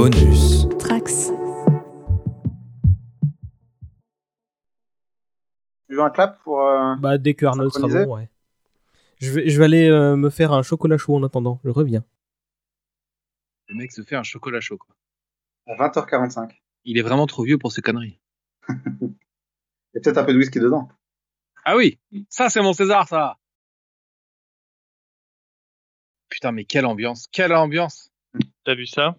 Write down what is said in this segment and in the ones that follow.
Bonus. Trax. Tu veux un clap pour. euh, Bah, dès que Arnold sera bon, ouais. Je vais, je vais aller euh, me faire un chocolat chaud en attendant. Je reviens. Le mec se fait un chocolat chaud. Quoi. à 20h45 Il est vraiment trop vieux pour ces conneries. Il y a peut-être un peu de whisky dedans. Ah oui, ça c'est mon César, ça. Putain, mais quelle ambiance, quelle ambiance. T'as vu ça?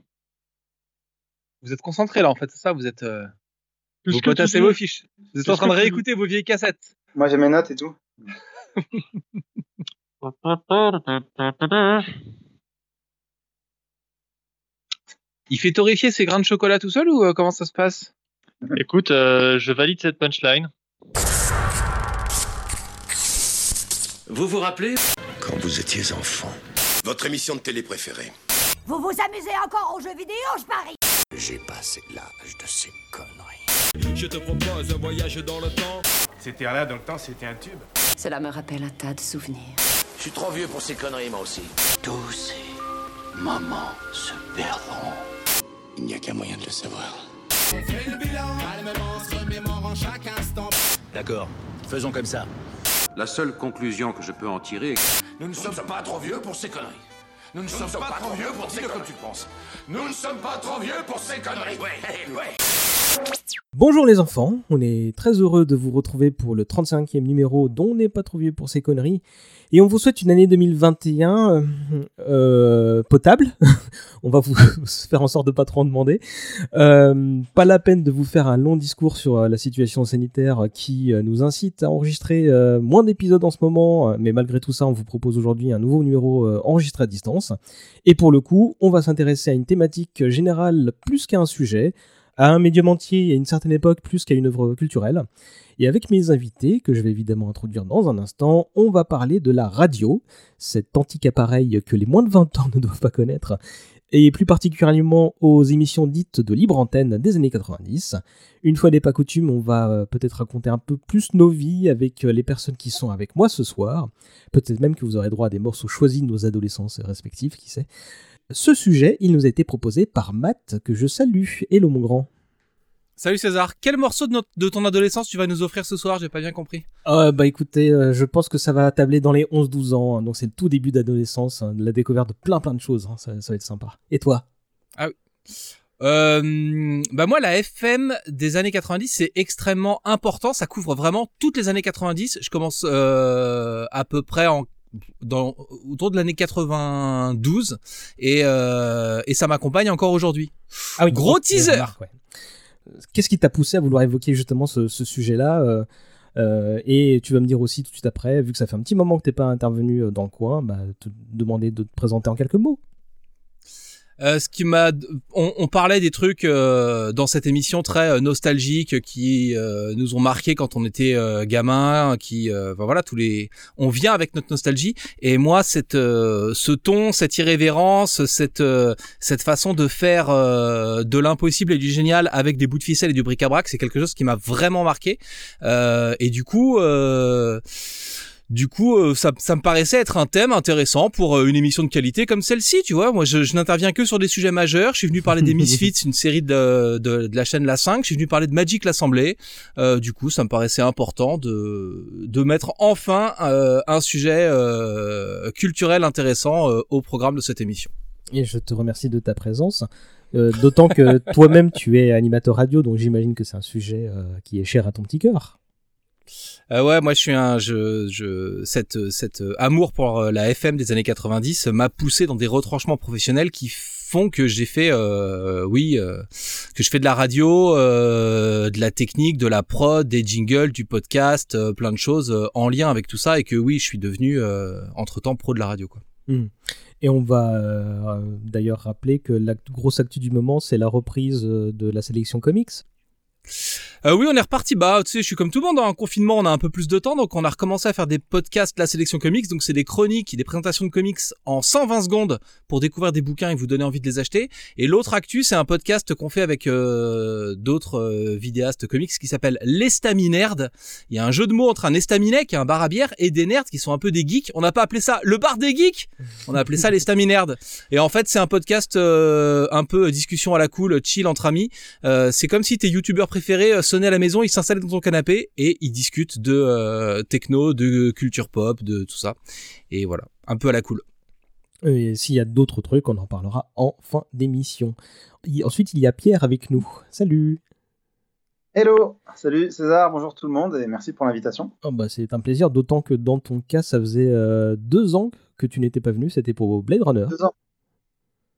Vous êtes concentrés là, en fait, c'est ça Vous êtes. Euh... Vous potassez dis. vos fiches. Vous êtes en train de réécouter vos vieilles cassettes. Moi j'ai mes notes et tout. Il fait torréfier ses grains de chocolat tout seul ou euh, comment ça se passe? Écoute, euh, je valide cette punchline. Vous vous rappelez? Quand vous étiez enfant, Votre émission de télé préférée Vous vous amusez encore aux jeux vidéo, je parie? J'ai passé l'âge de ces conneries. Je te propose un voyage dans le temps. C'était là dans le temps, c'était un tube. Cela me rappelle un tas de souvenirs. Je suis trop vieux pour ces conneries, moi aussi. Tous ces moments se perdront. Il n'y a qu'un moyen de le savoir. D'accord, faisons comme ça. La seule conclusion que je peux en tirer est que Nous ne sommes pas trop vieux pour ces conneries. Nous ne sommes pas trop vieux pour ces comme tu penses. Nous ne sommes pas trop vieux pour ces conneries. Ouais, ouais. Bonjour les enfants, on est très heureux de vous retrouver pour le 35e numéro dont on n'est pas trop vieux pour ces conneries. Et on vous souhaite une année 2021 euh, euh, potable. on va vous faire en sorte de pas trop en demander. Euh, pas la peine de vous faire un long discours sur la situation sanitaire qui nous incite à enregistrer moins d'épisodes en ce moment. Mais malgré tout ça, on vous propose aujourd'hui un nouveau numéro enregistré à distance. Et pour le coup, on va s'intéresser à une thématique générale plus qu'à un sujet à un médium entier à une certaine époque plus qu'à une œuvre culturelle. Et avec mes invités, que je vais évidemment introduire dans un instant, on va parler de la radio, cet antique appareil que les moins de 20 ans ne doivent pas connaître, et plus particulièrement aux émissions dites de libre antenne des années 90. Une fois n'est pas coutume, on va euh, peut-être raconter un peu plus nos vies avec euh, les personnes qui sont avec moi ce soir. Peut-être même que vous aurez droit à des morceaux choisis de nos adolescences respectives, qui sait. Ce sujet, il nous a été proposé par Matt, que je salue. Hello mon grand. Salut César, quel morceau de, notre- de ton adolescence tu vas nous offrir ce soir? J'ai pas bien compris. Euh, bah écoutez, euh, je pense que ça va tabler dans les 11-12 ans, hein, donc c'est le tout début d'adolescence, hein, de la découverte de plein plein de choses, hein, ça, ça va être sympa. Et toi? Euh, bah moi la FM des années 90 c'est extrêmement important, ça couvre vraiment toutes les années 90. Je commence euh, à peu près en dans autour de l'année 92 et euh, et ça m'accompagne encore aujourd'hui. Ah oui, Gros teaser. ouais. Qu'est-ce qui t'a poussé à vouloir évoquer justement ce, ce sujet-là euh, euh, Et tu vas me dire aussi tout de suite après, vu que ça fait un petit moment que t'es pas intervenu dans le coin, bah, te demander de te présenter en quelques mots. Euh, ce qui m'a, on, on parlait des trucs euh, dans cette émission très euh, nostalgiques qui euh, nous ont marqué quand on était euh, gamin, qui, enfin, voilà, tous les, on vient avec notre nostalgie. Et moi, cette, ce ton, cette irrévérence, cette, cette façon de faire de l'impossible et du génial avec des bouts de ficelle et du bric-à-brac, c'est quelque chose qui m'a vraiment marqué. Et du coup. Euh, du coup, euh, ça, ça me paraissait être un thème intéressant pour euh, une émission de qualité comme celle-ci, tu vois. Moi, je, je n'interviens que sur des sujets majeurs. Je suis venu parler des Misfits, une série de, de, de la chaîne La 5. Je suis venu parler de Magic l'Assemblée. Euh, du coup, ça me paraissait important de, de mettre enfin euh, un sujet euh, culturel intéressant euh, au programme de cette émission. Et je te remercie de ta présence. Euh, D'autant que toi-même tu es animateur radio, donc j'imagine que c'est un sujet euh, qui est cher à ton petit cœur. Euh, ouais, moi je suis un, je, je, cette, cette euh, amour pour euh, la FM des années 90 m'a poussé dans des retranchements professionnels qui font que j'ai fait, oui, que je fais de la radio, de la technique, de la prod, des jingles, du podcast, plein de choses en lien avec tout ça et que oui, je suis devenu entre temps pro de la radio, quoi. Hmm. Et on va d'ailleurs rappeler que la grosse actu du moment, c'est la reprise de la sélection comics. Euh, oui, on est reparti. Bah, tu sais, je suis comme tout le monde. En confinement, on a un peu plus de temps, donc on a recommencé à faire des podcasts, la sélection comics. Donc, c'est des chroniques, des présentations de comics en 120 secondes pour découvrir des bouquins et vous donner envie de les acheter. Et l'autre actu, c'est un podcast qu'on fait avec euh, d'autres euh, vidéastes comics qui s'appelle l'Estaminerd. Il y a un jeu de mots entre un estaminet qui est un bar à bière et des nerds qui sont un peu des geeks. On n'a pas appelé ça le bar des geeks. On a appelé ça l'Estaminerd. Et en fait, c'est un podcast euh, un peu discussion à la cool, chill entre amis. Euh, c'est comme si tes youtubeurs préférés euh, sonnaient à la maison, ils s'installaient dans ton canapé et ils discutent de euh, techno, de culture pop, de tout ça. Et voilà, un peu à la cool. Et s'il y a d'autres trucs, on en parlera en fin d'émission. Il- Ensuite, il y a Pierre avec nous. Salut. Hello, salut César, bonjour tout le monde et merci pour l'invitation. Oh, bah, c'est un plaisir, d'autant que dans ton cas, ça faisait euh, deux ans que tu n'étais pas venu. C'était pour Blade Runner. Deux ans.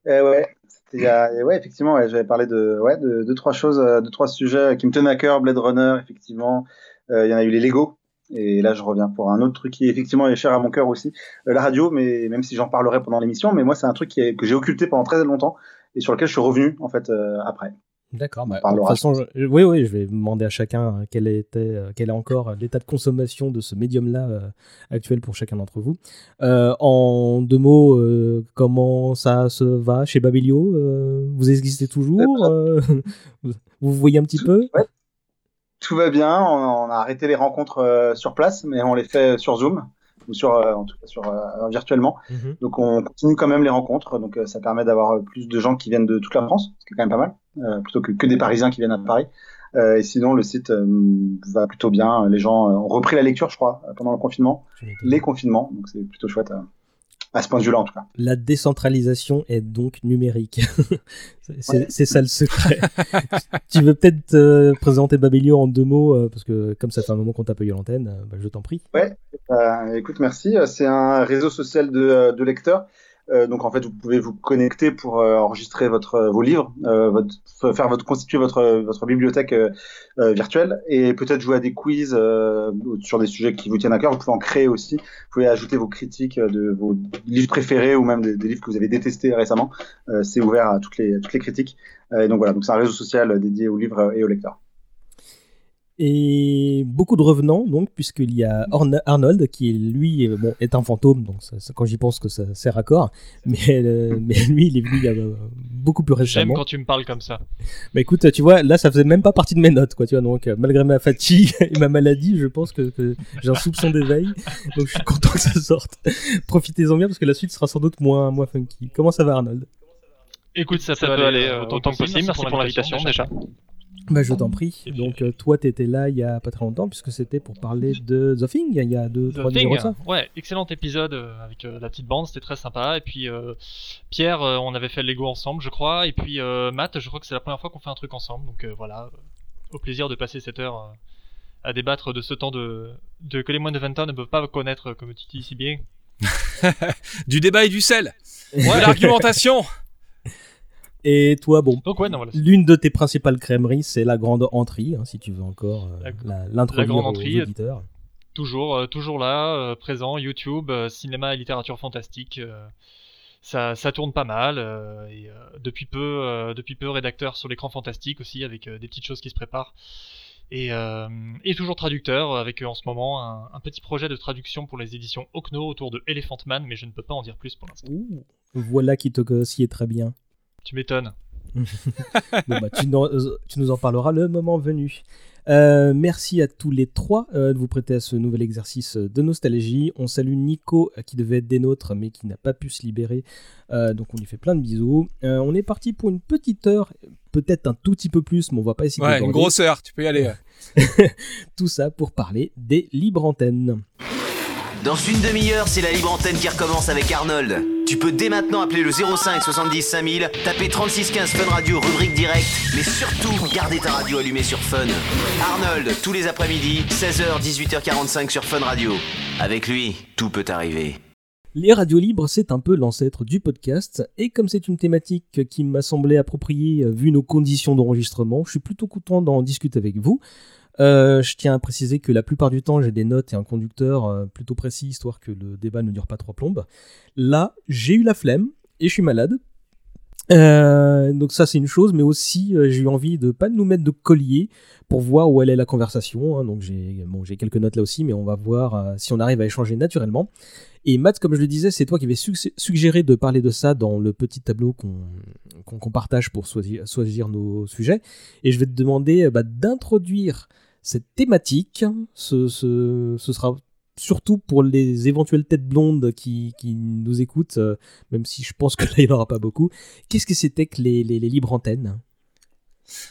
Eh ouais, il y a- et ouais, effectivement, j'avais parlé de, ouais, de trois choses, euh, deux, trois sujets qui me tenaient à cœur, Blade Runner, effectivement. Euh, il y en a eu les Lego. Et là, je reviens pour un autre truc qui, effectivement, est cher à mon cœur aussi, euh, la radio, mais même si j'en parlerai pendant l'émission, mais moi, c'est un truc que j'ai occulté pendant très longtemps et sur lequel je suis revenu, en fait, après. D'accord. bah, de toute façon, je- oui, oui, je vais demander à chacun euh, quel était, euh, quel est encore l'état de consommation de ce médium-là euh, actuel pour chacun d'entre vous. Euh, en deux mots, euh, comment ça se va chez Babelio Euh, Vous existez toujours Euh, Vous vous voyez un petit peu? Ouais. Tout va bien, on, on a arrêté les rencontres euh, sur place, mais on les fait sur Zoom ou sur, euh, en tout cas sur euh, virtuellement. Mhm. Donc on continue quand même les rencontres, donc euh, ça permet d'avoir plus de gens qui viennent de toute la France, ce qui est quand même pas mal, euh, plutôt que, que des Parisiens qui viennent à Paris. Euh, et sinon, le site euh, va plutôt bien. Les gens euh, ont repris la lecture, je crois, pendant le confinement, les confinements, donc c'est plutôt chouette à ce point de vue-là en tout cas. La décentralisation est donc numérique. C'est- Ouais. ça le secret. tu veux peut-être euh, présenter Babelio en deux mots, euh, parce que comme ça fait un moment qu'on t'a pas eu l'antenne, euh, bah, je t'en prie. Ouais, écoute, merci. C'est un réseau social de, de lecteurs. Euh, donc en fait, vous pouvez vous connecter pour euh, enregistrer votre, euh, vos livres, euh, votre, faire votre constituer votre votre bibliothèque euh, euh, virtuelle et peut-être jouer à des quiz euh, sur des sujets qui vous tiennent à cœur. Vous pouvez en créer aussi. Vous pouvez ajouter vos critiques euh, de vos livres préférés ou même des, livres que vous avez détestés récemment. Euh, c'est ouvert à toutes les toutes les critiques. Euh, et donc voilà, donc c'est un réseau social euh, dédié aux livres et aux lecteurs. Et beaucoup de revenants, donc, puisqu'il y a Orna- Arnold, qui lui euh, bon, est un fantôme, donc ça- ça- quand j'y pense que ça sert à corps, mais, euh, mais lui, il est venu il y a euh, beaucoup plus J'aime récemment. quand tu me parles comme ça. Bah écoute, tu vois, là, ça faisait même pas partie de mes notes, quoi, tu vois, donc, euh, malgré ma fatigue et ma maladie, je pense que, que j'ai un soupçon d'éveil, donc je suis content que ça sorte. Profitez-en bien, parce que la suite sera sans doute moins, moins funky. Comment ça va, Arnold? Écoute, ça, Ça peut peut aller aller, euh, autant que possible. Merci pour l'invitation déjà. Bah, je t'en prie. Donc, euh, toi, t'étais là il y a pas très longtemps, puisque c'était pour parler de The Thing, il y a deux, trois The Thing, numéros de ça. ouais, excellent épisode euh, avec euh, la petite bande, c'était très sympa. Et puis euh, Pierre, euh, on avait fait le Lego ensemble, je crois. Et puis euh, Matt, je crois que c'est la première fois qu'on fait un truc ensemble. Donc euh, voilà, au plaisir de passer cette heure euh, à débattre de ce temps de, de que les moins de 20 ans ne peuvent pas connaître, comme tu dis si bien. Du débat et du sel. De l'argumentation. Et toi, bon, Donc ouais, non, voilà. l'une de tes principales crèmeries, c'est la grande entrée, hein, si tu veux encore euh, La- la- grande entrée. Toujours, euh, toujours là, euh, présent, YouTube, euh, cinéma et littérature fantastique. ça, ça tourne pas mal. et depuis peu, depuis peu, rédacteur sur l'écran fantastique aussi, avec des petites choses qui se préparent. Et, et toujours traducteur, avec en ce moment un, un petit projet de traduction pour les éditions Okno autour de Elephant Man, mais je ne peux pas en dire plus pour l'instant. Ouh, voilà qui te sied très bien. Tu m'étonnes. Bon, bah, tu, euh, tu nous en parleras le moment venu. Euh, merci à tous les trois euh, de vous prêter à ce nouvel exercice de nostalgie. On salue Nico euh, qui devait être des nôtres mais qui n'a pas pu se libérer. Euh, donc on lui fait plein de bisous. Euh, on est parti pour une petite heure, peut-être un tout petit peu plus, mais on va pas essayer de Ouais, une déborder. grosse heure, tu peux y aller. ouais. Tout ça pour parler des libres antennes. Dans une demi-heure, c'est la libre antenne qui recommence avec Arnold. Tu peux dès maintenant appeler le 05 70 5000, taper 36 15 Fun Radio rubrique direct, mais surtout garder ta radio allumée sur Fun. Arnold, tous les après-midi, 16h 18h45 sur Fun Radio. Avec lui, tout peut arriver. Les radios libres, c'est un peu l'ancêtre du podcast, et comme c'est une thématique qui m'a semblé appropriée euh, vu nos conditions d'enregistrement, je suis plutôt content d'en discuter avec vous. Euh, je tiens à préciser que la plupart du temps, j'ai des notes et un conducteur euh, plutôt précis, histoire que le débat ne dure pas trois plombes. Là, j'ai eu la flemme, et je suis malade. Euh, donc ça c'est une chose, mais aussi j'ai eu envie de pas nous mettre de collier pour voir où est la conversation. hein. donc j'ai bon, quelques notes là aussi, mais on va voir si on arrive à échanger naturellement. Et Matt, comme je le disais, c'est toi qui avais suggé- suggéré de parler de ça dans le petit tableau qu'on qu'on partage pour choisir, choisir nos sujets. Et je vais te demander bah, d'introduire cette thématique. Ce, sera surtout pour les éventuelles têtes blondes qui, nous écoutent, euh, même si je pense que là il n'y en aura pas beaucoup. Qu'est-ce que c'était que les, libres antennes?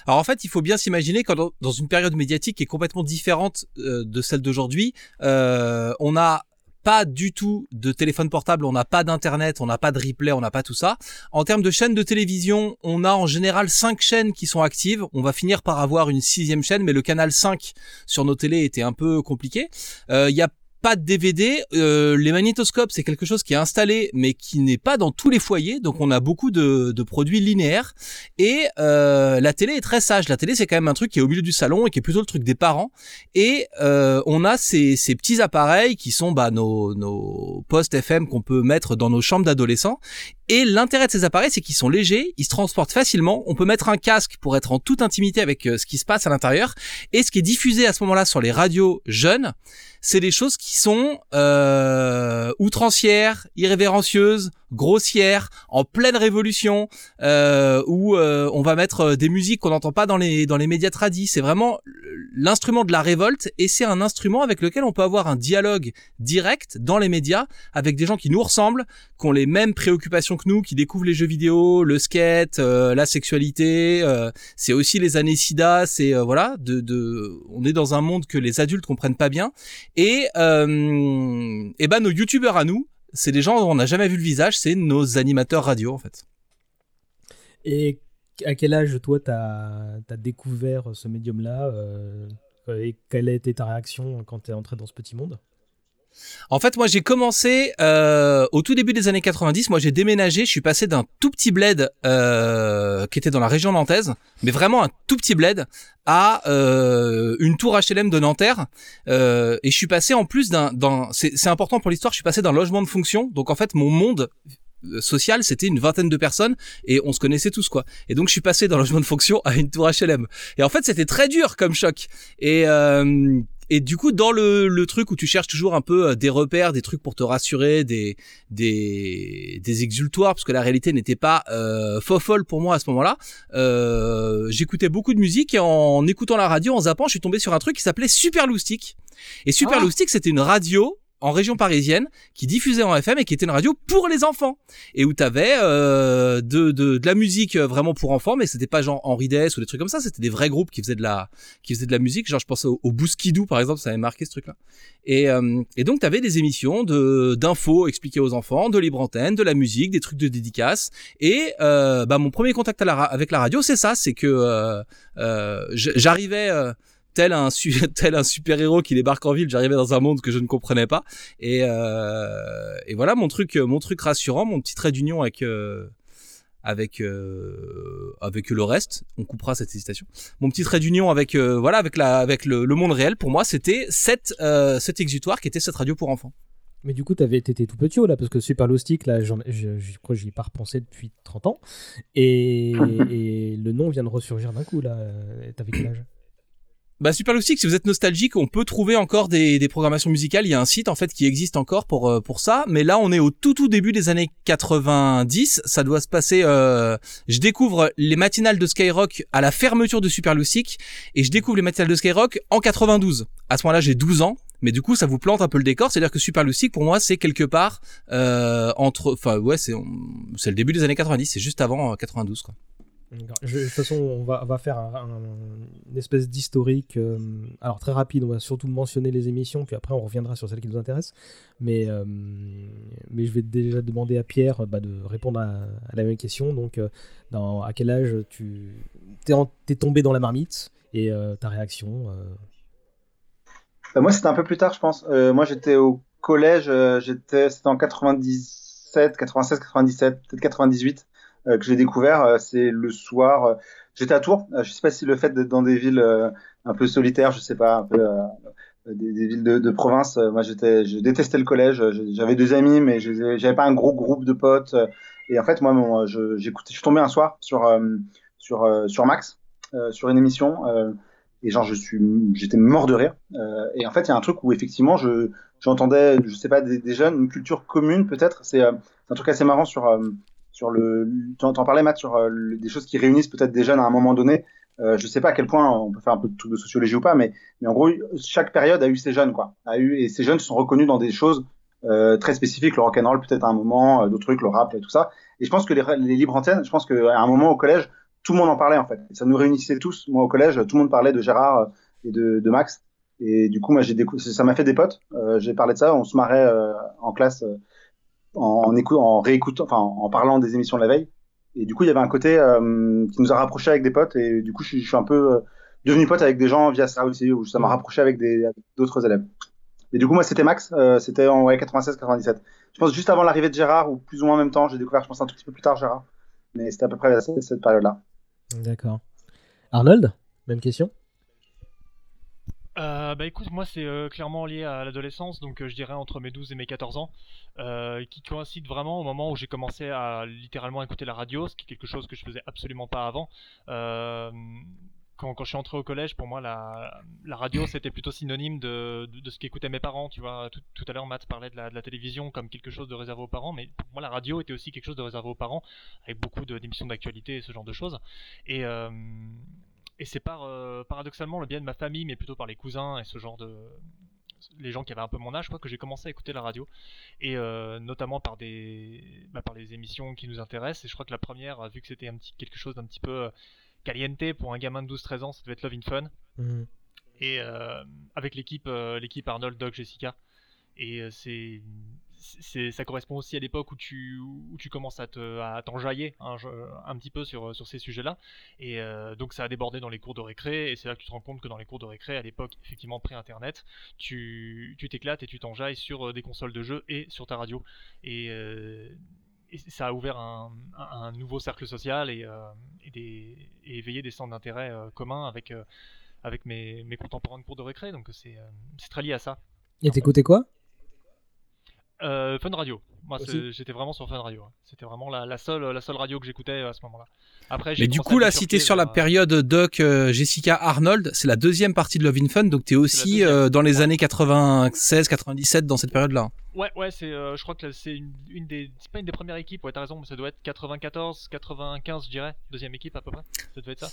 Alors en fait, il faut bien s'imaginer quand dans- une période médiatique qui est complètement différente euh, de celle d'aujourd'hui, euh, on n'a pas du tout de téléphone portable, on n'a pas d'internet, on n'a pas de replay, on n'a pas tout ça. En termes de chaînes de télévision, on a en général cinq chaînes qui sont actives. On va finir par avoir une sixième chaîne, mais le canal 5 sur nos télés était un peu compliqué. Euh, pas de DVD. Euh, les magnétoscopes, c'est quelque chose qui est installé, mais qui n'est pas dans tous les foyers. Donc, on a beaucoup de, de produits linéaires. Et euh, la télé est très sage. La télé, c'est quand même un truc qui est au milieu du salon et qui est plutôt le truc des parents. Et euh, on a ces, ces petits appareils qui sont bah, nos, nos postes FM qu'on peut mettre dans nos chambres d'adolescents. Et l'intérêt de ces appareils, c'est qu'ils sont légers, ils se transportent facilement. On peut mettre un casque pour être en toute intimité avec euh, ce qui se passe à l'intérieur. Et ce qui est diffusé à ce moment-là sur les radios jeunes, c'est des choses qui sont euh, outrancières, irrévérencieuses, grossières, en pleine révolution, euh, où euh, on va mettre euh, des musiques qu'on n'entend pas dans les dans les médias tradis. C'est vraiment l'instrument de la révolte et c'est un instrument avec lequel on peut avoir un dialogue direct dans les médias avec des gens qui nous ressemblent, qui ont les mêmes préoccupations nous, qui découvrent les jeux vidéo, le skate, euh, la sexualité. euh, c'est aussi les années SIDA. C'est euh, voilà, on est dans un monde que les adultes comprennent pas bien. Et et ben nos youtubeurs à nous, c'est des gens dont on n'a jamais vu le visage, c'est nos animateurs radio en fait. Et à quel âge, toi, t'as as découvert ce médium-là Et quelle a été ta réaction quand t'es entré dans ce petit monde? En fait, moi, j'ai commencé euh, au tout début des années 90. Moi, j'ai déménagé. Je suis passé d'un tout petit bled euh, qui était dans la région nantaise, mais vraiment un tout petit bled, à euh, une tour HLM de Nanterre. Euh, et je suis passé en plus d'un... c'est important pour l'histoire. Je suis passé d'un logement de fonction. Donc, en fait, mon monde euh, social, c'était une vingtaine de personnes et on se connaissait tous quoi. Et donc je suis passé d'un logement de fonction à une tour HLM. Et en fait, c'était très dur comme choc. Et euh, et du coup, dans le, le truc où tu cherches toujours un peu euh, des repères, des trucs pour te rassurer, des des, des exultoires, parce que la réalité n'était pas euh, folle pour moi à ce moment-là. Euh, J'écoutais beaucoup de musique et en écoutant la radio, en zappant, je suis tombé sur un truc qui s'appelait Super Loustic. Et Super Ah. Loustic, c'était une radio en région parisienne qui diffusait en FM et qui était une radio pour les enfants. Et où t'avais euh, de, de de la musique euh, vraiment pour enfants mais c'était pas genre Henri Dess ou des trucs comme ça. C'était des vrais groupes qui faisaient de la qui faisaient de la musique. Genre je pense au, au Bouskidou par exemple ça avait marqué ce truc là et euh, et donc t'avais des émissions de d'infos expliquées aux enfants de libre antenne de la musique des trucs de dédicaces. Et euh, bah mon premier contact à la avec la radio c'est ça. C'est que euh, euh, j'arrivais tel un su- tel un super héros qui débarque en ville j'arrivais dans un monde que je ne comprenais pas et euh, et voilà mon truc mon truc rassurant mon petit trait d'union avec euh, avec euh, avec le reste on coupera cette hésitation mon petit trait d'union avec euh, voilà avec la avec le, le monde réel pour moi c'était cette euh, cet exutoire qui était cette radio pour enfants Mais du coup, t'avais t'étais tout petit là, parce que Super Loustic, là, je, je crois que j'y ai pas repensé depuis 30 ans. Et, et le nom vient de ressurgir d'un coup, là. T'avais quel âge? Bah Super si vous êtes nostalgique, on peut trouver encore des, des programmations musicales. Il y a un site en fait qui existe encore pour euh, pour ça. Mais là, on est au tout tout début des années 90. Ça doit se passer. euh, Je découvre les matinales de Skyrock à la fermeture de Super et je découvre les matinales de Skyrock en 92. À ce moment-là, j'ai 12 ans. Mais du coup, ça vous plante un peu le décor. C'est-à-dire que Super pour moi, c'est quelque part euh, entre. Enfin, ouais, c'est c'est le début des années 90. C'est juste avant euh, 92, quoi. De toute façon, on va, faire un- un- une espèce d'historique. euh, alors, très rapide, on va surtout mentionner les émissions, puis après, on reviendra sur celles qui nous intéressent. Mais, euh, je vais déjà demander à Pierre bah, de répondre à, la même question. Donc, euh, à quel âge tu t'es, en- t'es tombé dans la marmite et ta réaction moi, c'était un peu plus tard, je pense. Moi, j'étais au collège, j'étais, c'était en 97, 96, 97, peut-être 98 euh, que j'ai découvert. Euh, c'est le soir. euh, j'étais à Tours. Euh, je sais pas si le fait d'être dans des villes euh, un peu solitaires, je sais pas, un euh, des, des villes de, de province. euh, moi, j'étais, je détestais le collège. J'avais deux amis, mais j'avais pas un gros groupe de potes. euh, Et en fait, moi, mon, je, j'écoutais, je suis tombé un soir sur euh, sur euh, sur Max, euh, sur une émission, euh, et genre je suis, j'étais mort de rire. Euh, et en fait, il y a un truc où effectivement, je j'entendais, je sais pas, des, des jeunes, une culture commune peut-être. C'est euh, un truc assez marrant sur euh, sur le, tu en parlais Matt sur euh, des choses qui réunissent peut-être des jeunes à un moment donné. Euh, je sais pas à quel point on peut faire un peu de de sociologie ou pas, mais mais en gros, chaque période a eu ses jeunes quoi, a eu et ces jeunes sont reconnus dans des choses euh, très spécifiques, le rock'n'roll peut-être à un moment, euh, d'autres trucs, le rap et tout ça. Et je pense que les, les libres antennes, je pense qu'à un moment au collège, tout le monde en parlait en fait. Ça nous réunissait tous. Moi au collège, tout le monde parlait de Gérard euh, et de, de Max. Et du coup, moi, j'ai ça m'a fait des potes. J'ai parlé de ça. On se marrait en classe en, en, écou- en réécoutant, enfin, en parlant des émissions de la veille. Et du coup, il y avait un côté euh, qui nous a rapprochés avec des potes. Et du coup, je, suis- je suis un peu euh, devenu pote avec des gens via ça aussi, où ça m'a rapproché avec d'autres élèves. Et du coup, moi, c'était Max. euh, c'était en ouais, 96-97. Je pense juste avant l'arrivée de Gérard, ou plus ou moins en même temps. J'ai découvert, je pense, un tout petit peu plus tard Gérard. Mais c'était à peu près à cette, cette période-là. D'accord. Arnold, même question? Euh, bah écoute, moi c'est euh, clairement lié à l'adolescence, donc euh, je dirais entre mes 12 et mes 14 ans, qui coïncide vraiment au moment où j'ai commencé à littéralement écouter la radio, ce qui est quelque chose que je faisais absolument pas avant. Quand, quand je suis entré au collège, pour moi la, la radio c'était plutôt synonyme de, de, ce qu'écoutaient mes parents, tu vois. Tout, tout à l'heure Matt parlait de la, de la télévision comme quelque chose de réservé aux parents, mais pour moi la radio était aussi quelque chose de réservé aux parents, avec beaucoup d'émissions d'actualité et ce genre de choses. Et c'est par euh, paradoxalement le biais de ma famille, mais plutôt par les cousins et ce genre de les gens qui avaient un peu mon âge, quoi, que j'ai commencé à écouter la radio et euh, notamment par des bah, par les émissions qui nous intéressent. Et je crois que la première, vu que c'était un petit quelque chose d'un petit peu euh, caliente pour un gamin de 12-13 ans, ça devait être Love in Fun Mhm. et avec l'équipe l'équipe Arnold, Doc, Jessica. Et c'est ça correspond aussi à l'époque où tu où tu commences à te à t'enjailler hein, un petit peu sur sur ces sujets-là. Et euh, donc ça a débordé dans les cours de récré et c'est là que tu te rends compte que dans les cours de récré à l'époque effectivement pré-internet tu t'éclates et tu t'enjailles sur euh, des consoles de jeux et sur ta radio. Et, euh, ça a ouvert un, un- nouveau cercle social et, et, des, éveillé des centres d'intérêt communs avec avec mes, mes contemporains de cours de récré. Donc c'est très lié à ça. Et t'écoutais quoi? Euh, Fun Radio. Moi, j'étais vraiment sur Fun Radio. hein. C'était vraiment la, la seule, la seule radio que j'écoutais à ce moment-là. Après, Mais du coup, là, si t'es sur la vers- période Doc, euh, Jessica, Arnold, c'est la deuxième partie de Love in Fun, donc t'es aussi euh, dans les années 96, 97 dans cette période-là. Ouais, ouais, c'est, euh, je crois que c'est une, une des, c'est pas une des premières équipes. Ouais, t'as raison, mais ça doit être 94, 95, je dirais, deuxième équipe à peu près. Ça devait être ça.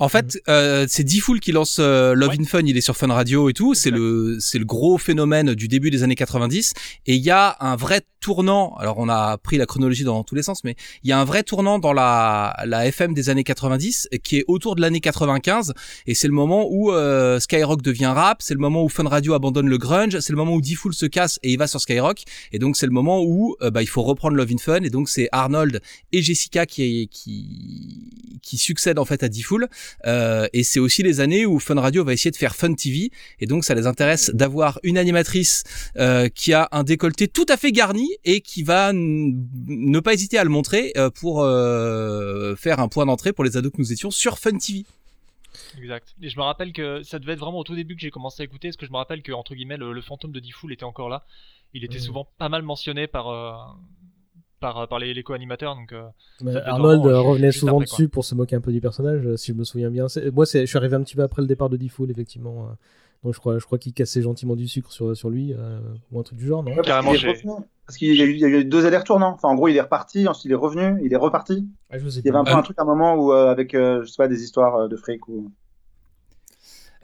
En fait, euh, c'est D-Fool qui lance euh, Love in Fun, il est sur Fun Radio et tout, c'est le c'est le gros phénomène du début des années 90 et il y a un vrai tournant. Alors on a pris la chronologie dans tous les sens mais il y a un vrai tournant dans la la FM des années 90 qui est autour de l'année 95 et c'est le moment où euh, Skyrock devient rap, c'est le moment où Fun Radio abandonne le grunge, c'est le moment où D-Fool se casse et il va sur Skyrock. Et donc c'est le moment où euh, bah, il faut reprendre Love in Fun. Et donc c'est Arnold et Jessica qui qui qui succèdent en fait à D-Fool euh, et c'est aussi les années où Fun Radio va essayer de faire Fun TV et donc ça les intéresse d'avoir une animatrice euh, qui a un décolleté tout à fait garni et qui va ne pas hésiter à le montrer euh, pour faire un point d'entrée pour les ados que nous étions sur Fun TV. Exact. Et je me rappelle que ça devait être vraiment au tout début que j'ai commencé à écouter, parce que je me rappelle que entre guillemets le, le fantôme de Diffoul était encore là. Il était souvent pas mal mentionné par euh, par, par les, les co-animateurs, donc. euh, Arnold vraiment, euh, revenait juste souvent après, dessus pour se moquer un peu du personnage, euh, si je me souviens bien. C'est- Moi, c'est- je suis arrivé un petit peu après le départ de D-Fool, effectivement. euh, Donc je crois, je crois qu'il cassait gentiment du sucre sur, sur lui, euh, ou un truc du genre, non Ouais, parce qu'il est revenu. Parce qu'il y, a eu- il y a eu deux allers-retours, non? Enfin, en gros, il est reparti, ensuite il est revenu, il est reparti. Ah, je sais il y avait un peu un truc à un moment où, euh, avec, euh, je sais pas, des histoires euh, de fric ou.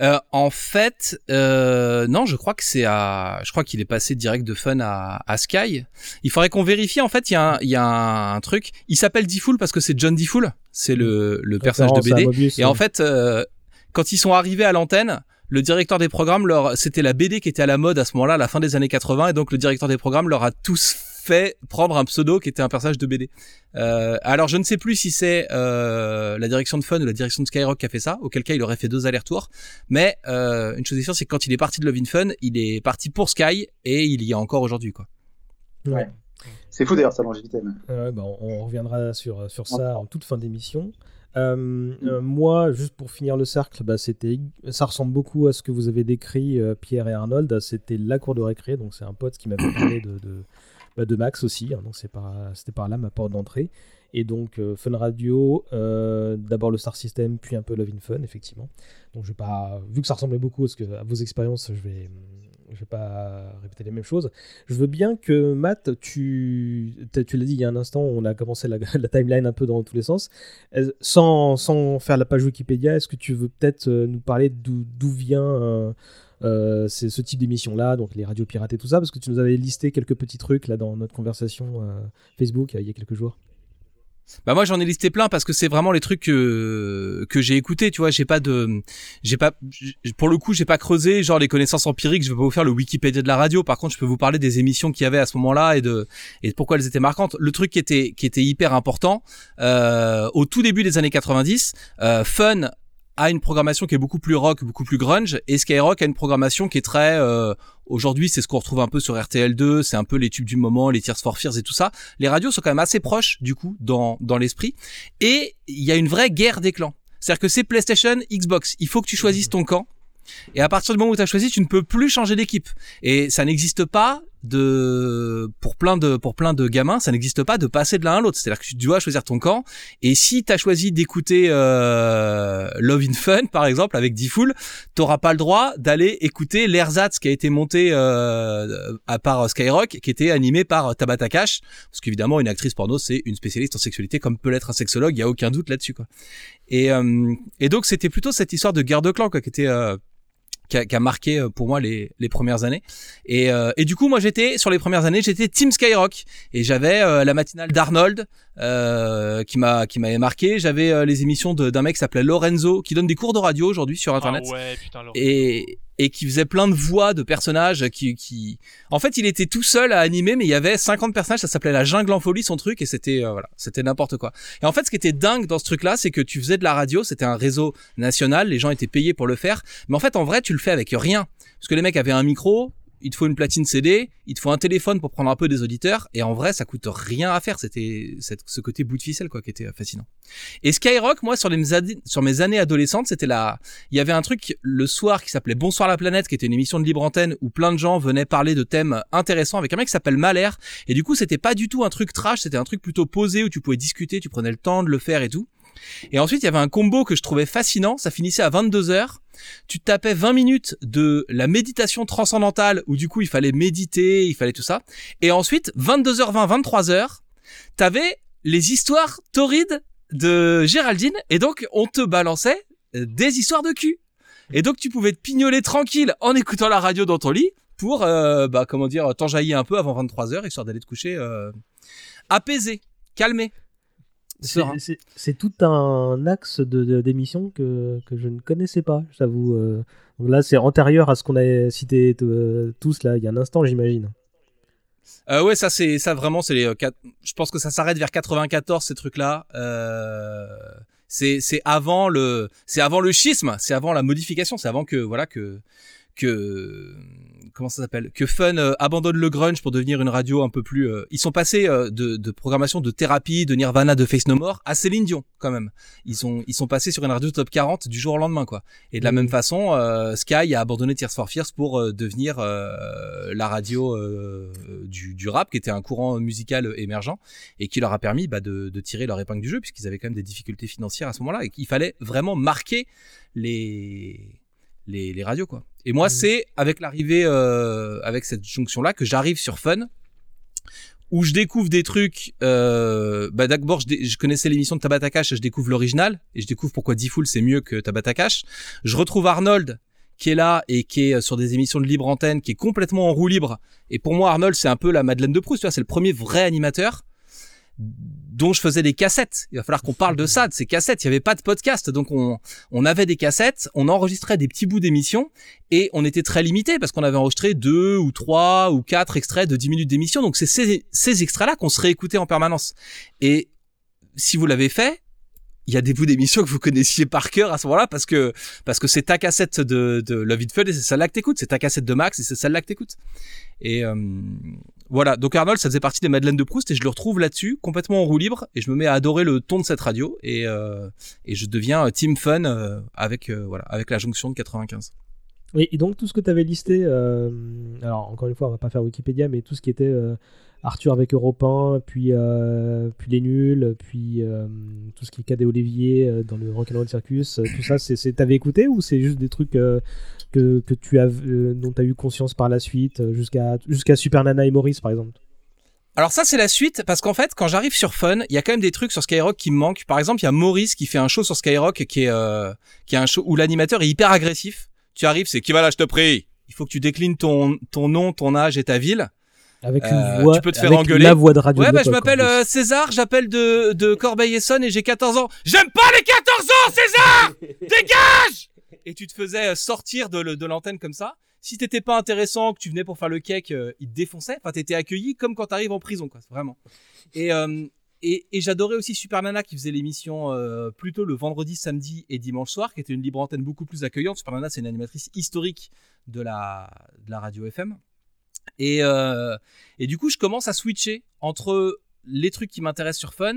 Euh, en fait, euh, non, je crois que c'est à, je crois qu'il est passé direct de Fun à, à Sky. Il faudrait qu'on vérifie. En fait, il y a un, il y a un truc. Il s'appelle D-Fool parce que c'est John D-Fool. C'est le, le personnage de BD. Mobius, Et en fait, euh, quand ils sont arrivés à l'antenne, le directeur des programmes leur, c'était la BD qui était à la mode à ce moment-là, à la fin des années 80, et donc le directeur des programmes leur a tous fait prendre un pseudo qui était un personnage de BD. Euh, alors je ne sais plus si c'est euh, la direction de Fun ou la direction de Skyrock qui a fait ça, auquel cas il aurait fait deux allers-retours. Mais euh, une chose est sûre, c'est que quand il est parti de Love in Fun, il est parti pour Sky et il y est encore aujourd'hui quoi. Ouais. C'est fou d'ailleurs sa longévité. bah, on, on reviendra sur, sur ça en toute fin d'émission. Euh, euh, moi, juste pour finir le cercle, bah, c'était, ça ressemble beaucoup à ce que vous avez décrit, euh, Pierre et Arnold. C'était la cour de récré, donc c'est un pote qui m'avait parlé de, de, bah, de Max aussi. Hein, donc c'est par, c'était par là ma porte d'entrée. Et donc euh, Fun Radio, euh, d'abord le Star System, puis un peu Love in Fun, effectivement. Donc je vais pas, vu que ça ressemblait beaucoup à, vos expériences, je vais, je vais pas répéter les mêmes choses. Je veux bien que Matt, tu, tu l'as dit il y a un instant, on a commencé la, la timeline un peu dans tous les sens. Euh, Sans, sans faire la page Wikipédia, est-ce que tu veux peut-être nous parler d'où vient euh, c'est ce type d'émission là, donc les radios pirates et tout ça, parce que tu nous avais listé quelques petits trucs là dans notre conversation euh, Facebook il y a quelques jours. Bah moi j'en ai listé plein parce que c'est vraiment les trucs que que j'ai écouté, tu vois, j'ai pas de j'ai pas pour le coup, j'ai pas creusé genre les connaissances empiriques, je vais pas vous faire le Wikipédia de la radio. Par contre, je peux vous parler des émissions qu'il y avait à ce moment-là et de et de pourquoi elles étaient marquantes. Le truc qui était qui était hyper important euh, au tout début des années 90, euh, Fun a une programmation qui est beaucoup plus rock, beaucoup plus grunge, et Skyrock a une programmation qui est très euh, aujourd'hui c'est ce qu'on retrouve un peu sur RTL2, c'est un peu les tubes du moment, les Tears for Fears et tout ça. Les radios sont quand même assez proches du coup dans dans l'esprit, et il y a une vraie guerre des clans. C'est-à-dire que c'est PlayStation, Xbox, il faut que tu choisisses ton camp. Et à partir du moment où tu as choisi, tu ne peux plus changer d'équipe. Et ça n'existe pas de pour plein de pour plein de gamins, ça n'existe pas de passer de l'un à l'autre. C'est-à-dire que tu dois choisir ton camp. Et si tu as choisi d'écouter euh, Love in Fun par exemple avec D-Fool, t'auras pas le droit d'aller écouter l'ersatz qui a été monté euh, à part Skyrock, qui était animé par Tabata Cash, parce qu'évidemment une actrice porno c'est une spécialiste en sexualité comme peut l'être un sexologue, il y a aucun doute là-dessus quoi. Et euh, et donc c'était plutôt cette histoire de guerre de clan quoi qui était euh, qui a, qui a marqué euh, pour moi les, les premières années. Et, euh, et du coup, moi, j'étais sur les premières années, j'étais Team Skyrock et j'avais euh, la matinale d'Arnold euh, qui m'a qui m'avait marqué. J'avais euh, les émissions d'un mec qui s'appelait Lorenzo qui donne des cours de radio aujourd'hui sur internet Ah ouais, putain, Laurent. et et qui faisait plein de voix de personnages qui qui en fait il était tout seul à animer mais il y avait 50 personnages ça s'appelait la jungle en folie son truc et c'était euh, voilà c'était n'importe quoi. Et en fait ce qui était dingue dans ce truc là c'est que tu faisais de la radio c'était un réseau national les gens étaient payés pour le faire mais en fait en vrai tu le fais avec rien. Parce que les mecs avaient un micro il te faut une platine CD, il te faut un téléphone pour prendre un peu des auditeurs, et en vrai, ça coûte rien à faire. C'était ce côté bout de ficelle, quoi, qui était euh, fascinant. Et Skyrock, moi, sur, mes années adolescentes, c'était la, il y avait un truc le soir qui s'appelait Bonsoir la planète, qui était une émission de libre antenne où plein de gens venaient parler de thèmes intéressants avec un mec qui s'appelle Malher. Et du coup, c'était pas du tout un truc trash, c'était un truc plutôt posé où tu pouvais discuter, tu prenais le temps de le faire et tout. Et ensuite, il y avait un combo que je trouvais fascinant. Ça finissait à 22 heures. Tu tapais 20 minutes de la méditation transcendantale où du coup, il fallait méditer, il fallait tout ça. Et ensuite, 22h20, 23h, t'avais les histoires torrides de Géraldine. Et donc, on te balançait euh, des histoires de cul. Et donc, tu pouvais te pignoler tranquille en écoutant la radio dans ton lit pour, euh, bah, comment dire, t'enjailler un peu avant 23h, histoire d'aller te coucher euh, apaisé, calmé. C'est- tout un axe de- d'émission que, que je ne connaissais pas, j'avoue. euh. Là, c'est antérieur à ce qu'on a cité euh, tous là, il y a un instant, j'imagine. Euh, ouais, ça c'est ça vraiment c'est les euh, je pense que ça s'arrête vers 94 ces trucs là. Euh, c'est c'est avant le c'est avant le schisme, c'est avant la modification, c'est avant que voilà que que comment ça s'appelle que Fun euh, abandonne le grunge pour devenir une radio un peu plus euh, ils sont passés euh, de, de programmation de thérapie de Nirvana de Face No More à Céline Dion quand même. Ils sont ils sont passés sur une radio top 40 du jour au lendemain quoi. Et de la même façon euh, Sky a abandonné Tears for Fears pour euh, devenir euh, la radio euh, du, du rap qui était un courant musical émergent et qui leur a permis bah, de, de tirer leur épingle du jeu puisqu'ils avaient quand même des difficultés financières à ce moment-là et qu'il fallait vraiment marquer les les, les radios quoi. Et moi c'est avec l'arrivée euh, avec cette jonction là que j'arrive sur Fun où je découvre des trucs. Euh, bah d'abord je, connaissais l'émission de Tabata Cash, je découvre l'original et je découvre pourquoi D-Fool c'est mieux que Tabata Cash. Je retrouve Arnold qui est là et qui est sur des émissions de libre antenne, qui est complètement en roue libre. Et pour moi Arnold c'est un peu la Madeleine de Proust, tu vois, c'est le premier vrai animateur dont je faisais des cassettes. Il va falloir qu'on parle de ça, de ces cassettes. Il n'y avait pas de podcast, donc on, on avait des cassettes, on enregistrait des petits bouts d'émissions et on était très limité parce qu'on avait enregistré deux ou trois ou quatre extraits de 10 minutes d'émission. Donc c'est ces, ces extraits-là qu'on se réécoutait en permanence. Et si vous l'avez fait, il y a des bouts d'émissions que vous connaissiez par cœur à ce moment-là parce que parce que c'est ta cassette de, de Love It Fun et c'est celle-là que t'écoutes. C'est ta cassette de Max et c'est celle-là que t'écoutes. Et euh, voilà. Donc Arnold, ça faisait partie des Madeleines de Proust et je le retrouve là-dessus, complètement en roue libre et je me mets à adorer le ton de cette radio et euh, et je deviens euh, Team Fun euh, avec voilà avec la jonction de 95. Oui, et donc tout ce que tu avais listé, alors encore une fois, on va pas faire Wikipédia, mais tout ce qui était Arthur avec Europe 1, puis, euh, puis Les Nuls, puis euh, tout ce qui est Cadet Olivier euh, dans le Rock'n'Roll Circus, euh, tout ça, c'est, t'avais écouté ou c'est juste des trucs euh, que, que tu as, euh, dont tu as eu conscience par la suite, jusqu'à, jusqu'à Super Nana et Maurice par exemple? Alors ça c'est la suite parce qu'en fait quand j'arrive sur Fun, il y a quand même des trucs sur Skyrock qui me manquent. Par exemple, il y a Maurice qui fait un show sur Skyrock qui est qui est un show où l'animateur est hyper agressif. Tu arrives, c'est qui va là, je te prie? Il faut que tu déclines ton ton nom, ton âge et ta ville. Avec une Euh, voix, tu peux te faire avec engueuler. la voix de radio. Ouais, bah je m'appelle euh, César, j'appelle de de Corbeil-Essonne et j'ai 14 ans. J'aime pas les 14 ans, César Dégage Et tu te faisais euh, sortir de, de l'antenne comme ça. Si t'étais pas intéressant, que tu venais pour faire le cake, euh, ils te défonçaient. Enfin, t'étais accueilli comme quand t'arrives en prison, quoi. Vraiment. Et, euh, et, et j'adorais aussi Super Nana qui faisait l'émission euh, plutôt le vendredi, samedi et dimanche soir, qui était une libre antenne beaucoup plus accueillante. Super Nana, c'est une animatrice historique de la, de la radio FM. Et, euh, et du coup, je commence à switcher entre les trucs qui m'intéressent sur Fun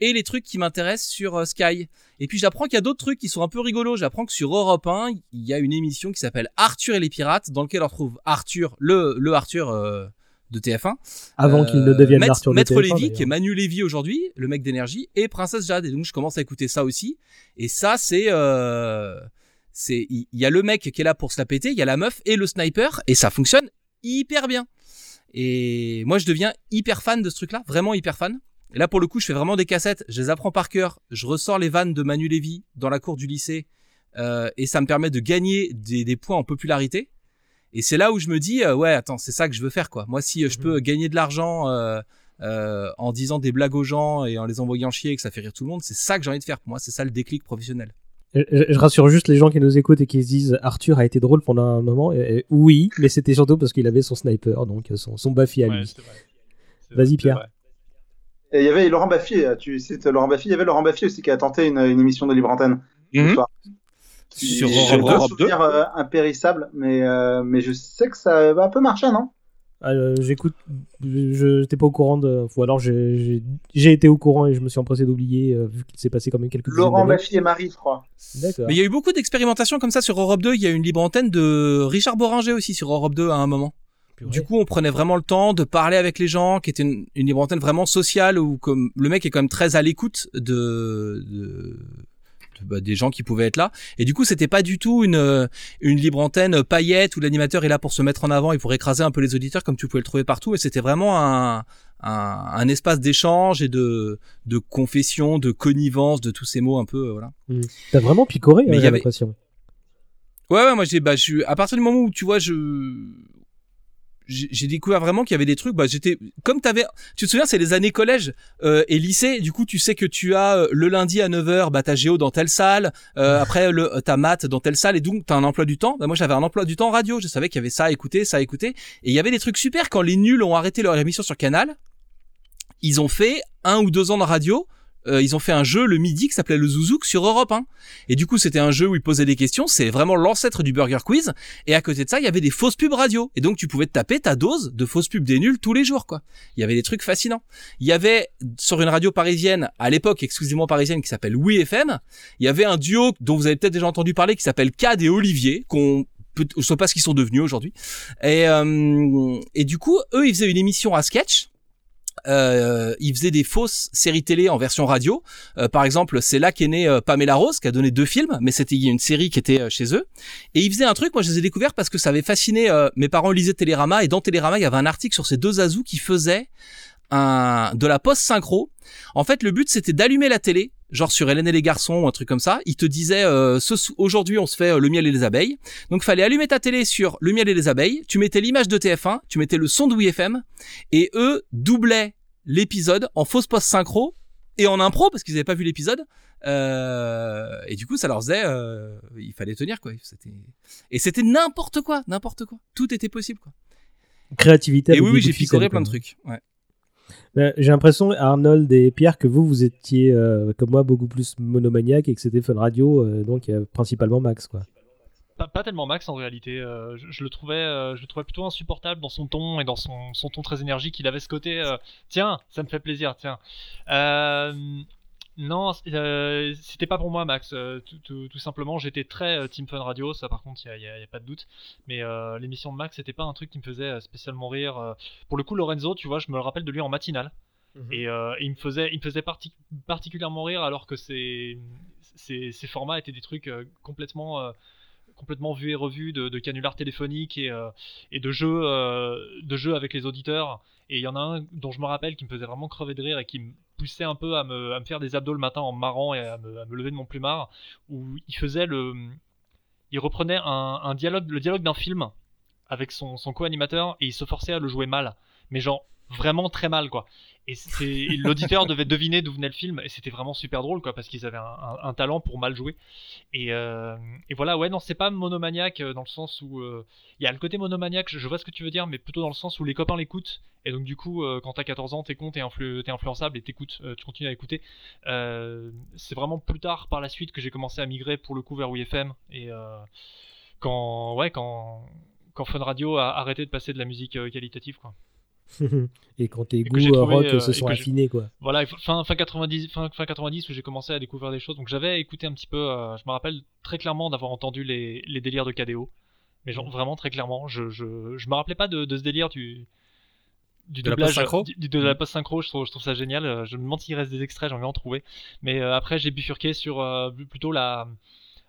et les trucs qui m'intéressent sur euh, Sky. Et puis j'apprends qu'il y a d'autres trucs qui sont un peu rigolos. J'apprends que sur Europe 1, il y a une émission qui s'appelle Arthur et les pirates, dans lequel on retrouve Arthur, le, le Arthur euh, de TF1. Avant qu'il ne devienne Maître, l'Arthur de Maître TF1, Lévy, qui est Manu Lévy aujourd'hui, le mec d'énergie, et Princesse Jade. Et donc je commence à écouter ça aussi. Et ça, c'est... C'est il y, y a le mec qui est là pour se la péter, il y a la meuf et le sniper, et ça fonctionne hyper bien. Et moi, je deviens hyper fan de ce truc-là, vraiment hyper fan. Et là, pour le coup, je fais vraiment des cassettes, je les apprends par cœur, je ressors les vannes de Manu Lévy dans la cour du lycée, euh, et ça me permet de gagner des, des points en popularité. Et c'est là où je me dis, euh, ouais, attends, c'est ça que je veux faire, quoi. Moi, si euh, je peux gagner de l'argent en disant des blagues aux gens et en les envoyant chier et que ça fait rire tout le monde, c'est ça que j'ai envie de faire. Pour moi, c'est ça le déclic professionnel. Je, je rassure juste les gens qui nous écoutent et qui se disent Arthur a été drôle pendant un moment. Et- et oui, mais c'était surtout parce qu'il avait son sniper, donc son, son Buffy à Ouais, lui. Vas-y Pierre. vrai. Et il y avait Laurent Baffy, euh, tu cites Laurent Baffy, il y avait Laurent Baffy aussi qui a tenté une, une émission de libre antenne. ce Mhm. soir. Sur Europe pas un 2. souvenir euh, impérissable, mais, euh, mais je sais que ça va un peu marcher, non? Euh, J'écoute, je n'étais pas au courant de. Ou alors j'ai- été au courant et je me suis empressé d'oublier, euh, vu qu'il s'est passé quand même quelques Laurent d'années. Baffy et Marie, je crois. D'accord. Mais il y a eu beaucoup d'expérimentations comme ça sur Europe 2. Il y a eu une libre antenne de Richard Boringer aussi sur Europe 2 à un moment. Du coup, on prenait vraiment le temps de parler avec les gens, qui était une, une libre antenne vraiment sociale où comme le mec est quand même très à l'écoute de- bah, des gens qui pouvaient être là. Et du coup, c'était pas du tout une euh, une libre antenne paillette où l'animateur est là pour se mettre en avant et pour écraser un peu les auditeurs comme tu pouvais le trouver partout. Mais c'était vraiment un un, un espace d'échange et de de confession, de connivence, de tous ces mots un peu euh, voilà. Mm. T'as vraiment picoré, Mais hein, il y avait- l'impression. Ouais, ouais, moi j'ai, bah, je suis, à partir du moment où tu vois, je, j'ai découvert vraiment qu'il y avait des trucs, bah, j'étais, comme t'avais, tu te souviens, c'est les années collège, euh, et lycée, du coup, tu sais que tu as, euh, le lundi à 9h, bah, t'as géo dans telle salle, euh, après, le, t'as maths dans telle salle, et donc, t'as un emploi du temps. Bah, moi, j'avais un emploi du temps radio, je savais qu'il y avait ça à écouter, ça à écouter, et il y avait des trucs super quand les nuls ont arrêté leur émission sur Canal. Ils ont fait un ou deux ans de radio, euh, ils ont fait un jeu le midi qui s'appelait le Zouzouk sur Europe 1. Et du coup, c'était un jeu où ils posaient des questions. C'est vraiment l'ancêtre du Burger Quiz. Et à côté de ça, il y avait des fausses pubs radio. Et donc, tu pouvais te taper ta dose de fausses pubs des nuls tous les jours, quoi. Il y avait des trucs fascinants. Il y avait, sur une radio parisienne, à l'époque exclusivement parisienne, qui s'appelle Oui FM, il y avait un duo dont vous avez peut-être déjà entendu parler qui s'appelle Cad et Olivier, qu'on je sais pas ce qu'ils sont devenus aujourd'hui. Et, euh, et du coup, eux, ils faisaient une émission à sketch. Euh, ils faisaient des fausses séries télé en version radio. Euh, par exemple, c'est là qu'est née euh, Pamela Rose, qui a donné deux films, mais c'était il une série qui était euh, chez eux. Et ils faisaient un truc, moi je les ai découverts parce que ça avait fasciné euh, mes parents lisaient Télérama et dans Télérama il y avait un article sur ces deux azous qui faisaient un de la post synchro. En fait, le but c'était d'allumer la télé, genre sur Hélène et les garçons ou un truc comme ça. Ils te disaient euh, aujourd'hui on se fait euh, le miel et les abeilles. Donc fallait allumer ta télé sur le miel et les abeilles. Tu mettais l'image de TF1, tu mettais le son de WFM et eux doublaient l'épisode en fausse post synchro et en impro parce qu'ils n'avaient pas vu l'épisode. Euh, et du coup, ça leur faisait, euh, il fallait tenir quoi. C'était et c'était n'importe quoi, n'importe quoi. Tout était possible quoi. Créativité. Et oui, oui, j'ai picoré plein de trucs. Ouais. J'ai l'impression, Arnold et Pierre, que vous, vous étiez, euh, comme moi, beaucoup plus monomaniaque et que c'était Fun Radio, euh, donc euh, principalement Max, quoi. Pas, tellement Max en réalité. je, le trouvais, je le trouvais plutôt insupportable dans son ton et dans son, son ton très énergique. Il avait ce côté, tiens, ça me fait plaisir, tiens. Non, euh, c'était pas pour moi, Max. Euh, tout, tout- tout simplement, j'étais très euh, Team Fun Radio, ça par contre, il n'y a, y a pas de doute. Mais l'émission de Max, c'était pas un truc qui me faisait spécialement rire. Pour le coup, Lorenzo, tu vois, je me le rappelle de lui en matinale. Et, euh, il me faisait, il me faisait parti- particulièrement rire alors que ses, ses, ses formats étaient des trucs complètement, complètement vus et revus de, de canulars téléphoniques et, euh, et de jeux, euh, de jeux avec les auditeurs. Et il y en a un dont je me rappelle qui me faisait vraiment crever de rire et qui me poussait un peu à me, faire des abdos le matin en marrant et à me, lever de mon plumard, où il faisait le, il reprenait un, un dialogue, le dialogue d'un film avec son, son co-animateur et il se forçait à le jouer mal, mais genre vraiment très mal quoi. Et l'auditeur devait deviner d'où venait le film et c'était vraiment super drôle quoi parce qu'ils avaient un, talent pour mal jouer. Et, euh, et voilà ouais non c'est pas monomaniaque euh, dans le sens où euh, il y a le côté monomaniaque, je, vois ce que tu veux dire, mais plutôt dans le sens où les copains l'écoutent et donc du coup euh, quand t'as 14 ans t'es con, t'es influ- influençable et t'écoutes, euh, tu continues à écouter. Euh, c'est vraiment plus tard par la suite que j'ai commencé à migrer pour le coup vers WFM et euh, quand ouais quand quand Fun Radio a arrêté de passer de la musique euh, qualitative quoi. et quand tes goûts euh, trouvé, rock euh, se et sont affinés, quoi. Voilà, fin, fin 90, fin, fin 90 où j'ai commencé à découvrir des choses. Donc j'avais écouté un petit peu, euh, je me rappelle très clairement d'avoir entendu les, les délires de KDO. Mais Mm. genre vraiment très clairement, je, je, je me rappelais pas de, de ce délire du, du De la post-synchro du- de la post-synchro, je trouve, je trouve ça génial. Euh, Je me demande s'il reste des extraits, j'ai envie d'en trouver. Mais euh, après, j'ai bifurqué sur euh, plutôt la,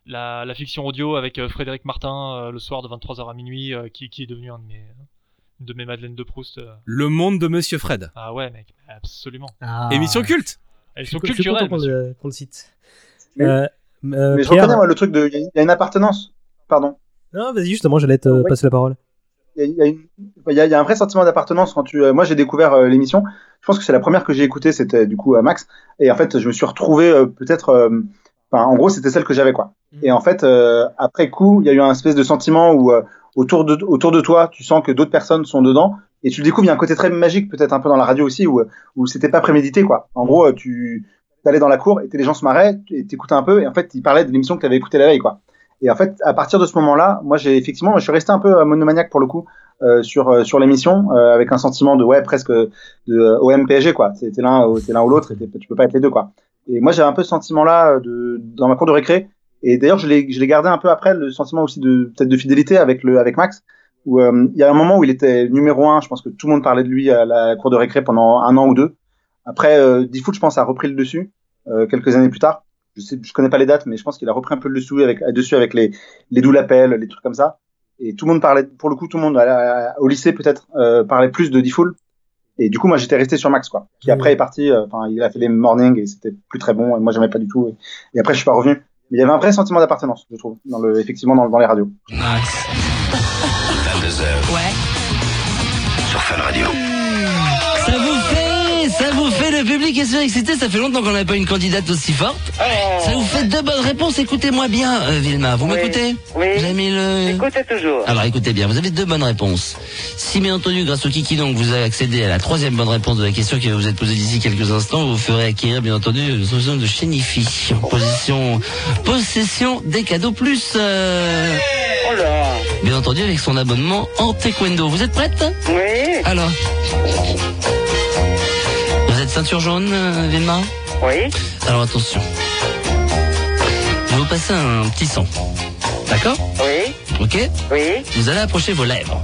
la, la fiction audio avec euh, Frédéric Martin euh, le soir de 23h à minuit, euh, qui, qui est devenu un de mes, de mes Madeleines de Proust. euh. Le monde de Monsieur Fred. Ah ouais, mec, absolument. Ah. Émission culte. Content culturelles. qu'on le, qu'on le cite. Mais- Euh, euh, Mais je reconnais, moi, le truc de. Il y a- une appartenance. Pardon. Non, vas-y, justement, j'allais te Ouais. passer la parole. Il y a, il y a une- il y a- il y a un vrai sentiment d'appartenance quand tu. euh, moi, j'ai découvert euh, l'émission. Je pense que c'est la première que j'ai écoutée, c'était du coup à Max. Et en fait, je me suis retrouvé euh, peut-être. euh, en gros, c'était celle que j'avais, quoi. Et en fait, euh, après coup, il y a eu un espèce de sentiment où euh, autour de autour de toi, tu sens que d'autres personnes sont dedans. Et tu le découvres, il y a un côté très magique, peut-être un peu dans la radio aussi, où, où c'était pas prémédité, quoi. En gros, tu allais dans la cour et les gens se marraient, et t'écoutais un peu, et en fait, ils parlaient de l'émission que tu avais écoutée la veille, quoi. Et en fait, à partir de ce moment-là, moi, j'ai effectivement, je suis resté un peu euh, monomaniaque pour le coup euh, sur euh, sur l'émission, euh, avec un sentiment de ouais presque de euh, OM quoi. C'était l'un ou l'autre, tu peux pas être les deux quoi. Et moi, j'avais un peu ce sentiment-là euh, de dans ma cour de récré. Et d'ailleurs, je l'ai gardé un peu après le sentiment aussi de peut-être de fidélité avec le avec Max. Où euh, il y a un moment où il était numéro un, je pense que tout le monde parlait de lui à la cour de récré pendant un an ou deux. Après, euh, je pense, a repris le dessus euh, quelques années plus tard. Je sais, je connais pas les dates, mais je pense qu'il a repris un peu le dessus avec, dessus avec les, les doux l'appel, les trucs comme ça. Et tout le monde parlait, pour le coup, tout le monde à la- au lycée peut-être euh, parlait plus de Diffool. Et du coup, moi, j'étais resté sur Max, quoi. Qui après est parti. euh, Enfin, il a fait les mornings et c'était plus très bon. Et moi, j'aimais pas du tout. Et, et après, je suis pas revenu. Mais il y avait un vrai sentiment d'appartenance, je trouve, dans le, effectivement, dans, dans les radios. 22h. Ouais. Sur Fun Radio. Vous fait le public est surexcité. Ça fait longtemps qu'on n'avait pas une candidate aussi forte. Ça vous fait deux bonnes réponses. Écoutez-moi bien, euh, Vilma. Vous m'écoutez Oui. Avez mis le. Écoutez toujours. Alors écoutez bien, vous avez deux bonnes réponses. Si bien entendu, grâce au Kiki, donc vous avez accédé à la troisième bonne réponse de la question qui va vous être posée d'ici quelques instants, vous ferez acquérir bien entendu une solution de Chenifi. Position, possession des cadeaux plus. euh, Oh là. Bien entendu avec son abonnement en taekwondo. Vous êtes prête? Oui. Alors. Ceinture jaune, euh, Vilma Oui. Alors attention. Je vais vous passer un petit son. D'accord Oui. Ok Oui. Vous allez approcher vos lèvres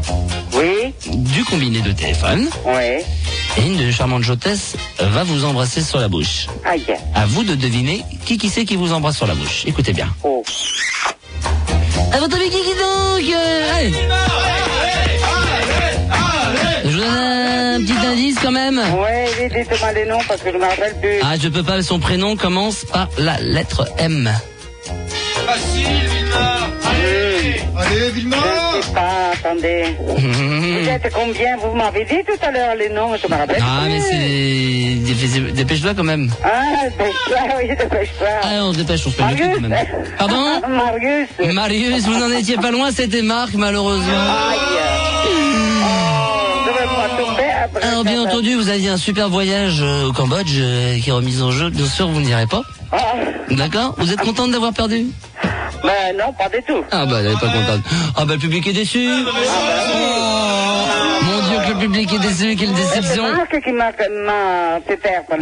Oui. du combiné de téléphone Oui. et une de charmantes hôtesses va vous embrasser sur la bouche. Aïe. À vous de deviner qui qui c'est qui vous embrasse sur la bouche. Écoutez bien. Oh. À votre avis, qui qui donc Euh, allez. Un petit indice quand même. Oui, dites-moi les noms parce que je me rappelle plus. Ah, je peux pas, son prénom commence par la lettre M. Facile, Vilma Allez Allez, Vilma Je sais pas, attendez. Vous êtes combien? Vous m'avez dit tout à l'heure les noms, je me rappelle Ah, plus. mais c'est... dépêche- Dépêche-toi quand même. Ah, dépêche-toi, oui, dépêche-toi. Ah, on se dépêche, on se coup quand même. Pardon? Marius. Marius, vous n'en étiez pas loin, c'était Marc, malheureusement. Alors, bien entendu, vous aviez un super voyage euh, au Cambodge euh, qui est remis en jeu. Bien sûr, vous ne direz pas. D'accord Vous êtes contente d'avoir perdu? Ben non, pas du tout. Ah bah, elle est pas contente. Ah bah, le public est déçu. Oh, mon Dieu, que le public est déçu, quelle déception. C'est.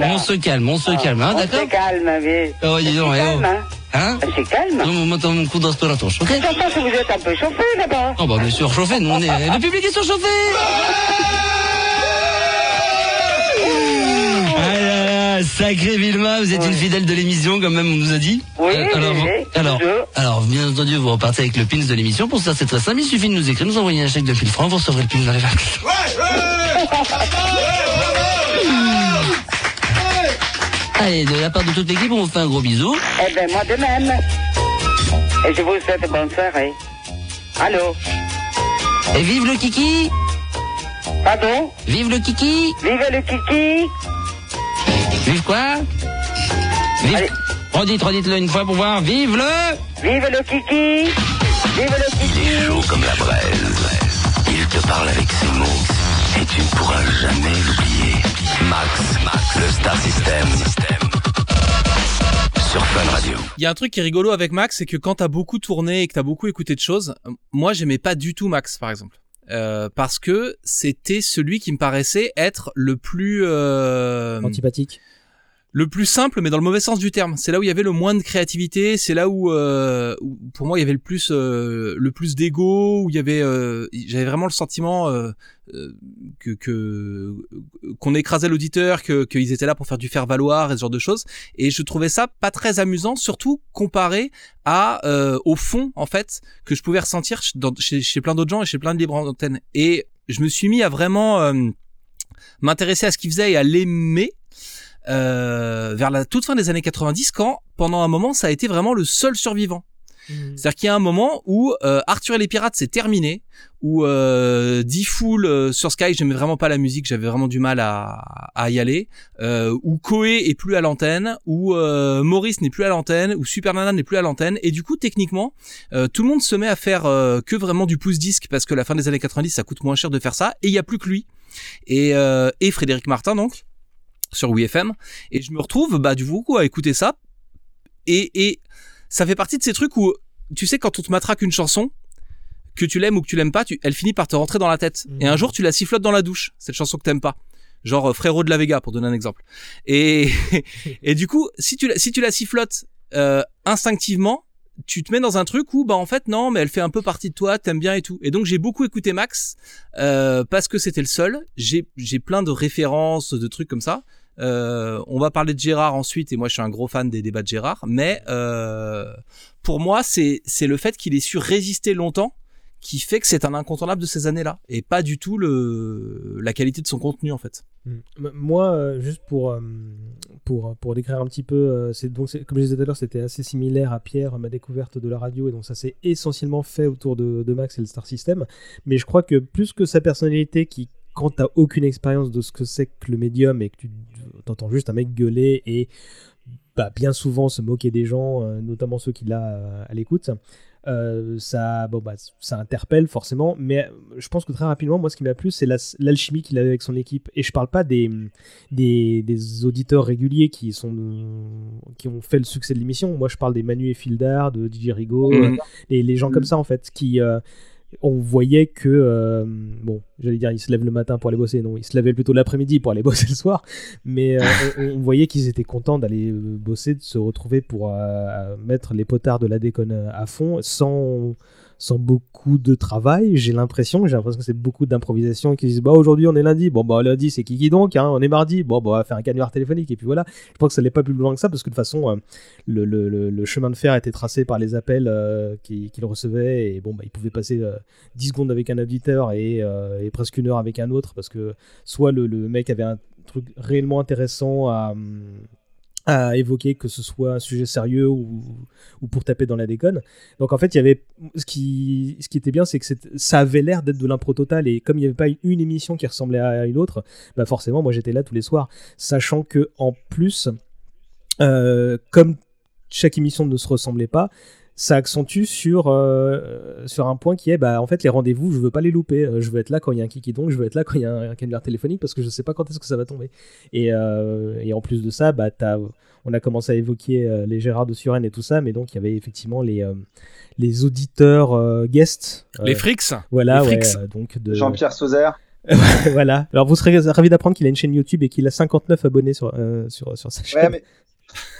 On se calme, on se calme, hein, On d'accord se calme, oui. Oh, dis donc, eh, oh. calme, hein. Hein suis calme. On monte mon coup dans ce la torche, ok J'entends que vous êtes un peu chauffé là-bas. Oh bah bien sûr, chauffé, nous on est... Le public est surchauffé Ah sacré Vilma, vous êtes une fidèle de l'émission, comme même on nous a dit. Oui, Euh, alors, oui, oui, alors, bien entendu, vous repartez avec le pins de l'émission. Pour ça, c'est très simple. Il suffit de nous écrire, nous envoyer un chèque de 1000 francs, vous recevrez le pins dans les vacances. Allez, de la part de toute l'équipe, on vous fait un gros bisou. Eh ben moi de même. Et je vous souhaite bonne soirée. Allô Et vive le kiki Pardon Vive le kiki Vive le kiki Vive quoi Vive... Redites, redites-le une fois pour voir. Vive le... Vive le kiki Vive le kiki Il est chaud comme la braise. Il te parle avec ses mots. Et tu ne pourras jamais l'oublier. Max, Max, le Star System. Sur Fun Radio. Il y a un truc qui est rigolo avec Max, c'est que quand t'as beaucoup tourné et que t'as beaucoup écouté de choses, moi j'aimais pas du tout Max par exemple. Euh, parce que c'était celui qui me paraissait être le plus euh, Antipathique. Le plus simple, mais dans le mauvais sens du terme. C'est là où il y avait le moins de créativité, c'est là où, euh, pour moi il y avait le plus euh, le plus d'ego, où il y avait euh, j'avais vraiment le sentiment euh, euh, que que qu'on écrasait l'auditeur, que qu'ils étaient là pour faire du faire valoir et ce genre de choses. Et je trouvais ça pas très amusant, surtout comparé à euh, au fond en fait que je pouvais ressentir chez, plein d'autres gens et chez plein de libres antennes. Et je me suis mis à vraiment m'intéresser à ce qu'il faisait et à l'aimer euh, vers la toute fin des années 90 quand pendant un moment ça a été vraiment le seul survivant. C'est-à-dire qu'il y a un moment où euh, Arthur et les pirates c'est terminé, où euh, D-Fool euh, sur Sky j'aimais vraiment pas la musique, j'avais vraiment du mal à, à y aller, euh, où Koé est plus à l'antenne, où euh, Maurice n'est plus à l'antenne, où Super Nana n'est plus à l'antenne, et du coup techniquement euh, tout le monde se met à faire euh, que vraiment du pouce disque parce que la fin des années 90 ça coûte moins cher de faire ça, et il y a plus que lui et, euh, et Frédéric Martin donc sur WeFM et je me retrouve bah du coup à écouter ça. Et, et ça fait partie de ces trucs où tu sais quand on te matraque une chanson que tu l'aimes ou que tu l'aimes pas tu, elle finit par te rentrer dans la tête. Et un jour tu la sifflotes dans la douche cette chanson que t'aimes pas. Genre euh, Frérot de la Vega pour donner un exemple. Et et du coup si tu la, si tu la sifflotes euh, instinctivement tu te mets dans un truc où bah en fait non mais elle fait un peu partie de toi t'aimes bien et tout. Et donc j'ai beaucoup écouté Max euh, parce que c'était le seul. J'ai j'ai plein de références de trucs comme ça. Euh, on va parler de Gérard ensuite et moi je suis un gros fan des débats de Gérard. Mais euh, pour moi c'est c'est le fait qu'il ait su résister longtemps qui fait que c'est un incontournable de ces années-là et pas du tout le la qualité de son contenu en fait. Mm. M- Moi, euh, juste pour, euh, pour, pour décrire un petit peu, euh, c'est donc comme je disais tout à l'heure, c'était assez similaire à Pierre, ma découverte de la radio, et donc ça s'est essentiellement fait autour de, de Max et le Star System. Mais je crois que plus que sa personnalité, qui quand t'as aucune expérience de ce que c'est que le médium et que tu t'entends juste un mec gueuler et bah, bien souvent se moquer des gens, euh, notamment ceux qu'il a euh, à l'écoute. Euh, ça, bon, bah, ça interpelle forcément, mais euh, je pense que très rapidement, moi, ce qui m'a plu, c'est la- l'alchimie qu'il avait avec son équipe. Et je parle pas des, des, des auditeurs réguliers qui, sont, qui ont fait le succès de l'émission. Moi, je parle des Manu et Fildar, de DJ Rigo, Mhm. euh, et les gens comme ça, en fait, qui. euh, on voyait que, euh, bon, j'allais dire, ils se lèvent le matin pour aller bosser. Non, ils se lèvent plutôt l'après-midi pour aller bosser le soir. Mais euh, on, voyait qu'ils étaient contents d'aller euh, bosser, de se retrouver pour mettre les potards de la déconne à fond, sans, sans beaucoup de travail. J'ai l'impression, j'ai l'impression que c'est beaucoup d'improvisation. Qu'ils disent, bah aujourd'hui on est lundi, bon bah lundi c'est qui qui donc, hein, on est mardi, bon bah on va faire un canular téléphonique et puis voilà. Je pense que ça n'est pas plus loin que ça parce que de toute façon euh, le, chemin de fer était tracé par les appels euh, qu'il recevait et bon bah il pouvait passer euh, 10 secondes avec un auditeur et, euh, et presque une heure avec un autre parce que soit le, le mec avait un truc réellement intéressant à, hum, à évoquer, que ce soit un sujet sérieux ou, ou pour taper dans la déconne. Donc en fait, il y avait ce qui, était bien, c'est que ça avait l'air d'être de l'impro total et comme il n'y avait pas une émission qui ressemblait à une autre, bah forcément, moi j'étais là tous les soirs, sachant que en plus, euh, comme chaque émission ne se ressemblait pas, ça accentue sur, euh, sur un point qui est bah, en fait les rendez-vous, je veux pas les louper. Euh, Je veux être là quand il y a un kiki donc, je veux être là quand il y a un, un canular téléphonique parce que je sais pas quand est-ce que ça va tomber. Et, euh, et en plus de ça, bah, t'as- on a commencé à évoquer euh, les Gérard de Suren et tout ça, mais donc il y avait effectivement les, euh, les auditeurs euh, guests. Les frics Voilà, Les ouais, frics. euh, donc de Jean-Pierre Sauzère. voilà. Alors vous serez ravi d'apprendre qu'il a une chaîne YouTube et qu'il a 59 abonnés sur, euh, sur, sur sa chaîne. Ouais, mais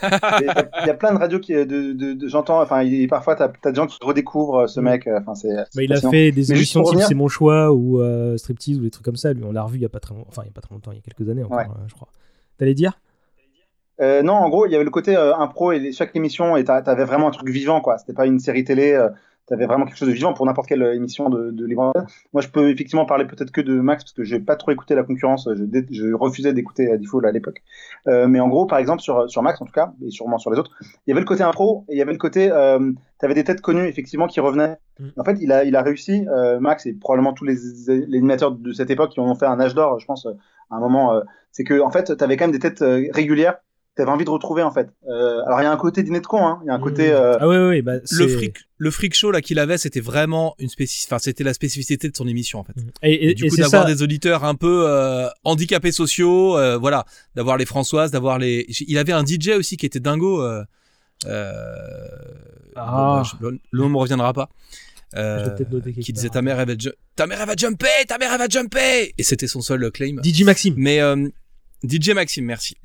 il y a plein de radios qui de, de, de- j'entends enfin il, parfois t'as as des gens qui redécouvrent euh, ce mec euh, enfin c'est Bah, il a fait des émissions type C'est mon choix ou euh, Striptease ou des trucs comme ça. Lui, on l'a revu il y a pas très longtemps. Enfin, il y a pas très longtemps, il y a quelques années encore, Ouais. euh, je crois. T'allais dire? Euh, non, en gros, il y avait le côté euh, impro et les- chaque émission, et t'a- t'avais vraiment un truc vivant, quoi. C'était pas une série télé, euh, t'avais vraiment quelque chose de vivant pour n'importe quelle émission de, de Libre. Moi, je peux effectivement parler peut-être que de Max, parce que j'ai pas trop écouté la concurrence, je, dé- je refusais d'écouter Default à l'époque. Euh, mais en gros, par exemple, sur, sur Max, en tout cas, et sûrement sur les autres, il y avait le côté impro, et il y avait le côté, euh, t'avais des têtes connues, effectivement, qui revenaient. En fait, il a, il a réussi, euh, Max, et probablement tous les, les animateurs de cette époque qui en ont fait un âge d'or, je pense, euh, à un moment, euh, c'est que, en fait, t'avais quand même des têtes euh, régulières t'avais envie de retrouver en fait. Euh, alors il y a un côté dîner de con, hein. il y a un côté. euh, Ah ouais, ouais, bah, le freak, le freak show là qu'il avait, c'était vraiment une spécifi... enfin, c'était la spécificité de son émission en fait. Et, et- du et coup, d'avoir des auditeurs un peu euh, handicapés sociaux, euh, voilà, d'avoir les Françoises, d'avoir les. Il avait un DJ aussi qui était dingo. Euh, euh, Ah. bon, bah, je- le nom me reviendra pas. Euh, qui disait ta mère elle va ju- ta mère elle va jumper, ta mère elle va jumper et c'était son seul claim. DJ Maxime. Mais euh, DJ Maxime, merci.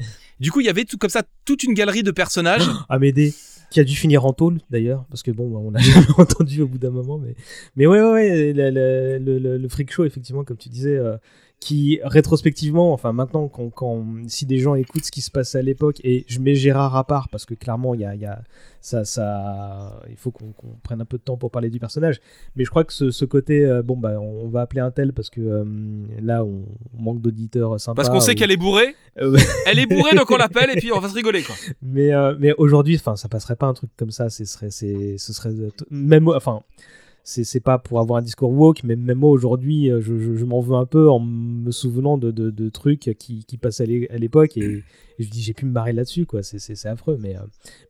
Du coup, il y avait tout comme ça toute une galerie de personnages. Amédée, qui a dû finir en tôle d'ailleurs, parce que bon, bah, on l'a jamais entendu au bout d'un moment, mais, mais ouais, ouais, ouais, le freak show, effectivement, comme tu disais, euh, qui rétrospectivement, enfin maintenant, quand, quand, si des gens écoutent ce qui se passait à l'époque, et je mets Gérard à part, parce que clairement, il y a, y a ça, ça, il faut qu'on prenne un peu de temps pour parler du personnage, mais je crois que ce, ce côté, euh, bon, bah, on, on va appeler un tel parce que euh, là, on, on manque d'auditeurs sympas. Parce qu'on sait ou- qu'elle est bourrée. Euh. Elle est bourrée, donc on l'appelle et puis on va se rigoler quoi. Mais, euh, mais aujourd'hui, enfin, ça passerait pas un truc comme ça. Ce serait, ce serait même, enfin, c'est, c'est pas pour avoir un discours woke, mais même moi aujourd'hui, euh, je, je, je m'en veux un peu en me souvenant de, de, de trucs qui, qui passaient à l'é- à l'époque et, et je dis j'ai pu me marrer là-dessus, quoi. C'est, affreux, mais, euh,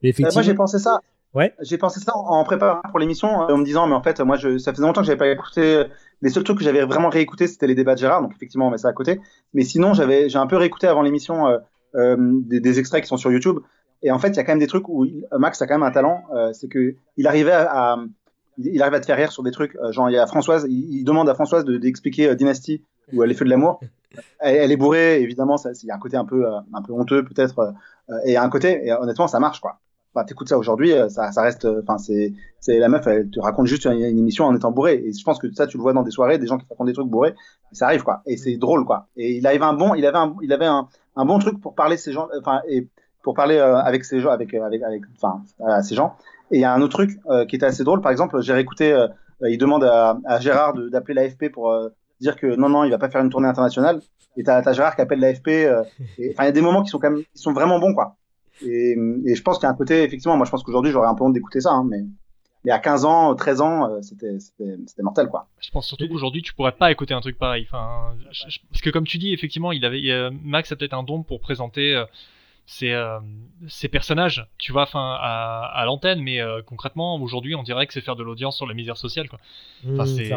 mais Euh, effectivement. moi j'ai pensé ça. Ouais. J'ai pensé ça en préparant pour l'émission, euh, en me disant, mais en fait, moi, je, ça faisait longtemps que j'avais pas écouté. Les seuls trucs que j'avais vraiment réécouté, c'était les débats de Gérard, donc effectivement, on met ça à côté. Mais sinon, j'avais, j'ai un peu réécouté avant l'émission euh, euh, des, des extraits qui sont sur YouTube. Et en fait, il y a quand même des trucs où Max a quand même un talent, euh, c'est que il arrivait à, à- il arrive à te faire rire sur des trucs. euh, genre, il y a Françoise, il, il demande à Françoise de d'expliquer euh, Dynasty ou les feux de l'amour. Elle, elle est bourrée, évidemment, ça- il y a un côté un peu, euh, un peu honteux peut-être, euh, et il y a un côté, et honnêtement, ça marche quoi. Enfin, t'écoutes ça aujourd'hui, ça, ça reste, enfin, c'est, c'est la meuf, elle te raconte juste une, une émission en étant bourrée. Et je pense que ça, tu le vois dans des soirées, des gens qui racontent des trucs bourrés, ça arrive quoi. Et c'est drôle quoi. Et il avait un bon, il avait un, il avait un, un bon truc pour parler ces gens, enfin, et pour parler euh, avec ces gens, avec, avec, avec, enfin, à ces gens. Et il y a un autre truc euh, qui était assez drôle. Par exemple, j'ai réécouté, euh, il demande à, Gérard d'appeler l'AFP pour euh, dire que non, non, il va pas faire une tournée internationale. Et t'as t'as Gérard qui appelle l'AFP. Enfin, il y a des moments qui sont quand même, qui sont vraiment bons quoi. Et, je pense qu'il y a un côté, effectivement, moi je pense qu'aujourd'hui j'aurais un peu honte d'écouter ça, hein, mais, mais à 15 ans, 13 ans, c'était mortel quoi. Je pense surtout qu'aujourd'hui, tu pourrais pas écouter un truc pareil. Parce que comme tu dis, effectivement, il avait Max a peut-être un don pour présenter ses, euh, ses personnages, tu vois, enfin à, à l'antenne, mais euh, concrètement, aujourd'hui, on dirait que c'est faire de l'audience sur la misère sociale, quoi. Enfin, Mmh, c'est.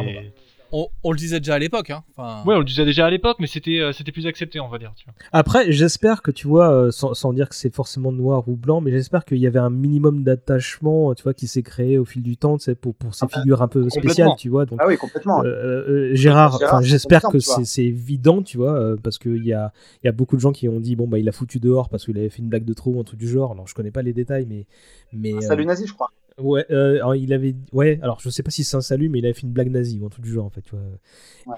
On, on le disait déjà à l'époque. Hein. Enfin, Ouais, on le disait déjà à l'époque, mais c'était euh, c'était plus accepté, on va dire. Tu vois. Après, j'espère que tu vois, euh, sans, sans dire que c'est forcément noir ou blanc, mais j'espère qu'il y avait un minimum d'attachement, tu vois, qui s'est créé au fil du temps, tu sais, pour, pour ces figures un peu spéciales, tu vois. Donc, Ah oui, complètement. euh, euh, Gérard, j'espère que c'est évident, tu vois, euh, parce qu'il y a, il y a beaucoup de gens qui ont dit, bon, bah, il a foutu dehors parce qu'il avait fait une blague de trop ou un truc du genre. Alors, je connais pas les détails, mais. mais Un euh, salut nazi, je crois. Ouais, euh, alors, il avait, ouais, alors je sais pas si c'est un salut, mais il avait fait une blague nazie ou un truc du genre en fait, tu vois.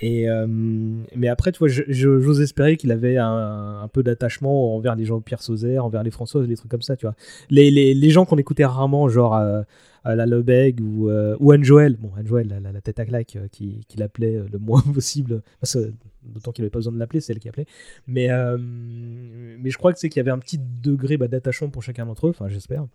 Et euh, mais après, tu vois, j'ose espérer qu'il avait un, un peu d'attachement envers les gens de Pierre Sauzère, envers les Françoises, des trucs comme ça, tu vois. Les, les, les gens qu'on écoutait rarement, genre euh, à la Lebeg ou, euh, ou Anne Joël, bon, Anne Joël, la, la- la tête à claque, qui, qui l'appelait le moins possible, parce que d'autant qu'il avait pas besoin de l'appeler, c'est elle qui appelait. Mais, mais je crois que c'est qu'il y avait un petit degré bah, d'attachement pour chacun d'entre eux, enfin, j'espère.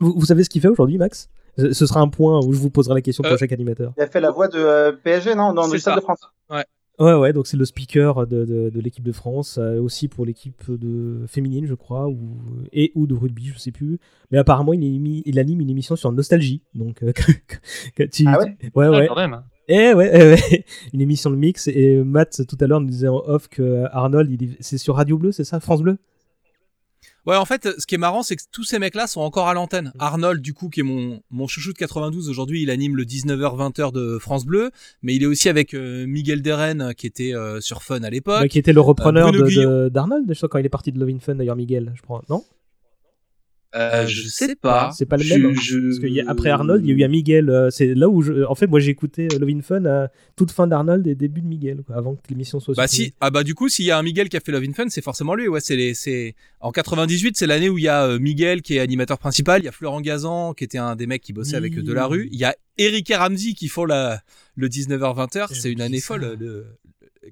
Vous, vous savez ce qu'il fait aujourd'hui, Max? Ce ce sera un point où je vous poserai la question pour Euh, chaque animateur. Il a fait la voix de euh, PSG, non, dans le Stade de France. Ouais. Ouais, ouais, donc c'est le speaker de, de, de l'équipe de France, euh, aussi pour l'équipe de féminine, je crois, ou, et ou de rugby, je sais plus. Mais apparemment, il, émi- il anime une émission sur Nostalgie. Donc, euh, tu, Ah ouais? Ouais, Ah, ouais. quand même. Eh ouais, eh ouais. une émission de mix. Et Matt, tout à l'heure, nous disait en off que Arnold, c'est sur Radio Bleu, c'est ça? France Bleu? Ouais, en fait, ce qui est marrant, c'est que tous ces mecs-là sont encore à l'antenne. Arnold, du coup, qui est mon, mon chouchou de 92, aujourd'hui, il anime le 19h-20h de France Bleu, mais il est aussi avec euh, Miguel Deren, qui était euh, sur Fun à l'époque. Bah, qui était le repreneur de- Guillon. de- d'Arnold, je crois, quand il est parti de Love in Fun, d'ailleurs, Miguel, je crois. Non? Euh, je sais pas. C'est pas le Je- même. hein. je- Parce qu'après Arnold, il y a eu un Miguel. euh, c'est là où, je... en fait, moi, j'ai écouté euh, Love in Fun à toute fin d'Arnold et début de Miguel, quoi, avant que l'émission soit Bah supprimée. si, ah bah du coup, s'il y a un Miguel qui a fait Love in Fun, c'est forcément lui. Ouais, c'est les, c'est en 98, c'est l'année où il y a Miguel qui est animateur principal, il y a Florent Gazan qui était un des mecs qui bossait avec euh, Oui. Delarue, il y a Eric et Ramsey qui font la le 19h-20h, c'est une année ça. folle, le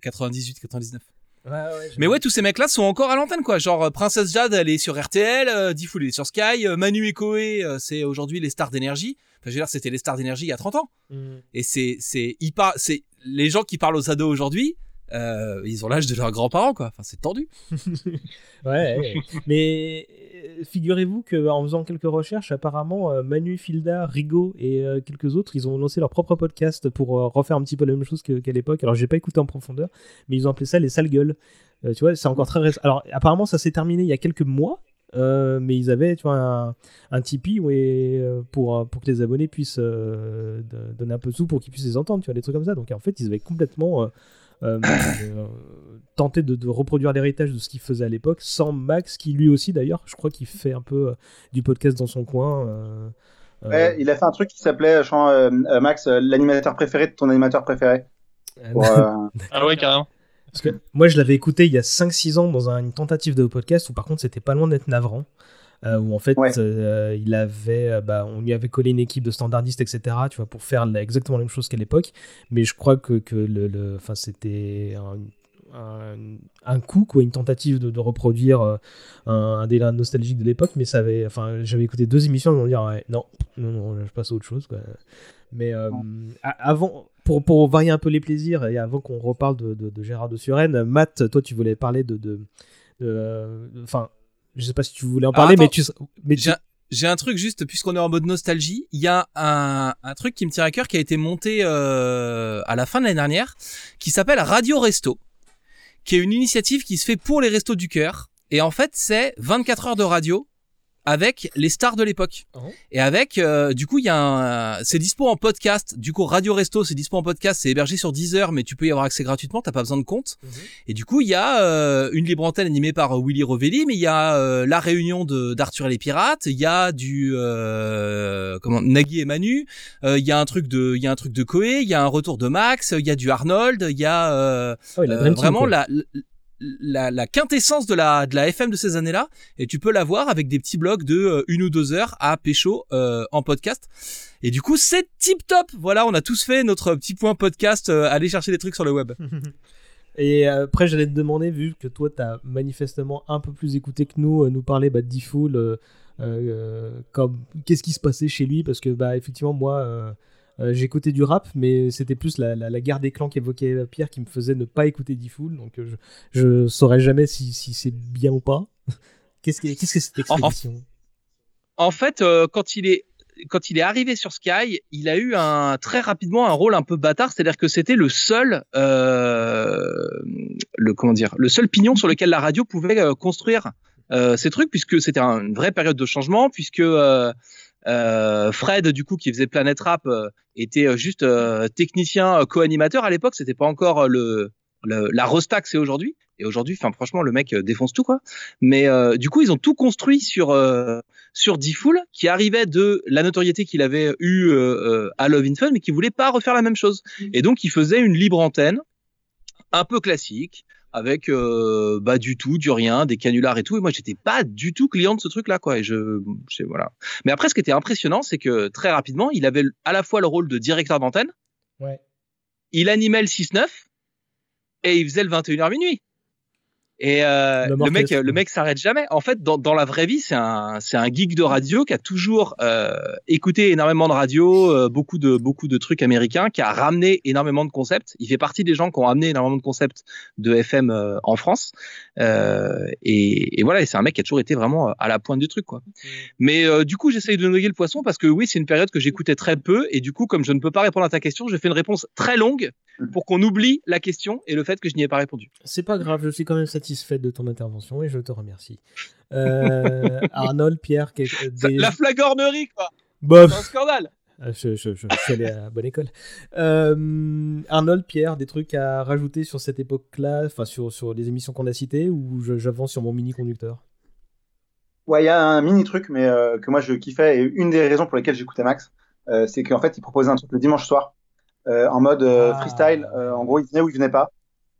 98-99. Ouais, ouais, Mais ouais, tous ces mecs-là sont encore à l'antenne, quoi. Genre, euh, Princesse Jade, elle est sur RTL, euh, Diffoul est sur Sky, euh, Manu et Koé, euh, c'est aujourd'hui les stars d'énergie. Enfin, je veux dire, c'était les stars d'énergie il y a 30 ans. Mm. Et c'est, c'est, c'est, les gens qui parlent aux ados aujourd'hui, euh, ils ont l'âge de leurs grands-parents, quoi. Enfin, c'est tendu. Ouais, mais euh, figurez-vous qu'en faisant quelques recherches, apparemment, euh, Manu, Filda, Rigaud et quelques autres, ils ont lancé leur propre podcast pour refaire un petit peu la même chose qu'à l'époque. Alors, j'ai pas écouté en profondeur, mais ils ont appelé ça les sales gueules. Tu vois, c'est encore très récent. Alors, apparemment, ça s'est terminé il y a quelques mois. mais ils avaient tu vois, un, un Tipeee pour, pour que les abonnés puissent donner un peu de sous pour qu'ils puissent les entendre, tu vois, des trucs comme ça. Donc en fait, ils avaient complètement euh, euh, tenté de, de reproduire l'héritage de ce qu'il faisait à l'époque, sans Max, qui lui aussi d'ailleurs, je crois qu'il fait un peu euh, du podcast dans son coin. euh, euh, Ouais, il a fait un truc qui s'appelait, je crois, euh, euh, Max, euh, l'animateur préféré de ton animateur préféré. Pour, euh, Ah ouais, carrément. Parce que moi, je l'avais écouté il y a 5-6 ans dans un- une tentative de podcast où, par contre, c'était pas loin d'être navrant. Euh, où en fait, euh, il avait, euh, bah, on lui avait collé une équipe de standardistes, etc., tu vois, pour faire la- exactement la même chose qu'à l'époque. Mais je crois que, que le, enfin, c'était un, un, un coup, quoi, une tentative de, de reproduire euh, un, un délire nostalgique de l'époque. Mais ça avait, enfin, j'avais écouté deux émissions, ils m'ont dit, ouais, non, non, non, je passe à autre chose, quoi. Mais euh, avant, pour, pour varier un peu les plaisirs, et avant qu'on reparle de, de, de Gérard de Suren, Matt, toi, tu voulais parler de- Enfin, je sais pas si tu voulais en parler, mais tu. Mais tu- J'ai, j'ai un truc juste, puisqu'on est en mode nostalgie, il y a un, un truc qui me tient à cœur qui a été monté euh, à la fin de l'année dernière, qui s'appelle Radio Resto, qui est une initiative qui se fait pour les restos du cœur. Et en fait, c'est 24 heures de radio avec les stars de l'époque. Et avec, euh, du coup, il y a un, c'est dispo en podcast. Du coup, Radio Resto, c'est dispo en podcast, c'est hébergé sur Deezer, mais tu peux y avoir accès gratuitement, t'as pas besoin de compte. Et du coup, il y a euh, une libre antenne animée par euh, Willy Rovelli, mais il y a euh, la réunion de d'Arthur et les pirates, il y a du euh, comment Nagui et Manu, euh, il y a un truc de il y a un truc de Koé, il y a un retour de Max, il y a du Arnold, il y a euh, Oh, il a Dream Team, vraiment la, la quintessence de la de la FM de ces années-là et tu peux la voir avec des petits blocs de euh, une ou deux heures à pécho euh, en podcast. Et du coup c'est tip top. Voilà on a tous fait notre petit point podcast euh, aller chercher des trucs sur le web. Et après, j'allais te demander, vu que toi, tu as manifestement un peu plus écouté que nous, nous parler bah, euh, comme qu'est-ce qui se passait chez lui, parce que bah effectivement, moi, euh, j'écoutais du rap, mais c'était plus la, la, la guerre des clans qu'évoquait Pierre qui me faisait ne pas écouter D-Fool, donc euh, je, je saurais jamais si, si c'est bien ou pas. qu'est-ce que qu'est-ce que cette En- en- fait, euh, quand il est quand il est arrivé sur Sky, il a eu un très rapidement un rôle un peu bâtard, c'est-à-dire que c'était le seul euh, le comment dire, le seul pignon sur lequel la radio pouvait euh, construire euh, ces trucs puisque c'était un- une vraie période de changement puisque euh, Fred du coup qui faisait Planet Rap euh, était euh, juste euh, technicien euh, co-animateur à l'époque, c'était pas encore euh, le, le la Rosta que c'est aujourd'hui. Et aujourd'hui, enfin franchement, le mec défonce tout quoi. Mais euh, du coup, ils ont tout construit sur euh, sur D-Fool, qui arrivait de la notoriété qu'il avait eu euh, euh, à Love in Fun, mais qui voulait pas refaire la même chose. Et donc, il faisait une libre antenne, un peu classique, avec euh, bah du tout, du rien, des canulars et tout. Et moi, j'étais pas du tout client de ce truc-là, quoi. Et je, je voilà. Mais après, ce qui était impressionnant, c'est que très rapidement, il avait à la fois le rôle de directeur d'antenne, Ouais. il animait le 6-9 et il faisait le 21h minuit. Et euh, le mec, le mec s'arrête jamais. En fait, dans, dans la vraie vie, c'est un, c'est un geek de radio qui a toujours euh, écouté énormément de radio, euh, beaucoup de, beaucoup de trucs américains, qui a ramené énormément de concepts. Il fait partie des gens qui ont amené énormément de concepts de FM euh, en France. Euh, et, et voilà, et c'est un mec qui a toujours été vraiment à la pointe du truc, quoi. Mais euh, du coup, j'essaye de noyer le poisson parce que oui, c'est une période que j'écoutais très peu. Et du coup, comme je ne peux pas répondre à ta question, j'ai fait une réponse très longue pour qu'on oublie la question et le fait que je n'y ai pas répondu. C'est pas grave, je suis quand même satisfait de ton intervention et je te remercie. Euh, Arnold, Pierre, quel- des- La flagornerie, quoi. Bof. C'est un scandale. Ah, Je, je, je suis allé à la bonne école. Euh, Arnold, Pierre, des trucs à rajouter sur cette époque-là, enfin sur, sur les émissions qu'on a citées, ou j'avance sur mon mini-conducteur Ouais, il y a un mini truc, mais euh, que moi je kiffais, et une des raisons pour lesquelles j'écoutais Max, euh, c'est qu'en fait, il proposait un truc le dimanche soir, euh, en mode euh, Ah. freestyle. Euh, en gros, il venait ou il venait pas.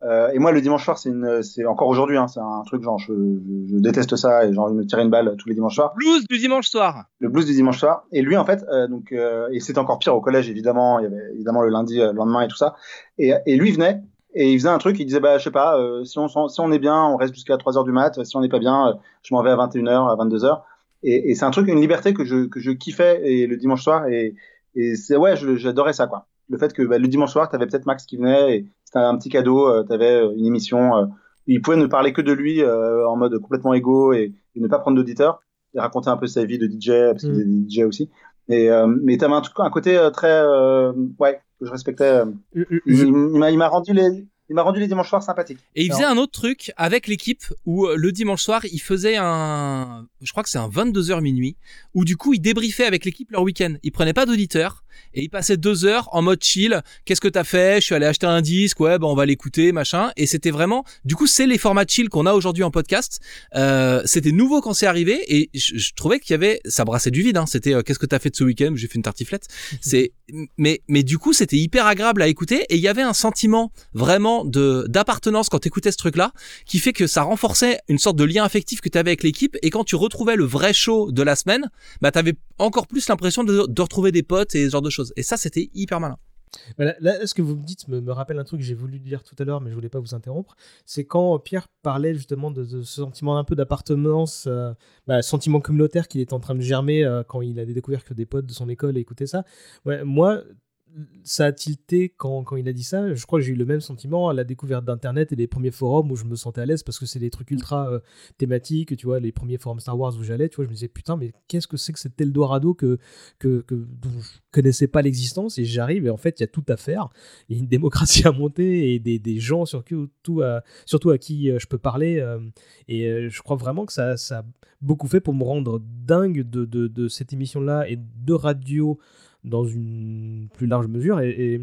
Euh, et moi, le dimanche soir, c'est une, c'est encore aujourd'hui, hein, c'est un truc genre, je, je, je déteste ça et j'ai envie de me tirer une balle tous les dimanches soirs. Blues du dimanche soir. Le blues du dimanche soir. Et lui, en fait, euh, donc, euh, et c'était encore pire au collège, évidemment. Il y avait évidemment le lundi, euh, le lendemain et tout ça. Et, et lui venait et il faisait un truc. Il disait, bah, je sais pas, euh, si on si on est bien, on reste jusqu'à 3 heures du mat. Si on n'est pas bien, euh, je m'en vais à 21h, à 22h. Et, et c'est un truc, une liberté que je que je kiffais et le dimanche soir. Et, et c'est ouais, j'adorais ça, quoi. Le fait que bah, le dimanche soir, t'avais peut-être Max qui venait et c'était un petit cadeau. Euh, t'avais euh, une émission. Euh, il pouvait ne parler que de lui euh, en mode complètement égo et, et ne pas prendre d'auditeurs et raconter un peu sa vie de DJ parce qu'il était DJ aussi. Et euh, mais t'avais un, truc- un côté euh, très euh, ouais que je respectais. Il, il m'a il m'a rendu les il m'a rendu les dimanches soirs sympathiques. Et il faisait un autre truc avec l'équipe où euh, le dimanche soir, il faisait un, je crois que c'est un 22h minuit, où du coup, il débriefait avec l'équipe leur week-end. Il prenait pas d'auditeurs et il passait deux heures en mode chill. Qu'est-ce que t'as fait? Je suis allé acheter un disque, ouais, bah on va l'écouter, machin. Et c'était vraiment, du coup, c'est les formats chill qu'on a aujourd'hui en podcast. Euh, c'était nouveau quand c'est arrivé et je, je trouvais qu'il y avait, ça brassait du vide, hein. C'était, euh, qu'est-ce que t'as fait de ce week-end? J'ai fait une tartiflette. C'est, mais, mais du coup, c'était hyper agréable à écouter et il y avait un sentiment vraiment de, d'appartenance quand t'écoutais ce truc-là qui fait que ça renforçait une sorte de lien affectif que t'avais avec l'équipe et quand tu retrouvais le vrai show de la semaine, bah t'avais encore plus l'impression de, retrouver des potes et ce genre de choses. Et ça, c'était hyper malin. Là, ce que vous me dites me, rappelle un truc que j'ai voulu dire tout à l'heure, mais je voulais pas vous interrompre. C'est quand Pierre parlait justement de, de ce sentiment un peu d'appartenance, euh, bah, sentiment communautaire qu'il est en train de germer euh, quand il a découvert que des potes de son école écoutaient ça. Moi, ça a tilté quand, quand il a dit ça. Je crois que j'ai eu le même sentiment à la découverte d'Internet et des premiers forums où je me sentais à l'aise parce que c'est des trucs ultra euh, thématiques. Tu vois, les premiers forums Star Wars où j'allais, tu vois, je me disais putain, mais qu'est-ce que c'est que cet Eldorado que, que, que, dont je connaissais pas l'existence? Et j'arrive et en fait, il y a tout à faire. Il y a une démocratie à monter et des, des gens sur qui, tout à, surtout à qui euh, je peux parler. euh, et je crois vraiment que ça, ça a beaucoup fait pour me rendre dingue de, de, de cette émission-là et de radio dans une plus large mesure. Et, et,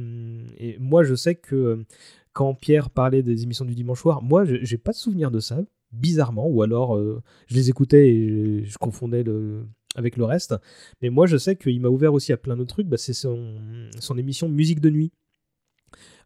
et moi, je sais que euh, quand Pierre parlait des émissions du dimanche soir, moi, je- j'ai pas de souvenir de ça, bizarrement, ou alors euh, je les écoutais et je, je confondais le avec le reste. Mais moi, je sais qu'il m'a ouvert aussi à plein d'autres trucs. Bah, c'est son, son émission Musique de nuit.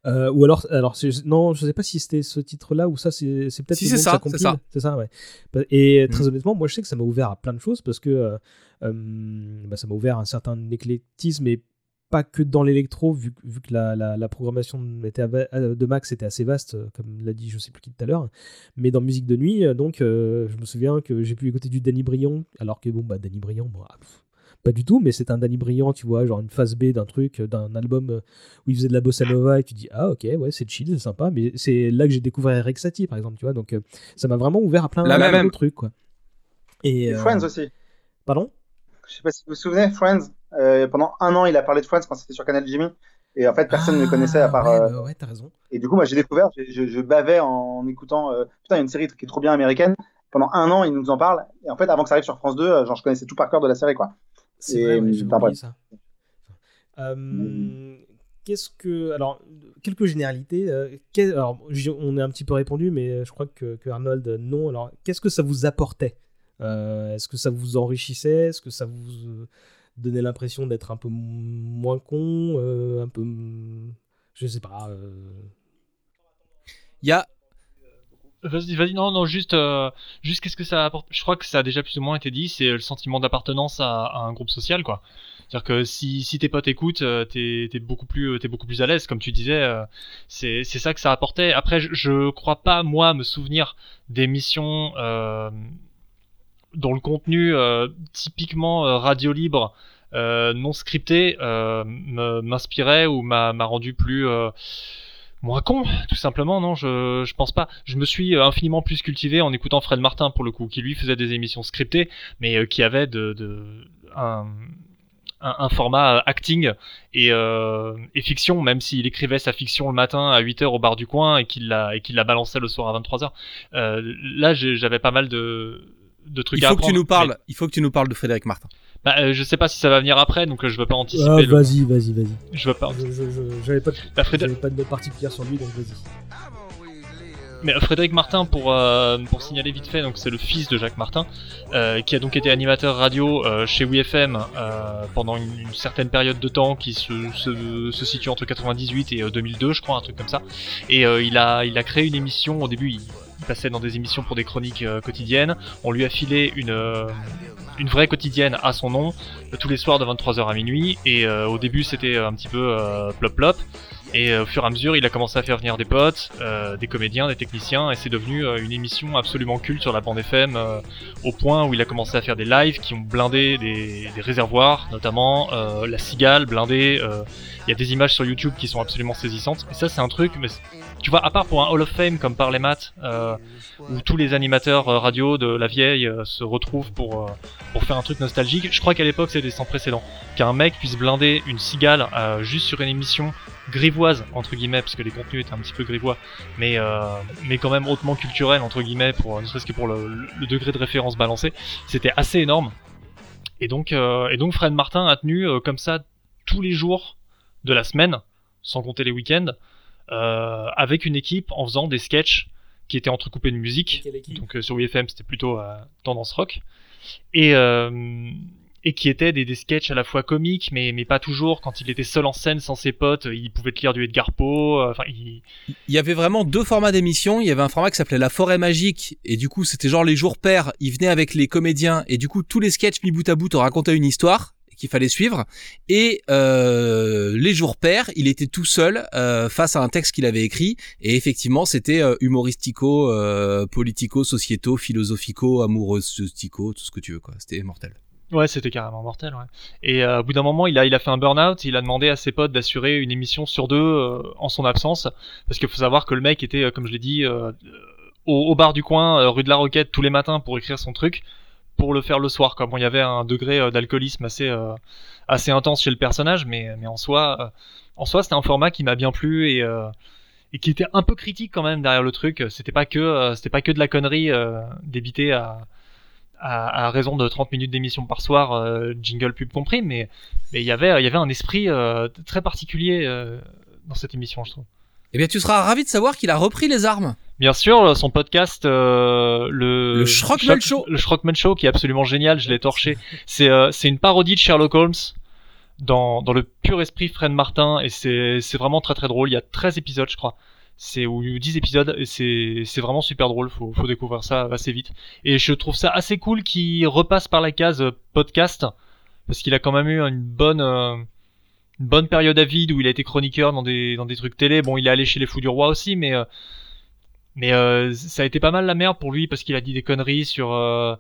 Euh, ou alors, alors non, je sais pas si c'était ce titre-là ou ça, c'est peut-être Si, le c'est ça, c'est ça. C'est ça, ouais. Bah, Et très Mhm. honnêtement, moi, je sais que ça m'a ouvert à plein de choses parce que euh, bah, ça m'a ouvert à un certain éclectisme et pas que dans l'électro, vu, que- vu que la, la, la programmation était euh, de Max était assez vaste, euh, comme l'a dit je sais plus qui tout à l'heure, mais dans musique de nuit, euh, donc euh, je me souviens que j'ai pu écouter du Danny Briand, alors que bon, bah Danny Briand, pff, pas du tout, mais c'est un Danny Briand, tu vois, genre une phase B d'un truc, euh, d'un album euh, où il faisait de la bossa nova et tu dis ah ok, ouais, c'est chill, c'est sympa, mais c'est là que j'ai découvert Eric Satie par exemple, tu vois, donc euh, ça m'a vraiment ouvert à plein, La plein même. d'autres trucs, quoi. Et, Et euh, Friends aussi. Pardon? Je sais pas si vous vous souvenez, Friends. euh, pendant un an, il a parlé de Friends quand c'était sur Canal Jimmy. Et en fait, personne ne le connaissait à part. Ah, ouais, euh, bah ouais, t'as raison. Et du coup, moi, j'ai découvert, je, je, je bavais en écoutant. euh, putain, il y a une série qui est trop bien américaine. Pendant un an, il nous en parle. Et en fait, avant que ça arrive sur France 2, euh, genre, je connaissais tout par cœur de la série, quoi. C'est vrai, ouais, j'ai oublié ça. Qu'est-ce que. Alors, quelques généralités. alors, on est un petit peu répondu, mais je crois que, que Arnold, non. Alors, qu'est-ce que ça vous apportait? Est-ce que ça vous enrichissait? Est-ce que ça vous euh, donnait l'impression d'être un peu moins con euh, Un peu. m- Je sais pas. euh, Il y a, Vas-y, vas-y, non, non, juste, euh, juste qu'est-ce que ça apporte? Je crois que ça a déjà plus ou moins été dit, c'est le sentiment d'appartenance à, à un groupe social, quoi. C'est-à-dire que si, si tes potes écoutent, euh, t'es t'es beaucoup plus, euh, t'es beaucoup plus à l'aise, comme tu disais. euh, c'est c'est ça que ça apportait. Après, je, je crois pas moi me souvenir d'émissions euh, dont le contenu euh, typiquement euh, radio libre, euh, non scripté, m'inspirait ou m'a rendu plus moins con, tout simplement, non, je, je pense pas. Je me suis infiniment plus cultivé en écoutant Fred Martin, pour le coup, qui lui faisait des émissions scriptées, mais qui avait de, un, un, format acting et, et fiction, même s'il écrivait sa fiction le matin à 8h au bar du coin et qu'il la, qu'il la balançait le soir à 23h. Euh, là, j'avais pas mal de, de trucs Il à faut que tu nous parles. mais- Il faut que tu nous parles de Frédéric Martin. Bah, euh, je sais pas si ça va venir après, donc euh, je veux pas anticiper. Ah, le- vas-y, vas-y, vas-y. Je veux pas. Je- je- je- J'avais pas, de- Bah, Frédé- j'avais pas de particulière sur lui, donc vas-y. Mais euh, Frédéric Martin, pour, euh, pour signaler vite fait, donc c'est le fils de Jacques Martin, euh, qui a donc été animateur radio euh, chez WeFM euh, pendant une, une certaine période de temps qui se, se, se situe entre 98 et euh, 2002, je crois, un truc comme ça. Et euh, il, a, il a créé une émission, au début il, il passait dans des émissions pour des chroniques euh, quotidiennes, on lui a filé une... euh, une vraie quotidienne à son nom, euh, tous les soirs de 23h à minuit, et au début c'était un petit peu plop plop, et au fur et à mesure, il a commencé à faire venir des potes, des comédiens, des techniciens, et c'est devenu une émission absolument culte sur la bande FM, au point où il a commencé à faire des lives qui ont blindé des, réservoirs, notamment la cigale blindée. Il y a des images sur YouTube qui sont absolument saisissantes. Et ça, c'est un truc, tu vois, à part pour un Hall of Fame comme par les maths, euh, où tous les animateurs euh, radio de la vieille euh, se retrouvent pour, faire un truc nostalgique, je crois qu'à l'époque c'était sans précédent. Qu'un mec puisse blinder une cigale juste sur une émission grivoise entre guillemets parce que les contenus étaient un petit peu grivois mais mais quand même hautement culturel entre guillemets pour ne serait-ce que pour le, le degré de référence balancé c'était assez énorme et donc Fred Martin a tenu comme ça tous les jours de la semaine sans compter les week-ends avec une équipe en faisant des sketchs qui étaient entrecoupés de musique donc euh, sur WFM c'était plutôt euh, tendance rock et euh, et qui étaient des, des sketchs à la fois comiques, mais, mais pas toujours. Quand il était seul en scène sans ses potes, il pouvait te lire du Edgar Poe. euh, Enfin, il... Il y avait vraiment deux formats d'émission. Il y avait un format qui s'appelait La Forêt Magique, et du coup, c'était genre les jours pairs. Il venait avec les comédiens, et du coup, tous les sketchs mis bout à bout te racontaient une histoire qu'il fallait suivre. Et euh, les jours pairs, il était tout seul euh, face à un texte qu'il avait écrit, et effectivement, c'était euh, humoristico, politico, sociéto, philosophico, amoureusetico, tout ce que tu veux. C'était mortel. Ouais, c'était carrément mortel. Et au bout d'un moment, il a, fait un burn-out. Il a demandé à ses potes d'assurer une émission sur deux en son absence, parce qu'il faut savoir que le mec était, comme je l'ai dit, au, bar du coin, rue de la Roquette, tous les matins pour écrire son truc, pour le faire le soir. Comme il y avait un degré euh, d'alcoolisme assez, euh, assez intense chez le personnage, mais, mais en soi, euh, en soi, c'était un format qui m'a bien plu et qui était un peu critique quand même derrière le truc. C'était pas que, c'était pas que de la connerie débitée à raison de 30 minutes d'émission par soir, jingle pub compris, mais y avait il y avait un esprit très particulier dans cette émission, je trouve. Eh bien, tu seras ravi de savoir qu'il a repris les armes. Bien sûr, son podcast, euh, le Le Schrockman Show. le Schrockman Show, qui est absolument génial, je l'ai torché. C'est euh, c'est une parodie de Sherlock Holmes dans dans le pur esprit Fred Martin, et c'est c'est vraiment très très drôle. Il y a 13 épisodes, je crois. C'est ou 10 épisodes, et c'est c'est vraiment super drôle. Faut faut découvrir ça assez vite. Et je trouve ça assez cool qu'il repasse par la case euh, podcast, parce qu'il a quand même eu une bonne euh, une bonne période à vide où il a été chroniqueur dans des dans des trucs télé. Bon, il est allé chez les Fous du Roi aussi, mais euh, mais euh, ça a été pas mal la merde pour lui parce qu'il a dit des conneries sur euh,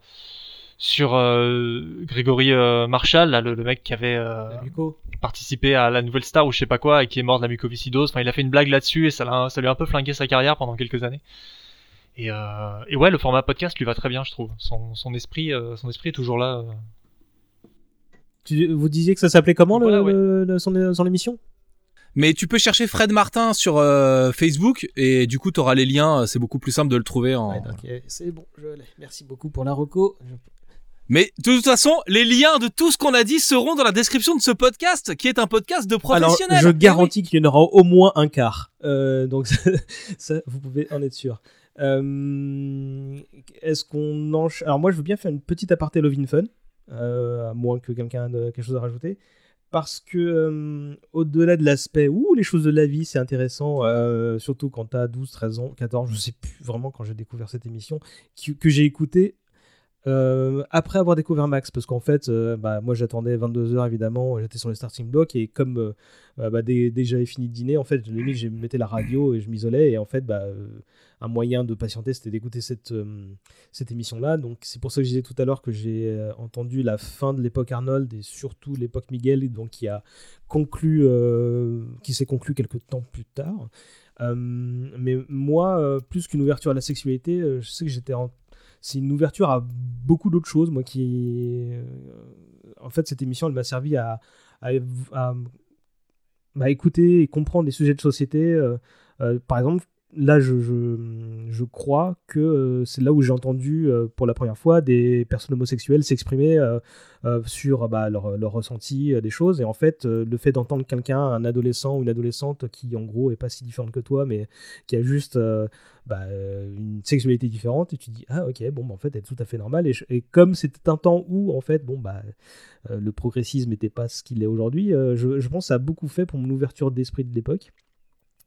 sur euh, Grégory euh, Marshall, là, le, le mec qui avait euh, participé à la Nouvelle Star ou je sais pas quoi et qui est mort de la mucoviscidose. Enfin, il a fait une blague là-dessus et ça, lui a un peu flingué sa carrière pendant quelques années. Et, euh, et ouais, le format podcast lui va très bien, je trouve. Son, son esprit, euh, son esprit est toujours là. euh. Tu- vous disiez que ça s'appelait comment le- Voilà, ouais. le- le- son, son émission? Mais tu peux chercher Fred Martin sur euh, Facebook et du coup tu auras les liens, c'est beaucoup plus simple de le trouver en Ok, c'est bon, je l'ai. Merci beaucoup pour la reco. Je- Mais de toute façon, les liens de tout ce qu'on a dit seront dans la description de ce podcast qui est un podcast de Alors, professionnels. je garantis qu'il y en aura au moins un quart. Euh, donc, ça, vous pouvez en être sûr. Euh, Est-ce qu'on enchaîne Alors, moi, je veux bien faire une petite aparté Love in Fun, euh, à moins que quelqu'un ait quelque chose à rajouter. Parce que, au-delà de l'aspect, ouh, les choses de la vie, c'est intéressant, euh, surtout quand t'as 12, 13 ans, 14, je sais plus vraiment quand j'ai découvert cette émission, que j'ai écouté euh, après avoir découvert Max, parce qu'en fait, euh, bah, moi j'attendais 22h évidemment, j'étais sur les starting blocks et comme euh, bah, que j'avais fini de dîner, en fait, je mettais la radio et je m'isolais et en fait, bah, euh, un moyen de patienter c'était d'écouter cette, cette émission-là. Donc c'est pour ça que je disais tout à l'heure que j'ai entendu la fin de l'époque Arnold et surtout l'époque Miguel, donc qui a conclu, qui s'est conclu quelques temps plus tard. Mais moi, plus qu'une ouverture à la sexualité, je sais que j'étais en c'est une ouverture à beaucoup d'autres choses, moi qui. euh, en fait, cette émission, elle m'a servi à, écouter et comprendre les sujets de société. euh, euh, par exemple, là, je, je, crois que euh, c'est là où j'ai entendu euh, pour la première fois des personnes homosexuelles s'exprimer euh, sur bah, leur, ressenti des choses. Et en fait, le fait d'entendre quelqu'un, un adolescent ou une adolescente qui, en gros, est pas si différente que toi, mais qui a juste bah, une sexualité différente, et tu dis, ah ok, bon, bah, en fait, elle est tout à fait normale. Et, comme c'était un temps où, en fait, bon, bah, le progressisme n'était pas ce qu'il est aujourd'hui, je, je pense que ça a beaucoup fait pour mon ouverture d'esprit de l'époque.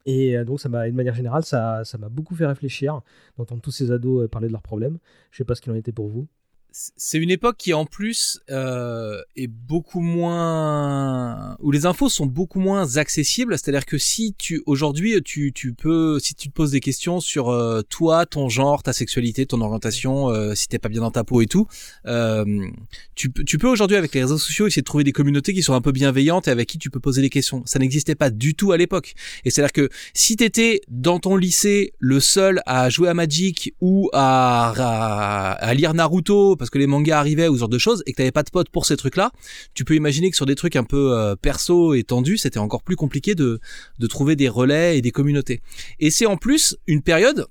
Et euh, donc, ça m'a, de manière générale, ça, ça m'a beaucoup fait réfléchir d'entendre tous ces ados euh, parler de leurs problèmes. Je sais pas ce qu'il en était pour vous. C'est une époque qui en plus euh, est beaucoup moins où les infos sont beaucoup moins accessibles. C'est-à-dire que si tu aujourd'hui tu, tu peux si tu te poses des questions sur euh, toi ton genre ta sexualité ton orientation euh, si t'es pas bien dans ta peau et tout euh, tu, tu peux aujourd'hui avec les réseaux sociaux essayer de trouver des communautés qui sont un peu bienveillantes et avec qui tu peux poser des questions. Ça n'existait pas du tout à l'époque. Et c'est-à-dire que si t'étais dans ton lycée le seul à jouer à Magic ou à, à, à lire Naruto parce que les mangas arrivaient ou ce genre de choses et que t'avais pas de potes pour ces trucs-là, tu peux imaginer que sur des trucs un peu euh, perso et tendus, c'était encore plus compliqué de, de trouver des relais et des communautés. Et c'est en plus une période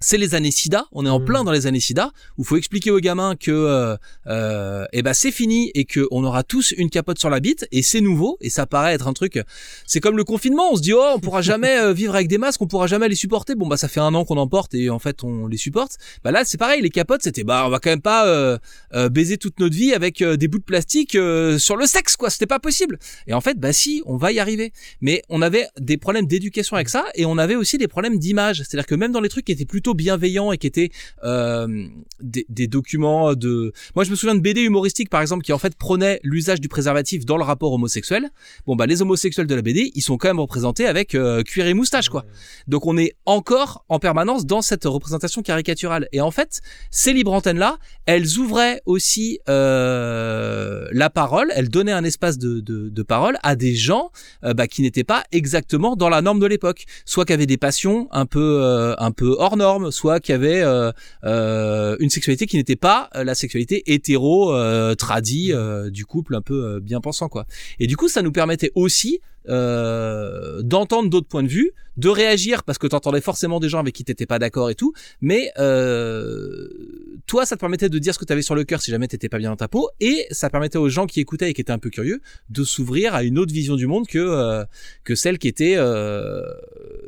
c'est les années SIDA, on est en plein dans les années SIDA, où faut expliquer aux gamins que euh, euh, eh ben c'est fini et que on aura tous une capote sur la bite et c'est nouveau et ça paraît être un truc. C'est comme le confinement, on se dit oh on pourra jamais euh, vivre avec des masques, on pourra jamais les supporter. Bon bah ça fait un an qu'on en porte et en fait on les supporte. Bah là c'est pareil, les capotes c'était bah on va quand même pas euh, euh, baiser toute notre vie avec euh, des bouts de plastique euh, sur le sexe quoi, c'était pas possible. Et en fait bah si on va y arriver. Mais on avait des problèmes d'éducation avec ça et on avait aussi des problèmes d'image. C'est-à-dire que même dans les trucs qui étaient plutôt bienveillants et qui étaient euh, des, documents de... Moi je me souviens de BD humoristiques par exemple qui en fait prônaient l'usage du préservatif dans le rapport homosexuel. Bon bah les homosexuels de la BD ils sont quand même représentés avec euh, cuir et moustache quoi. Donc on est encore en permanence dans cette représentation caricaturale. Et en fait ces libres antennes là elles ouvraient aussi euh, la parole, elles donnaient un espace de, parole à des gens bah, qui n'étaient pas exactement dans la norme de l'époque, soit qui avaient des passions un peu un peu hors norme, soit qui avaient euh, euh, une sexualité qui n'était pas euh, la sexualité hétéro euh, tradie euh, du couple un peu bien pensant quoi. Et du coup ça nous permettait aussi euh, d'entendre d'autres points de vue, de réagir parce que t'entendais forcément des gens avec qui t'étais pas d'accord et tout, mais euh, toi ça te permettait de dire ce que t'avais sur le cœur si jamais t'étais pas bien dans ta peau et ça permettait aux gens qui écoutaient et qui étaient un peu curieux de s'ouvrir à une autre vision du monde que euh, que celle qui était euh,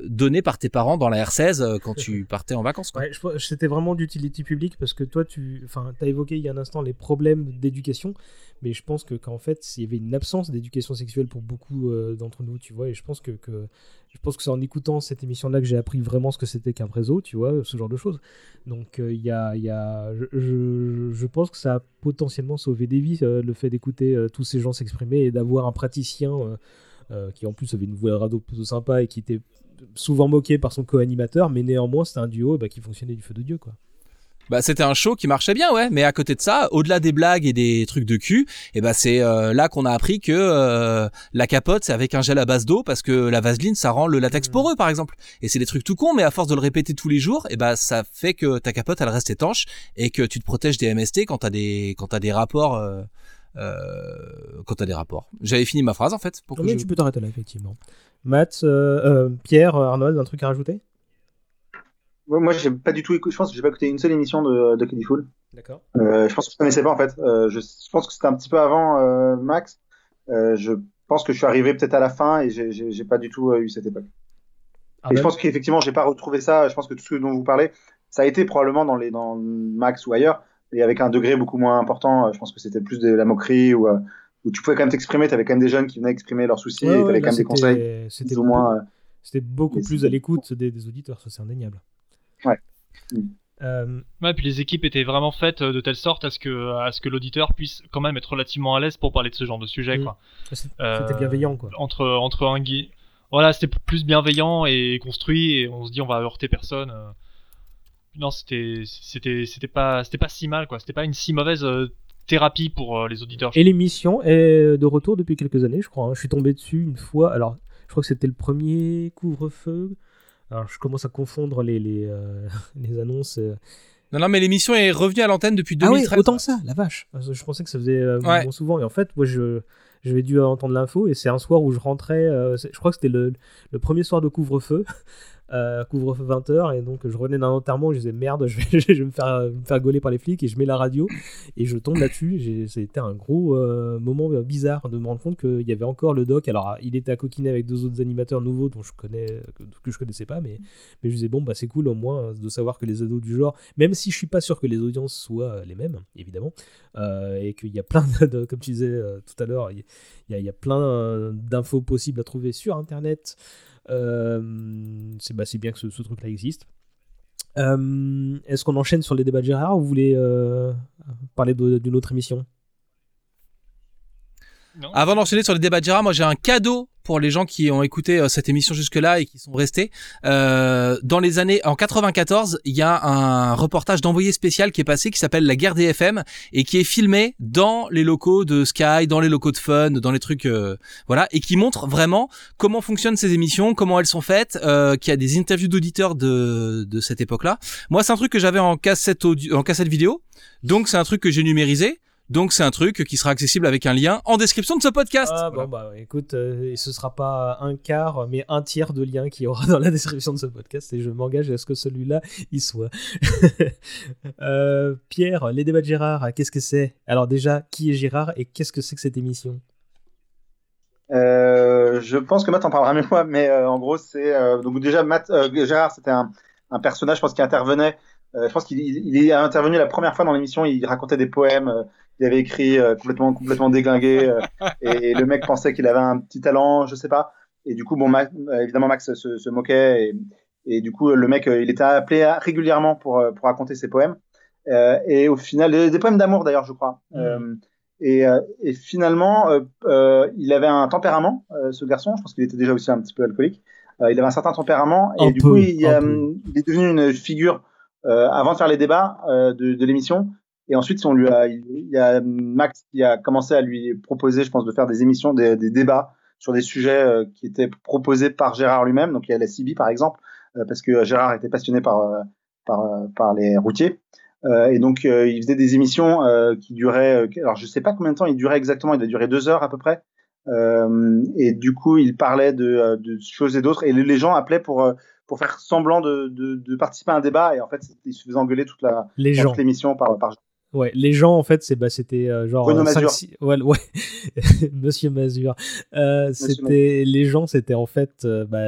donnée par tes parents dans la R16 euh, quand tu partais en vacances. Quoi. Ouais, c'était vraiment d'utilité publique parce que toi, tu enfin, as évoqué il y a un instant les problèmes d'éducation, mais je pense que qu'en fait, il y avait une absence d'éducation sexuelle pour beaucoup euh, d'entre nous, tu vois, et je pense que, que je pense que c'est en écoutant cette émission-là que j'ai appris vraiment ce que c'était qu'un réseau, tu vois, ce genre de choses. Donc il y a, il y a je, pense que ça a potentiellement sauvé des vies, euh, le fait d'écouter euh, tous ces gens s'exprimer et d'avoir un praticien euh, qui en plus avait une voix radio plutôt sympa et qui était souvent moqué par son co-animateur, mais néanmoins c'était un duo bah, qui fonctionnait du feu de Dieu, quoi. Bah c'était un show qui marchait bien ouais, mais à côté de ça, au-delà des blagues et des trucs de cul, et bah c'est euh, là qu'on a appris que euh, la capote c'est avec un gel à base d'eau parce que la vaseline ça rend le latex poreux par exemple. Et c'est des trucs tout cons mais à force de le répéter tous les jours, et bah ça fait que ta capote elle reste étanche et que tu te protèges des MST quand t'as des quand t'as des rapports euh, euh, quand t'as des rapports. J'avais fini ma phrase en fait. Pour que Mais je- tu peux t'arrêter là, effectivement. Matt, euh, euh, Pierre, Arnold, un truc à rajouter? Moi, j'ai pas du tout écouté. Je pense que j'ai pas écouté une seule émission de, de Kiddy Fool. D'accord. Euh, je pense que je connaissais pas en fait. Euh, je, je pense que c'était un petit peu avant euh, Max. Je pense que je suis arrivé peut-être à la fin et j'ai- pas du tout eu cette époque. Ah et je ben- pense qu'effectivement, j'ai pas retrouvé ça. Je pense que tout ce dont vous parlez, ça a été probablement dans les dans Max ou ailleurs, et avec un degré beaucoup moins important. Je pense que c'était plus de la moquerie ou où tu pouvais quand même t'exprimer. T'avais quand même des jeunes qui venaient exprimer leurs soucis Ouais, et ouais, t'avais là, quand même des conseils. C'était moins. beaucoup plus à l'écoute des, des auditeurs, ça c'est indéniable. Ouais. Euh, Ouais, puis les équipes étaient vraiment faites euh, de telle sorte à ce que, à ce que l'auditeur puisse quand même être relativement à l'aise pour parler de ce genre de sujet, Mm. quoi. Euh, c'était bienveillant, quoi. Entre, entre un gui- Voilà, c'était plus bienveillant et construit et on se dit on va heurter personne. euh. Non, c'était, c'était, c'était pas, c'était pas si mal, quoi. C'était pas une si mauvaise euh, thérapie pour les auditeurs. Et l'émission est de retour depuis quelques années, je crois. hein. Je suis tombé dessus une fois. Alors, je crois que c'était le premier couvre-feu. Alors, je commence à confondre les, les, euh, les annonces. euh, Non, non, mais l'émission est revenue à l'antenne depuis Ah 2013. oui, autant que ça, la vache. Que Je pensais que ça faisait euh, Ouais. bon souvent. Et en fait, moi, je j'avais dû entendre l'info et c'est un soir où je rentrais. euh, je crois que c'était le, le premier soir de couvre-feu. Euh, couvre-feu 20h et donc je revenais d'un enterrement je disais merde je vais, me, faire, me gauler par les flics et je mets la radio et je tombe là-dessus. C'était un gros euh, moment bizarre de me rendre compte qu'il y avait encore le doc. Alors il était à coquiner avec deux autres animateurs nouveaux dont je connais que, que je connaissais pas mais je disais bon bah c'est cool au moins euh, de savoir que les ados du genre même si je suis pas sûr que les audiences soient euh, les mêmes évidemment euh, et qu'il y a plein comme tu disais euh, tout à l'heure il y, a- plein euh, d'infos possibles à trouver sur internet euh, c'est bah, c'est bien que ce, ce truc là existe. Euh, est-ce qu'on enchaîne sur les débats de Gérard ou vous voulez euh, parler d'une autre émission? Avant d'enchaîner sur les débats de Gérard, moi j'ai un cadeau pour les gens qui ont écouté euh, cette émission jusque-là et qui sont restés. Euh, dans les années, en 94, il y a un reportage d'envoyé spécial qui est passé qui s'appelle La guerre des FM et qui est filmé dans les locaux de Sky, dans les locaux de Fun, dans les trucs, euh, voilà, et qui montre vraiment comment fonctionnent ces émissions, comment elles sont faites, qui a des interviews d'auditeurs de, de cette époque-là. Moi, c'est un truc que j'avais en cassette audio, en cassette vidéo, donc c'est un truc que j'ai numérisé. Donc c'est un truc qui sera accessible avec un lien en description de ce podcast. Ah bon bah écoute, euh, ce sera pas un quart mais un tiers de lien qu'il y aura dans la description de ce podcast et je m'engage à ce que celui-là y soit. Euh, Pierre, les débats de Gérard, qu'est-ce que c'est? Alors déjà, qui est Gérard et qu'est-ce que c'est que cette émission? Euh, je pense que Matt en parlera mieux moi, mais euh, en gros, c'est euh, donc déjà Matt euh, Gérard, c'était un, un personnage, je pense, qui intervenait. Euh, je pense qu'il il est intervenu la première fois dans l'émission. Il racontait des poèmes. euh, il avait écrit euh, complètement complètement déglingué, euh, et, le mec pensait qu'il avait un petit talent, je sais pas. Et du coup, bon, Ma- euh, évidemment, Max se, se moquait, et, et du coup, le mec, il était appelé à- régulièrement pour pour raconter ses poèmes. Euh, et au final, des, des poèmes d'amour d'ailleurs, je crois. Euh, et, et finalement, euh, euh, il avait un tempérament, euh, ce garçon. Je pense qu'il était déjà aussi un petit peu alcoolique. Euh, il avait un certain tempérament et Un du peu, coup, il, est devenu une figure avant de faire les débats euh, de, l'émission. Et ensuite, on lui a, il y a Max qui a commencé à lui proposer, je pense, de faire des émissions, des, débats sur des sujets euh, qui étaient proposés par Gérard lui-même. Donc il y a la CB par exemple, euh, parce que Gérard était passionné par euh, euh, les routiers. Euh, et donc, euh, il faisait des émissions euh, qui duraient. euh, alors, je sais pas combien de temps il durait exactement. Il devait durer deux heures à peu près. Euh, et du coup, il parlait de, euh, choses et d'autres. Et les gens appelaient pour euh, pour faire semblant de, de, de participer à un débat. Et en fait, il se faisait engueuler toute l'émission par par. Ouais, les gens en fait, c'est bah c'était euh, genre Bruno euh, ouais, ouais. Monsieur Mazur. Euh, c'était les gens, c'était en fait euh, bah,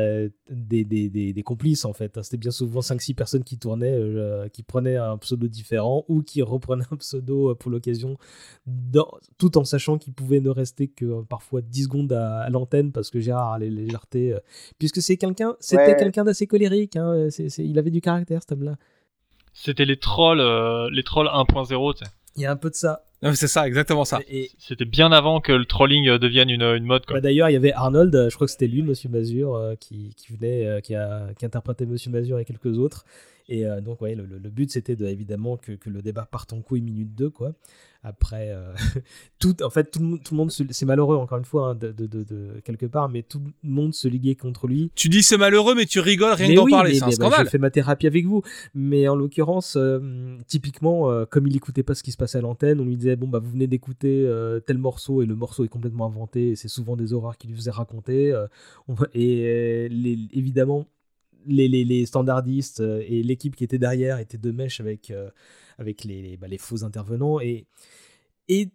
des, des, des, des complices en fait. hein. C'était bien souvent 5-6 personnes qui tournaient, euh, qui prenaient un pseudo différent ou qui reprenaient un pseudo euh, pour l'occasion, dans- tout en sachant qu'ils pouvaient ne rester que euh, parfois 10 secondes à, à l'antenne parce que Gérard a les légèretés, euh, puisque c'est quelqu'un, c'était Ouais. quelqu'un d'assez colérique. Hein, il avait du caractère cet homme-là. C'était les trolls, euh, les trolls 1.0, tu sais. Il y a un peu de ça. C'est ça, exactement ça. C'était bien avant que le trolling euh, devienne une, une mode, quoi. Bah, D'ailleurs, il y avait Arnold, euh, je crois que c'était lui, Monsieur Mazur, euh, qui, qui venait, euh, qui, a, qui interprétait Monsieur Mazur et quelques autres. Et euh, donc, ouais, le, le- le but, c'était de, évidemment que, que le débat parte en couille minute 2, quoi. Après, euh, tout, en fait, tout le, monde- tout le monde, se- c'est malheureux, encore une fois, hein, de, de, de- de- quelque part, mais tout le monde se liguait contre lui. Tu dis c'est malheureux, mais tu rigoles rien que d'en oui, parler, c'est un bah, scandale. je fais ma thérapie avec vous. Mais en l'occurrence, euh, typiquement, comme il écoutait pas ce qui se passait à l'antenne, on lui disait bon bah vous venez d'écouter tel morceau et le morceau est complètement inventé. Et c'est souvent des horreurs qu'il lui faisait raconter. et les- évidemment. Les, les- les standardistes euh, et l'équipe qui était derrière étaient de mèche avec, euh, avec les, les- bah, les faux intervenants. Et, et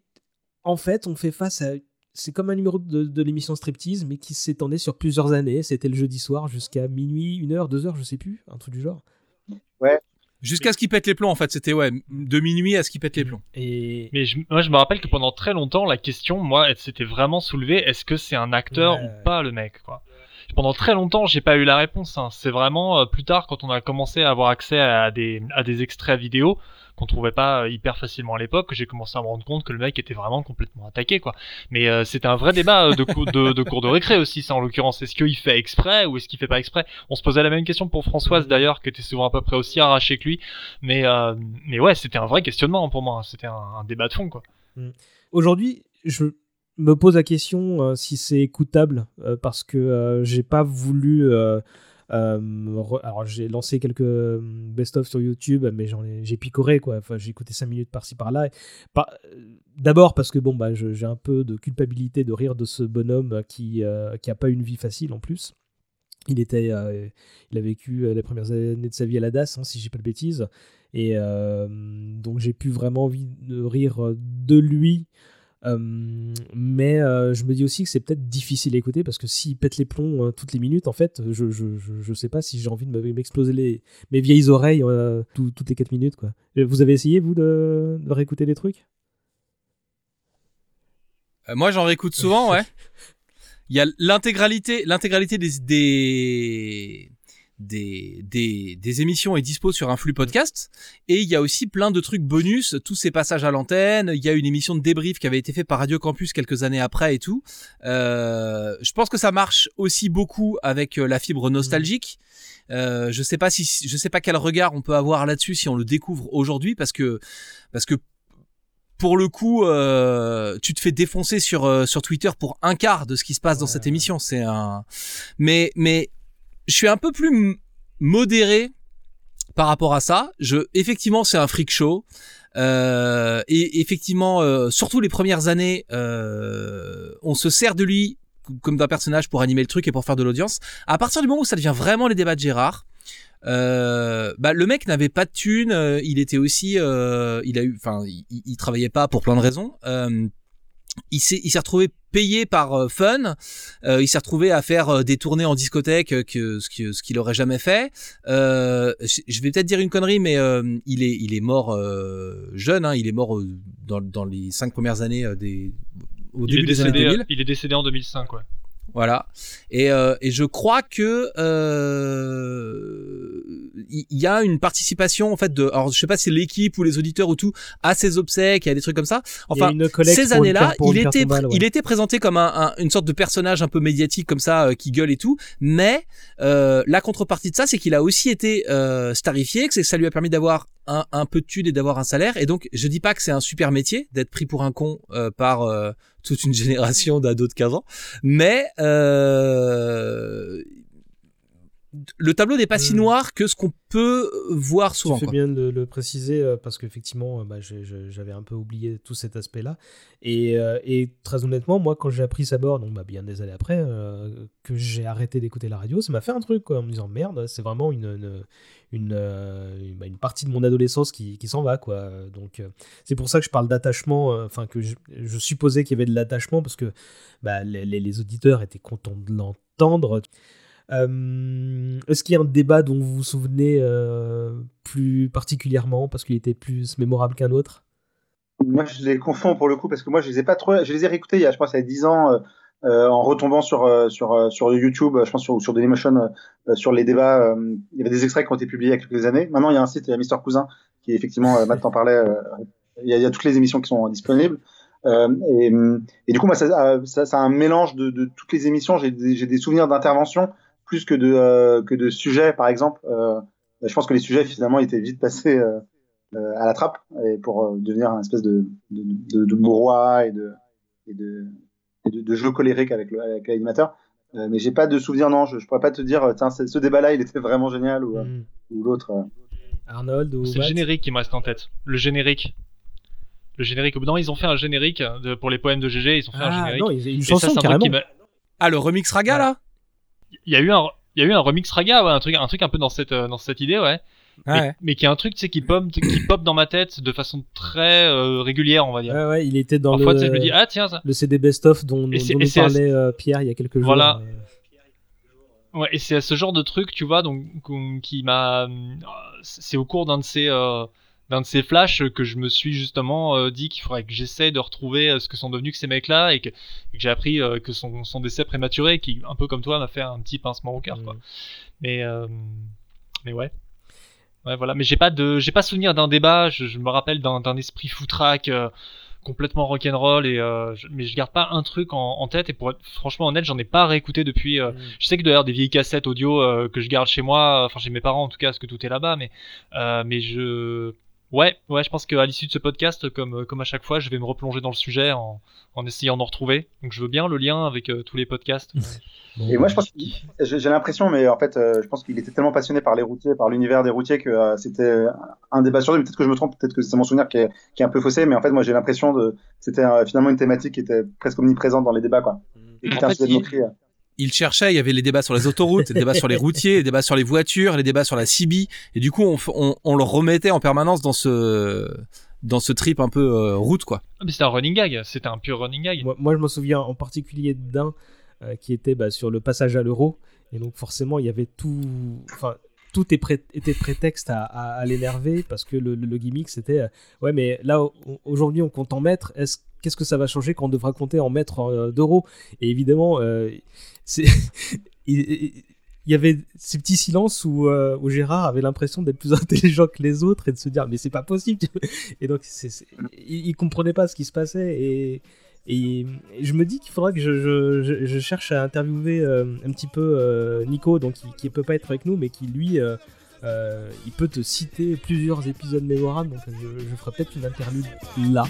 en fait, on fait face à. C'est comme un numéro de, de l'émission Striptease, mais qui s'étendait sur plusieurs années. C'était le jeudi soir jusqu'à minuit, une heure, deux heures, je sais plus, un truc du genre. Ouais. Jusqu'à ce qu'il pète les plombs, en fait. C'était, ouais, de minuit à ce qu'il pète les plombs. Et... Mais je, moi, je me rappelle que pendant très longtemps, la question, moi, elle s'était vraiment soulevée est-ce que c'est un acteur ou pas, le mec, quoi? Pendant très longtemps, j'ai pas eu la réponse. hein. C'est vraiment euh, plus tard, quand on a commencé à avoir accès à des, à des extraits vidéo qu'on trouvait pas euh, hyper facilement à l'époque, que j'ai commencé à me rendre compte que le mec était vraiment complètement attaqué, quoi. Mais euh, c'était un vrai débat euh, de, cou- de, de cours de récré aussi, ça en l'occurrence. Est-ce qu'il fait exprès ou est-ce qu'il fait pas exprès? On se posait la même question pour Françoise d'ailleurs, qui était souvent à peu près aussi arrachée que lui. Mais, euh, mais ouais, c'était un vrai questionnement pour moi. C'était un, un débat de fond, quoi. Mm. Aujourd'hui, je me pose la question euh, si c'est écoutable euh, parce que euh, j'ai pas voulu alors j'ai lancé quelques euh, best-of sur YouTube, mais j'en ai, j'ai picoré quoi. Enfin, j'ai écouté 5 minutes par-ci par-là. D'abord parce que bon bah j'ai un peu de culpabilité de rire de ce bonhomme qui qui a pas une vie facile en plus. Il était, il a vécu les premières années de sa vie à la DAS, hein, si j'ai pas de bêtises. Et donc j'ai pu vraiment envie de rire de lui. Euh, mais euh, je me dis aussi que c'est peut-être difficile à écouter parce que s'il pète les plombs euh, toutes les minutes, en fait, je, je, je, je sais pas si j'ai envie de me- m'exploser les, mes vieilles oreilles tout- toutes les 4 minutes. Quoi. Vous avez essayé, vous, de, de réécouter des trucs? Moi, j'en réécoute souvent, ouais. Il y a l'intégralité, l'intégralité des, des, des, des, des émissions est dispo sur un flux podcast. Et il y a aussi plein de trucs bonus, tous ces passages à l'antenne. Il y a une émission de débrief qui avait été faite par Radio Campus quelques années après et tout. Euh, je pense que ça marche aussi beaucoup avec euh, la fibre nostalgique. Euh, je sais pas si, je sais pas quel regard on peut avoir là-dessus si on le découvre aujourd'hui parce que, parce que pour le coup, euh, tu te fais défoncer sur euh, sur Twitter pour un quart de ce qui se passe dans cette émission. C'est un, mais mais je suis un peu plus modéré par rapport à ça. Je effectivement, c'est un freak show. Euh, et effectivement, euh, surtout les premières années, euh, on se sert de lui comme d'un personnage pour animer le truc et pour faire de l'audience. À partir du moment où ça devient vraiment les débats de Gérard, euh, bah le mec n'avait pas de thune, euh, il était aussi, euh, il a eu, enfin, il, il travaillait pas pour plein de raisons. Il s'est, il s'est retrouvé payé par euh, Fun. Euh, il s'est retrouvé à faire euh, des tournées en discothèque euh, que ce que- ce qu'il aurait jamais fait. Euh, je vais peut-être dire une connerie, mais euh, il est, il est mort euh, jeune. Hein, il est mort dans, dans les cinq premières années des, au Il début des années décédé, 2000. il est décédé en 2005, ouais. Voilà. Et, euh, et je crois que euh, il y, y a une participation en fait de, alors je sais pas si l'équipe ou les auditeurs ou tout, à ses obsèques, il y a des trucs comme ça. Enfin, ces années-là, il était, tombale, ouais. il était présenté comme un, un- une sorte de personnage un peu médiatique comme ça, euh, qui gueule et tout. Mais euh, la contrepartie de ça, c'est qu'il a aussi été euh, starifié, que ça lui a permis d'avoir un, un peu de thunes et d'avoir un salaire. Et donc, je dis pas que c'est un super métier d'être pris pour un con euh, par euh, toute une génération d'ados de 15 ans, mais euh, le tableau n'est pas si Hmm. noir que ce qu'on peut voir souvent. Tu fais quoi. bien de le préciser parce qu'effectivement, bah, j'avais un peu oublié tout cet aspect-là. Et, et très honnêtement, moi, quand j'ai appris sa mort, donc bah, bien des années après, euh, que j'ai arrêté d'écouter la radio, ça m'a fait un truc quoi, en me disant merde, c'est vraiment une, une, une, euh, bah, une partie de mon adolescence qui, qui s'en va. quoi. Donc euh, c'est pour ça que je parle d'attachement, euh, enfin que je, supposais qu'il y avait de l'attachement parce que bah, les, les- auditeurs étaient contents de l'entendre. Est-ce qu'il y a un débat dont vous vous souvenez plus particulièrement parce qu'il était plus mémorable qu'un autre? Moi, je les confonds pour le coup parce que moi, je les ai pas trop. Je les ai réécoutés il y a, je pense, il y a 10 ans euh, en retombant sur euh, sur euh, sur YouTube, euh, je pense sur sur Dailymotion, euh, sur les débats. euh, il y avait des extraits qui ont été publiés il y a quelques années. Maintenant, il y a un site, il y a Mister Cousin, qui effectivement, Matt en parlait. il, y a, il y a toutes les émissions qui sont disponibles. Et, et du coup, moi, ça, ça, a un mélange de, de toutes les émissions. J'ai des, des souvenirs d'intervention plus que de que de sujets, par exemple. Je pense que les sujets finalement étaient vite passés à la trappe et pour devenir un espèce de de, de, de mouroir et de et de, et de, de jeu colérique avec l'animateur. Euh, mais j'ai pas de souvenir, non. Je, je pourrais pas te dire, euh, tiens, ce débat-là, il était vraiment génial ou, euh, ou l'autre. euh. Arnold ou C'est le générique qui me reste en tête. Le générique. Le générique. Non, ils ont fait un générique de- pour les poèmes de GG. Ils ont fait un Ah, générique. non, ils- une chanson, ça, carrément. qui Ah, le remix raga là? Il y a eu un, il y a eu un remix raga, ouais, un truc, un truc un peu dans cette, dans cette idée, ouais. Mais, Ouais. mais qui est un truc, tu sais, qui pop, qui pop dans ma tête de façon très euh, régulière, on va dire. Ouais, ouais, il était dans Parfois, le, je me dis, ah tiens, ça. le CD Best of dont, dont, dont nous parlait euh, Pierre il y a quelques jours. Voilà. Euh, Ouais, et c'est ce genre de truc, tu vois, donc qui m'a, c'est au cours d'un de ces, euh, d'un de ces flashs que je me suis justement euh, dit qu'il faudrait que j'essaie de retrouver ce que sont devenus que ces mecs-là et que, j'ai appris euh, que son, son décès prématuré, qui un peu comme toi m'a fait un petit pincement au cœur, quoi. Mais, euh, mais ouais. Ouais, voilà. Mais j'ai pas de, j'ai pas souvenir d'un débat. Je, je me rappelle d'un, esprit foutraque euh, complètement rock'n'roll et euh, je- mais je garde pas un truc en, en tête et pour être franchement honnête, j'en ai pas réécouté depuis. euh, Je sais que d'ailleurs des vieilles cassettes audio euh, que je garde chez moi, enfin chez mes parents en tout cas, parce que tout est là-bas, mais mais je Ouais, ouais, je pense qu'à l'issue de ce podcast, comme, comme à chaque fois, je vais me replonger dans le sujet en, en essayant d'en retrouver. Donc je veux bien le lien avec euh, tous les podcasts. Et moi, je pense, qu'il- j'ai j'ai l'impression, mais en fait, euh, je pense qu'il était tellement passionné par les routiers, par l'univers des routiers, que euh, c'était un débat sur lui. Peut-être que je me trompe, peut-être que c'est mon souvenir qui est, qui est un peu faussé, mais en fait, moi, j'ai l'impression de, c'était euh, finalement une thématique qui était presque omniprésente dans les débats, quoi. Et qui était En un fait, sujet de il- moquerie, euh. Il cherchait, il y avait les débats sur les autoroutes, les débats sur les routiers, les débats sur les voitures, les débats sur la CB, et du coup on, on, on le remettait en permanence dans ce dans ce trip un peu euh, route quoi. Ah, Mais c'était un running gag, c'était un pur running gag. Moi, moi, je me souviens en particulier d'un euh, qui était bah, sur le passage à l'euro. Et donc, forcément, il y avait tout. Enfin, tout est pré- était prétexte à, à- à l'énerver parce que le, le- le gimmick c'était euh, ouais, mais là au- aujourd'hui on compte en mètres. Est-ce qu'est-ce que ça va changer quand on devra compter en mètres euh, d'euros? Et évidemment, euh, il- y avait ces petits silences où, euh, Gérard avait l'impression d'être plus intelligent que les autres et de se dire mais c'est pas possible et donc il, il comprenait pas ce qui se passait et, je me dis qu'il faudra que je, cherche à interviewer euh, un petit peu euh, Nico donc qui, qui peut pas être avec nous mais qui lui il peut te citer plusieurs épisodes mémorables. Donc je, ferai peut-être une interlude là.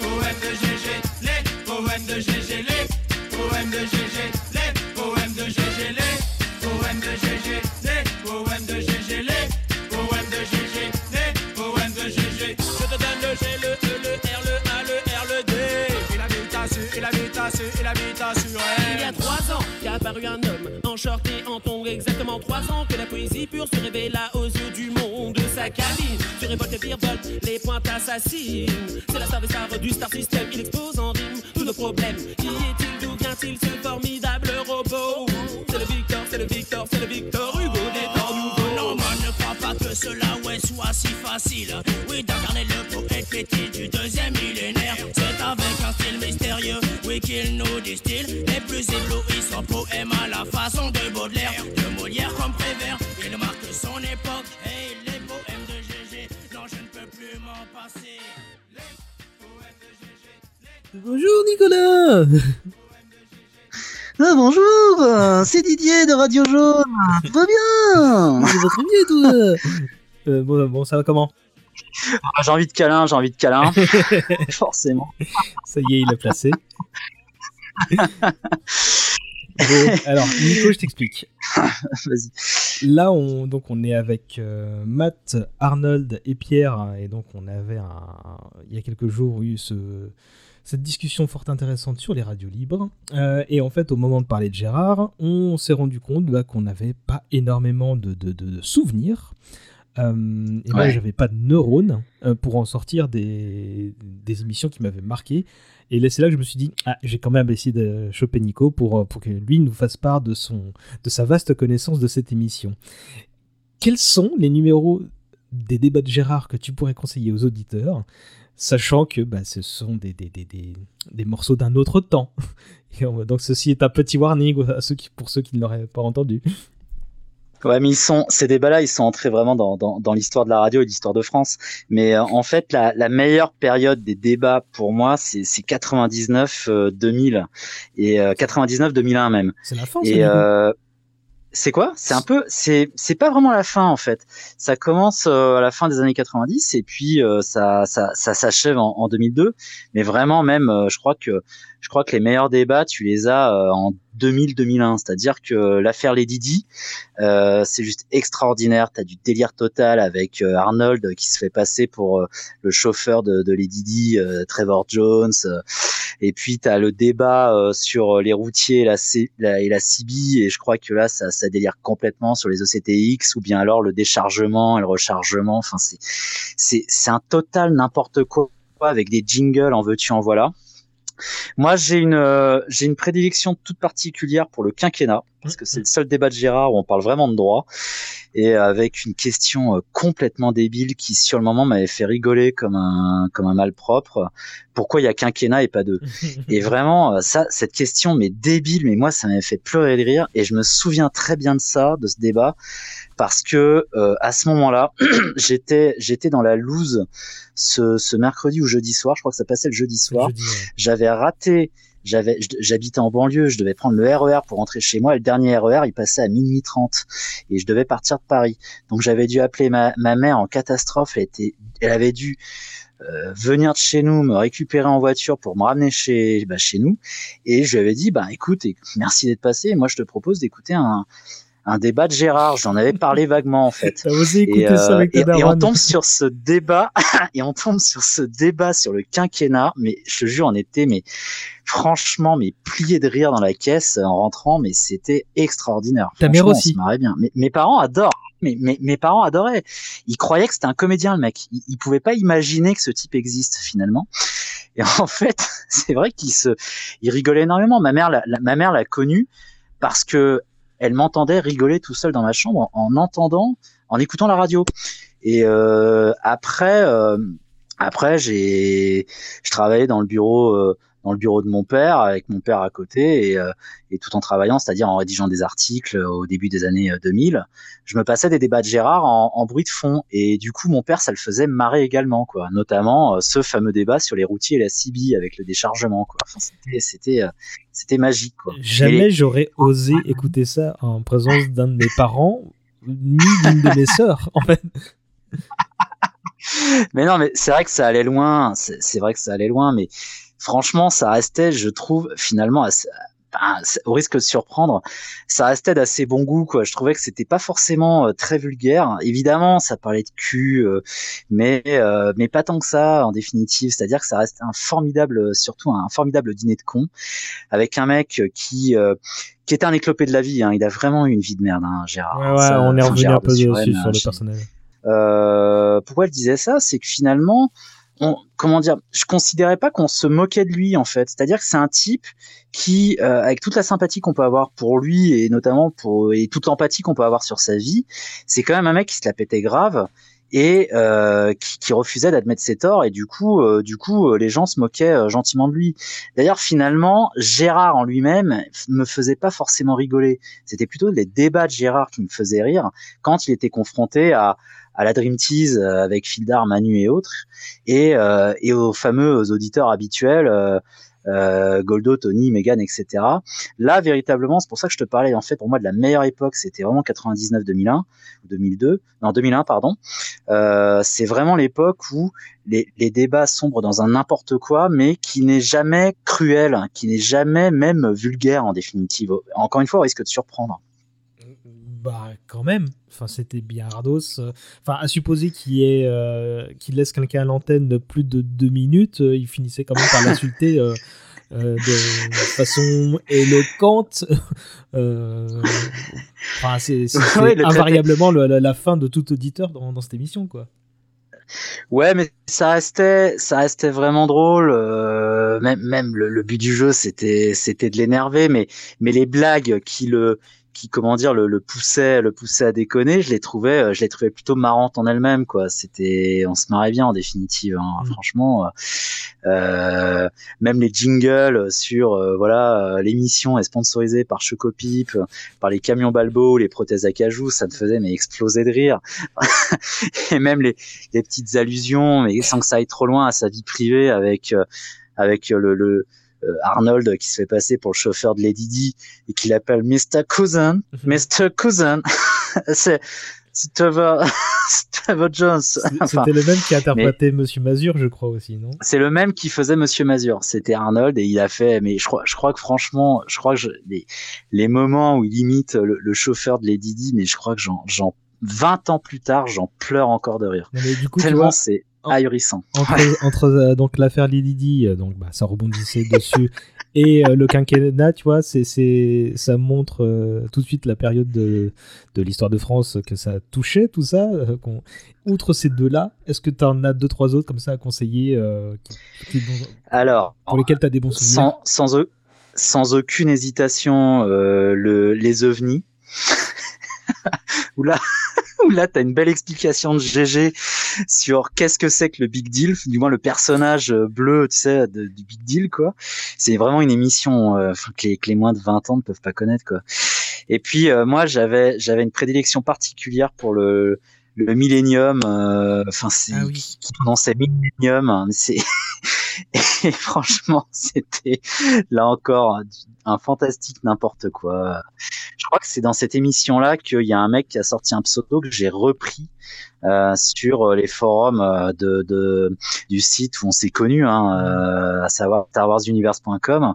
Poème de GG, les poèmes de GG, les poèmes de GG, les poèmes de GG, les poèmes de GG, les poèmes de GG, les poèmes de GG, les poèmes de GG. Je te donne le G, le E, le R, le A, le R, le D. Et la vita su, et la vita su, et la vita sur Il y a trois ans qu'est apparu un homme en short et en tongs, exactement trois ans que la poésie pure se révéla aux yeux du monde. Sa cabine se révolte et virevolte, les pointes assassinent. C'est la star des stars du star system, il expose en rime tous nos problèmes. Qui est-il, d'où vient-il ce formidable robot C'est le Victor, c'est le Victor, c'est le Victor Hugo des temps nouveaux. Non, moi ne crois pas que cela soit si facile. Oui, d'incarner le poète petit du deuxième millénaire. C'est avec un style mystérieux, oui, qu'il nous distille. Les plus éblouissants poèmes à la façon de Baudelaire. De Molière comme Prévert, il marque son époque. Et les poèmes de GG, non, je ne peux plus m'en passer. bonjour Nicolas Ah, bonjour, euh, c'est Didier de Radio Jaune. Tout va bien va très bien toi Euh, bon, bon ça va comment Ah, J'ai envie de câlin, j'ai envie de câlin. Forcément. Ça y est, il l'a placé. Bon, alors, Nico, je t'explique. Vas-y. Là, on, donc, on est avec euh, Matt, Arnold et Pierre. hein, Et donc, on avait, un, il y a quelques jours, eu ce, cette discussion fort intéressante sur les radios libres. Euh, et en fait, au moment de parler de Gérard, on s'est rendu compte bah, qu'on n'avait pas énormément de, de- souvenirs. Euh, et moi, Ouais. j'avais pas de neurones euh, pour en sortir des, des émissions qui m'avaient marqué. Et là, c'est là que je me suis dit, ah, j'ai quand même essayé de choper Nico pour, pour que lui nous fasse part de, son, de sa vaste connaissance de cette émission. Quels sont les numéros des débats de Gérard que tu pourrais conseiller aux auditeurs, sachant que bah, ce sont des, des, des, des, des morceaux d'un autre temps Et on- Donc ceci est un petit warning à ceux qui, pour ceux qui ne l'auraient pas entendu. Ouais, mais ils sont, ces débats-là, ils sont entrés vraiment dans, dans, dans l'histoire de la radio et de l'histoire de France. Mais euh, en fait, la, la meilleure période des débats pour moi, c'est c'est 99-2000 et euh, 99-2001 même. C'est la fin, Et euh, c'est quoi? C'est un peu, c'est c'est pas vraiment la fin en fait. Ça commence euh, à la fin des années 90 et puis euh, ça ça ça s'achève en, en 2002. Mais vraiment même, euh, je crois que je crois que les meilleurs débats, tu les as euh, en 2000-2001. C'est-à-dire que l'affaire Lady Di, euh, c'est juste extraordinaire. T'as du délire total avec euh, Arnold qui se fait passer pour euh, le chauffeur de, de Lady euh, Trevor Jones. et puis t'as le débat euh, sur les routiers et la, C- la- et la CB. Et je crois que là, ça, ça délire complètement sur les OCTX ou bien alors le déchargement et le rechargement. Enfin, c'est un total n'importe quoi avec des jingles en veux-tu en voilà. Moi, j'ai une euh, j'ai une prédilection toute particulière pour le quinquennat parce que c'est le seul débat de Gérard où on parle vraiment de droit et avec une question euh, complètement débile qui sur le moment m'avait fait rigoler comme un comme un malpropre. Pourquoi il y a quinquennat et pas deux? Et vraiment euh, ça cette question mais débile mais moi ça m'avait fait pleurer de rire et je me souviens très bien de ça de ce débat parce que euh, à ce moment-là j'étais j'étais dans la loose ce, ce mercredi ou jeudi soir je crois que ça passait le jeudi soir j'avais raté j'avais, j'habitais en banlieue, je devais prendre le RER pour rentrer chez moi. Et le dernier RER, il passait à minuit 30 et je devais partir de Paris. Donc j'avais dû appeler ma, ma mère en catastrophe. Elle était, elle avait dû euh, venir de chez nous, me récupérer en voiture pour me ramener chez, bah, chez nous. Et je lui avais dit, bah écoute, merci d'être passé. Moi, je te propose d'écouter un, un débat de Gérard. J'en avais parlé vaguement en fait. T'as osé écouter et, ça euh, avec et, et on tombe sur ce débat et on tombe sur ce débat sur le quinquennat. Mais je te jure, on était mais franchement mais plié de rire dans la caisse en rentrant. Mais c'était extraordinaire. Ta mère aussi. On se marrait bien. Mais, mes parents adorent. Mais, mais mes parents adoraient. Ils croyaient que c'était un comédien le mec. Ils, ils pouvaient pas imaginer que ce type existe finalement. Et en fait, c'est vrai qu'il se, il rigolait énormément. Ma mère, l'a- la- ma mère l'a connu parce que elle m'entendait rigoler tout seul dans ma chambre en, en entendant, en écoutant la radio. Et euh, après, euh, après, j'ai, je travaillais dans le bureau, euh, dans le bureau de mon père, avec mon père à côté, et, euh, et tout en travaillant, c'est-à-dire en rédigeant des articles au début des années euh, 2000, je me passais des débats de Gérard en, en bruit de fond. Et du coup, mon père, ça le faisait marrer également, quoi. Notamment euh, ce fameux débat sur les routiers et la CB avec le déchargement, quoi. Enfin, c'était, c'était, euh, c'était magique, quoi. Jamais Et- j'aurais osé écouter ça en présence d'un de mes parents, ni d'une de mes sœurs, en fait. mais non, mais c'est vrai que ça allait loin. C'est c'est vrai que ça allait loin, mais franchement, ça restait, je trouve, finalement, assez- ben, au risque de surprendre, ça restait d'assez bon goût, quoi. Je trouvais que c'était pas forcément euh, très vulgaire. Évidemment, ça parlait de cul, euh, mais euh, mais pas tant que ça, en définitive. C'est-à-dire que ça restait un formidable, surtout un formidable dîner de con, avec un mec qui qui était un éclopé de la vie. Hein. Il a vraiment eu une vie de merde, hein, Gérard. Ouais, ouais, Ça, on est revenu un peu dessus sur le personnage. pourquoi elle disait ça? C'est que finalement, comment dire, je considérais pas qu'on se moquait de lui en fait. C'est-à-dire que c'est un type qui, euh, avec toute la sympathie qu'on peut avoir pour lui et notamment pour et toute l'empathie qu'on peut avoir sur sa vie, c'est quand même un mec qui se la pétait grave et euh, qui, qui refusait d'admettre ses torts et du coup, euh, du coup, euh, les gens se moquaient euh, gentiment de lui. D'ailleurs, finalement, Gérard en lui-même me faisait pas forcément rigoler. C'était plutôt les débats de Gérard qui me faisaient rire quand il était confronté à à la Dream Tease euh, avec Fildar, Manu et autres, et, euh, et aux fameux auditeurs habituels, euh, Goldo, Tony, Megan, etc. Là, véritablement, c'est pour ça que je te parlais, en fait, pour moi, de la meilleure époque, c'était vraiment 99-2001, ou 2002, non, 2001, pardon. C'est vraiment l'époque où les, les débats sombrent dans un n'importe quoi, mais qui n'est jamais cruel, hein, qui n'est jamais même vulgaire, en définitive. Encore une fois, au risque de surprendre. Bah, quand même. Enfin, c'était bien Ardos. euh, Enfin, à supposer qu'il y ait, euh, qu'il laisse quelqu'un à l'antenne plus de deux minutes, euh, il finissait quand même par l'insulter euh, de façon éloquente. Enfin, c'est c'est- c'est Ouais, le traité- invariablement le- la, la fin de tout auditeur dans, dans cette émission, quoi. Ouais, mais ça restait, ça restait vraiment drôle. euh, même, même le, le but du jeu, c'était, c'était de l'énerver, mais, mais les blagues qui le, qui comment dire, le, le poussaient, le poussaient à déconner, je les trouvais, euh, je les trouvais plutôt marrantes en elles-mêmes, quoi. C'était, on se marrait bien en définitive. hein. Franchement, euh, euh, même les jingles sur, euh, voilà, l'émission est sponsorisée par Chocopipe, par les camions Balbo, les prothèses à cajou, ça me faisait mais exploser de rire. Et même les, les petites allusions, mais sans que ça aille trop loin à sa vie privée avec euh, avec le, le Arnold qui se fait passer pour le chauffeur de Lady Di et qui l'appelle Mr. Cousin, Mr. Cousin. c'est c'est Trevor, Jones. Enfin, C'était le même qui interprétait Monsieur Mazur, je crois aussi, non? C'est le même qui faisait Monsieur Mazur. C'était Arnold et il a fait, mais je crois, je crois que franchement, je crois que je- les, les moments où il imite le, le chauffeur de Lady Di, mais je crois que j'en, j'en, 20 ans plus tard, j'en pleure encore de rire. Mais du coup, Tellement c'est ahurissant. entre, entre euh, donc l'affaire Lily euh, donc bah, ça rebondissait dessus et euh, le quinquennat tu vois c'est c'est ça montre tout de suite la période de, de l'histoire de France que ça touchait tout ça qu'on- outre ces deux là est-ce que tu en as deux trois autres comme ça à conseiller qui- qui- dont- Alors, pour lesquels tu as des bons souvenirs sans, sans, sans aucune hésitation, le, les ovnis. où là, où là, t'as une belle explication de GG sur qu'est-ce que c'est que le Big Deal, du moins le personnage euh, bleu, tu sais, de- du Big Deal, quoi. C'est vraiment une émission euh, que, les, que les moins de 20 ans ne peuvent pas connaître, quoi. Et puis, euh, moi, j'avais, j'avais une prédilection particulière pour le, le Millennium, euh, enfin, c'est, qui, qui prononçait Millennium, hein, mais c'est, et franchement, c'était là encore un fantastique n'importe quoi. Je crois que c'est dans cette émission-là qu'il y a un mec qui a sorti un pseudo que j'ai repris sur les forums euh, de, de, du site où on s'est connu, hein, euh, à savoir StarWarsUniverse.com,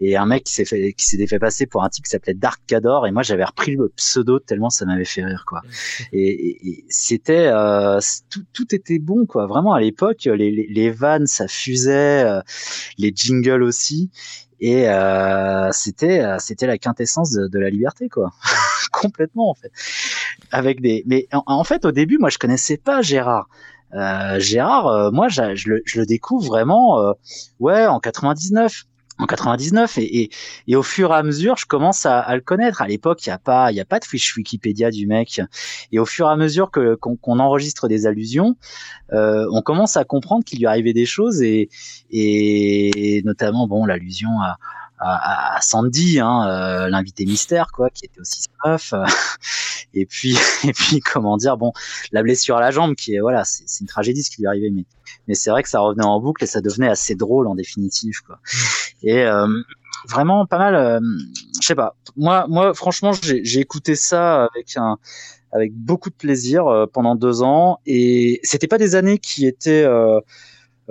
et un mec qui s'est fait qui s'était fait passer pour un type qui s'appelait Dark Cador, et moi j'avais repris le pseudo tellement ça m'avait fait rire quoi. Et, et- et c'était euh, tout, tout était bon quoi. Vraiment à l'époque, les, les, les vannes ça fusait, euh, les jingles aussi. Et euh, c'était euh, c'était la quintessence de, la liberté quoi. Complètement en fait. Avec des mais en, fait au début moi je connaissais pas Gérard. Euh, Gérard moi je le, je le découvre vraiment ouais en 99 en 99 et, et, et au fur et à mesure je commence à, le connaître. À l'époque il y a pas il y a pas de fiche Wikipédia du mec. Et au fur et à mesure que qu'on qu'on enregistre des allusions euh, on commence à comprendre qu'il lui arrivait des choses et et notamment bon l'allusion à à, à Sandy, hein, euh, l'invité mystère, quoi, qui était aussi euh, et puis, et puis, comment dire, bon, la blessure à la jambe, qui est, voilà, c'est c'est une tragédie ce qui lui arrivait, mais, mais c'est vrai que ça revenait en boucle et ça devenait assez drôle en définitive, quoi. Et euh, vraiment pas mal. euh, je sais pas. Moi, moi, franchement, j'ai j'ai écouté ça avec un avec beaucoup de plaisir euh, pendant deux ans et c'était pas des années qui étaient euh,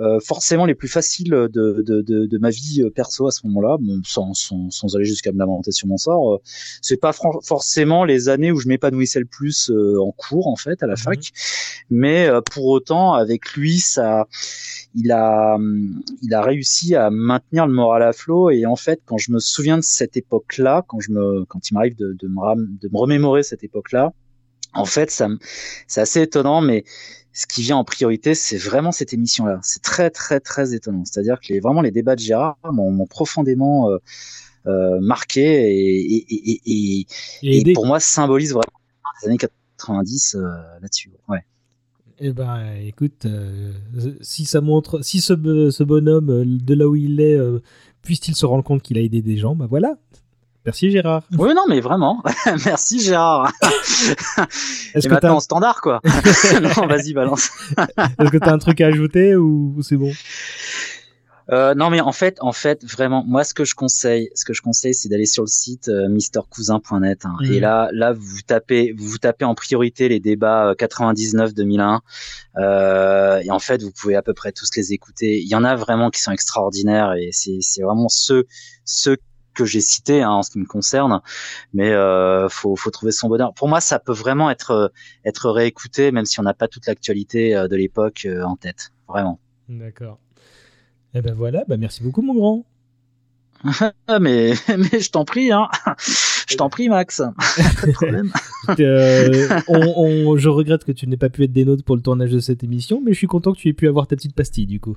euh, forcément les plus faciles de, de, de, de ma vie euh, perso à ce moment-là, bon, sans, sans, sans aller jusqu'à me lamenter sur mon sort. euh, c'est pas forcément les années où je m'épanouissais le plus euh, en cours en fait à la fac, mais euh, pour autant avec lui ça, il a hum, il a réussi à maintenir le moral à flot. Et en fait quand je me souviens de cette époque-là, quand je me quand il m'arrive de, de me ram- de me remémorer cette époque-là, en fait ça c'est assez étonnant mais ce qui vient en priorité, c'est vraiment cette émission-là. C'est très, très, très étonnant. C'est-à-dire que les, vraiment les débats de Gérard m'ont profondément euh, euh, marqué et, pour moi symbolise vraiment les années 90 euh, là-dessus. Ouais. Eh ben, écoute, si ça montre, si ce, ce bonhomme, de là où il est, puisse-t-il se rendre compte qu'il a aidé des gens, bah voilà. Merci Gérard. Oui, non, mais vraiment. Merci Gérard. Est-ce et que maintenant en standard, quoi. non, vas-y, balance. Est-ce que tu as un truc à ajouter ou c'est bon? Euh, non mais en fait, en fait, vraiment, moi ce que je conseille, ce que je conseille, c'est d'aller sur le site euh, mistercousin.net. hein. Mhm. Et là, là, vous tapez, vous tapez en priorité les débats euh, 99-2001. Euh, et en fait, vous pouvez à peu près tous les écouter. Il y en a vraiment qui sont extraordinaires et c'est, c'est vraiment ceux, ceux que j'ai cités hein, en ce qui me concerne. Mais euh, faut, faut trouver son bonheur. Pour moi, ça peut vraiment être, euh, être réécouté, même si on n'a pas toute l'actualité euh, de l'époque en tête. Vraiment. D'accord. Eh ben voilà, bah merci beaucoup mon grand. Mais, mais je t'en prie, hein. Je t'en prie, Max. Pas de problème. Euh, on- on- je regrette que tu n'aies pas pu être des nôtres pour le tournage de cette émission, mais je suis content que tu aies pu avoir ta petite pastille du coup.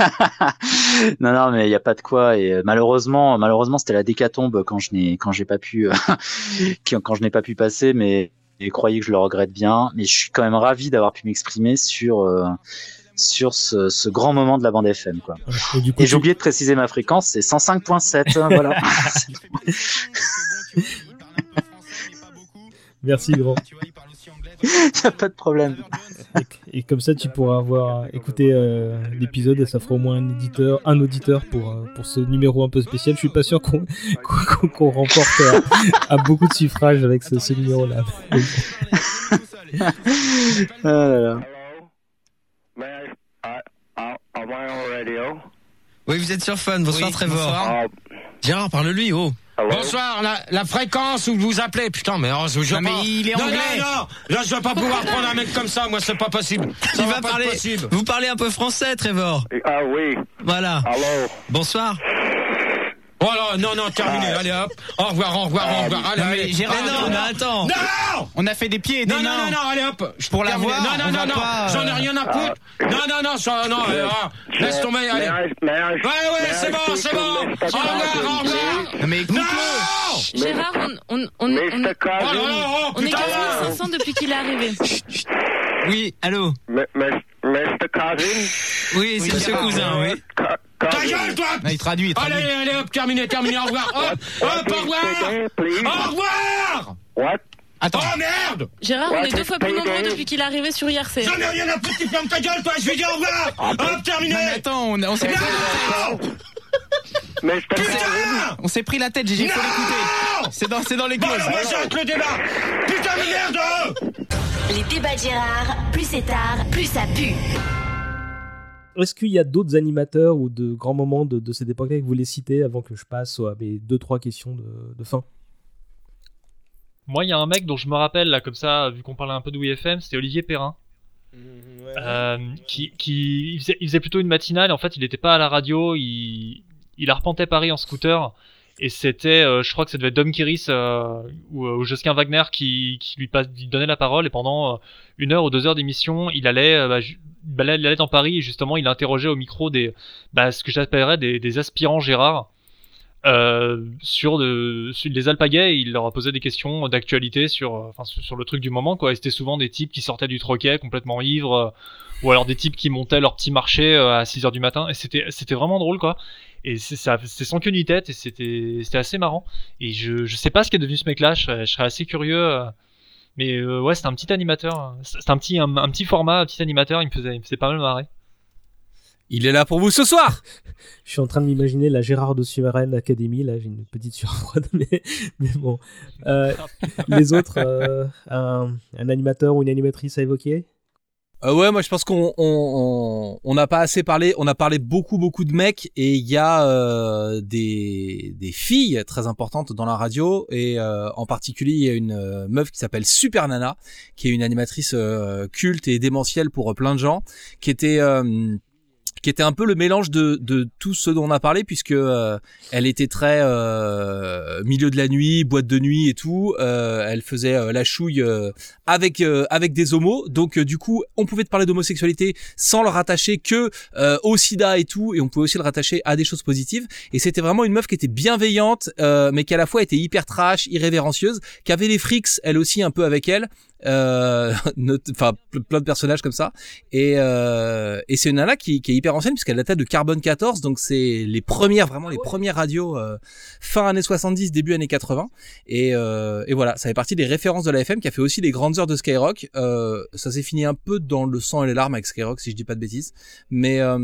non, non, mais il n'y a pas de quoi. Et euh, malheureusement, malheureusement, c'était la décatombe quand je n'ai, quand j'ai pas pu, euh, quand je n'ai pas pu passer. Mais et croyez que je le regrette bien. Mais je suis quand même ravi d'avoir pu m'exprimer sur, euh, sur ce, ce grand moment de la bande FM, quoi. Et tu- j'ai oublié de préciser ma fréquence, c'est 105.7. hein, voilà. Merci grand. y a pas de problème. Et, et comme ça, tu pourras avoir écouté euh, l'épisode et ça fera au moins un éditeur, un auditeur pour euh, pour ce numéro un peu spécial. Je suis pas sûr qu'on remporte euh, à beaucoup de suffrages avec ce, ce numéro-là. Là là. Oui, vous êtes sur Fun. Bonsoir, Oui, Trevor. bonsoir. Gérard, parle-lui, oh. Bonsoir, la, la fréquence où vous appelez, putain, mais oh, je, Non, veux mais pas- il est non, anglais. Non, non, là, je vais pas pouvoir prendre un mec comme ça, moi, c'est pas possible. Ça Il va parler. possible. Vous parlez un peu français, Trevor. Ah oui. Voilà. Bonsoir. Oh là, non, non, terminé, allez hop. Au revoir, au revoir, au revoir. Allez, Non, mais allez. Gérard, Ah, non, mais attends. Non On a fait des pieds et des Non, non, mains. non, non, allez hop. Je Pour la voir, Non, on non, non, non, j'en ai euh, rien à foutre. Non, non, non, ça, non, euh, ah, laisse tomber, allez. Ouais, ouais, c'est bon, c'est bon. Au revoir, au revoir. Non, mais Non Gérard, on, on, on, on, Oh oh, on est putain. 15 500 depuis qu'il est arrivé. Oui, allô. Mr. Cousin Oui, c'est Monsieur Cousin, oui. Ta gueule, toi Ah, il traduit, il traduit. Allez, allez, hop, terminé, terminé, au revoir. Hop, hop, au revoir. Au revoir What? Attends. Oh merde Gérard, on est deux fois plus nombreux depuis qu'il est arrivé sur IRC. J'en ai rien à foutre, tu fermes ta gueule, toi, je vais dire au revoir Hop, terminé Non, mais attends, on, on s'est. Mais je t'ai On s'est pris la tête, Gigi, faut l'écouter. C'est dans, c'est dans les clauses. alors moi j'arrête le débat Putain de merde Les débats de Gérard, plus c'est tard, plus ça pue. Est-ce qu'il y a d'autres animateurs ou de grands moments de, de cette époque-là que vous voulez citer avant que je passe à mes deux trois questions de, de fin? Moi, il y a un mec dont je me rappelle, là, comme ça, vu qu'on parlait un peu de WFM, c'était Olivier Perrin. Euh, qui, qui il faisait, plutôt une matinale. En fait, il n'était pas à la radio. Il, il arpentait Paris en scooter. Et c'était, euh, je crois que ça devait être Dom Kiris euh, ou, ou Josquin Wagner qui, lui, donnait la parole. Et pendant une heure ou deux heures d'émission, il allait, bah, bah, il allait dans Paris et justement, il interrogeait au micro des, bah, ce que j'appellerais des aspirants Gérard. Euh, sur, de, sur les alpagais, il leur a posé des questions d'actualité sur, euh, enfin, sur, le truc du moment, quoi. Et c'était souvent des types qui sortaient du troquet complètement ivres, euh, ou alors des types qui montaient leur petit marché à 6 heures du matin. Et c'était, c'était vraiment drôle, quoi. Et c'est, sans queue ni tête, et c'était, c'était assez marrant. Et je, je sais pas ce qui est devenu ce mec-là, je, serais- assez curieux. mais ouais, c'était un petit animateur, c'était un petit, un petit format, un petit animateur, il me faisait, il me faisait pas mal marrer. Il est là pour vous ce soir Je suis en train de m'imaginer la Gérard de Suverène Academy, là j'ai une petite sueur froide, mais, mais bon. Euh, les autres, euh, un, un animateur ou une animatrice à évoquer? Euh, ouais, moi je pense qu'on on, on, n'a pas assez parlé. On a parlé beaucoup beaucoup de mecs et il y a euh, des des filles très importantes dans la radio et euh, en particulier il y a une euh, meuf qui s'appelle Super Nana qui est une animatrice euh, culte et démentielle pour plein de gens qui était euh, qui était un peu le mélange de, de tout ce dont on a parlé puisque euh, elle était très euh, milieu de la nuit, boîte de nuit et tout. Euh, elle faisait euh, la chouille euh, avec euh, avec des homos. Donc du coup, on pouvait te parler d'homosexualité sans le rattacher que au sida et tout, et on pouvait aussi le rattacher à des choses positives. Et c'était vraiment une meuf qui était bienveillante, mais qui à la fois était hyper trash, irrévérencieuse, qui avait les frics elle aussi un peu avec elle. Euh, enfin ple- plein de personnages comme ça. Et, euh, et c'est une nana qui, qui est hyper ancienne puisqu'elle datait de Carbone 14 donc c'est les premières vraiment les premières radios euh, fin années 70 début années 80 et, euh, et voilà ça fait partie des références de la FM qui a fait aussi les grandes heures de Skyrock. Euh, ça s'est fini un peu dans le sang et les larmes avec Skyrock si je dis pas de bêtises. Mais euh,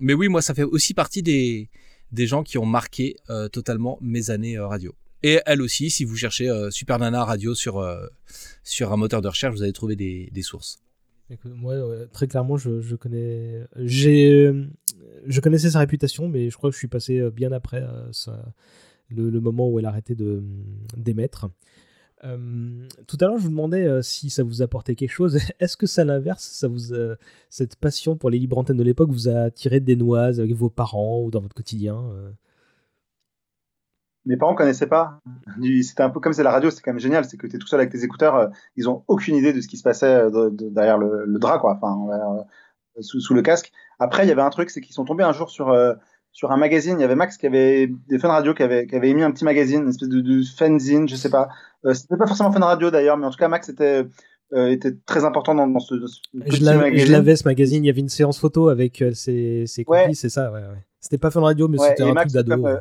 mais oui moi ça fait aussi partie des des gens qui ont marqué euh, totalement mes années radio et elle aussi si vous cherchez euh, Super Nana radio sur euh, sur un moteur de recherche vous allez trouver des, des sources Moi, très clairement, je, connais, j'ai, euh, je connaissais sa réputation, mais je crois que je suis passé euh, bien après ça- le, moment où elle a arrêté de d'émettre. Tout à l'heure, je vous demandais si ça vous apportait quelque chose. Est-ce que ça, l'inverse, ça vous, cette passion pour les libres antennes de l'époque vous a tiré des noises avec vos parents ou dans votre quotidien Mes parents connaissaient pas. C'était un peu comme c'est la radio, c'est quand même génial, c'est que tu es tout seul avec tes écouteurs, euh, ils ont aucune idée de ce qui se passait euh, de- de- derrière le, le drap, quoi, enfin, euh, sous, sous le casque. Après, il y avait un truc, c'est qu'ils sont tombés un jour sur, euh, sur un magazine. Il y avait Max qui avait des fans radio qui avait, qui avait émis un petit magazine, une espèce de, de fanzine, je sais pas. C'était pas forcément fan radio d'ailleurs, mais en tout cas, Max était, euh, était très important dans, dans ce, ce Je petit l'avais je magazine. l'avais, ce magazine. Il y avait une séance photo avec euh, ses, ses Ouais. c'est ça. Ouais, ouais. C'était pas Fun Radio, mais c'était un Max, truc d'ado. comme, euh,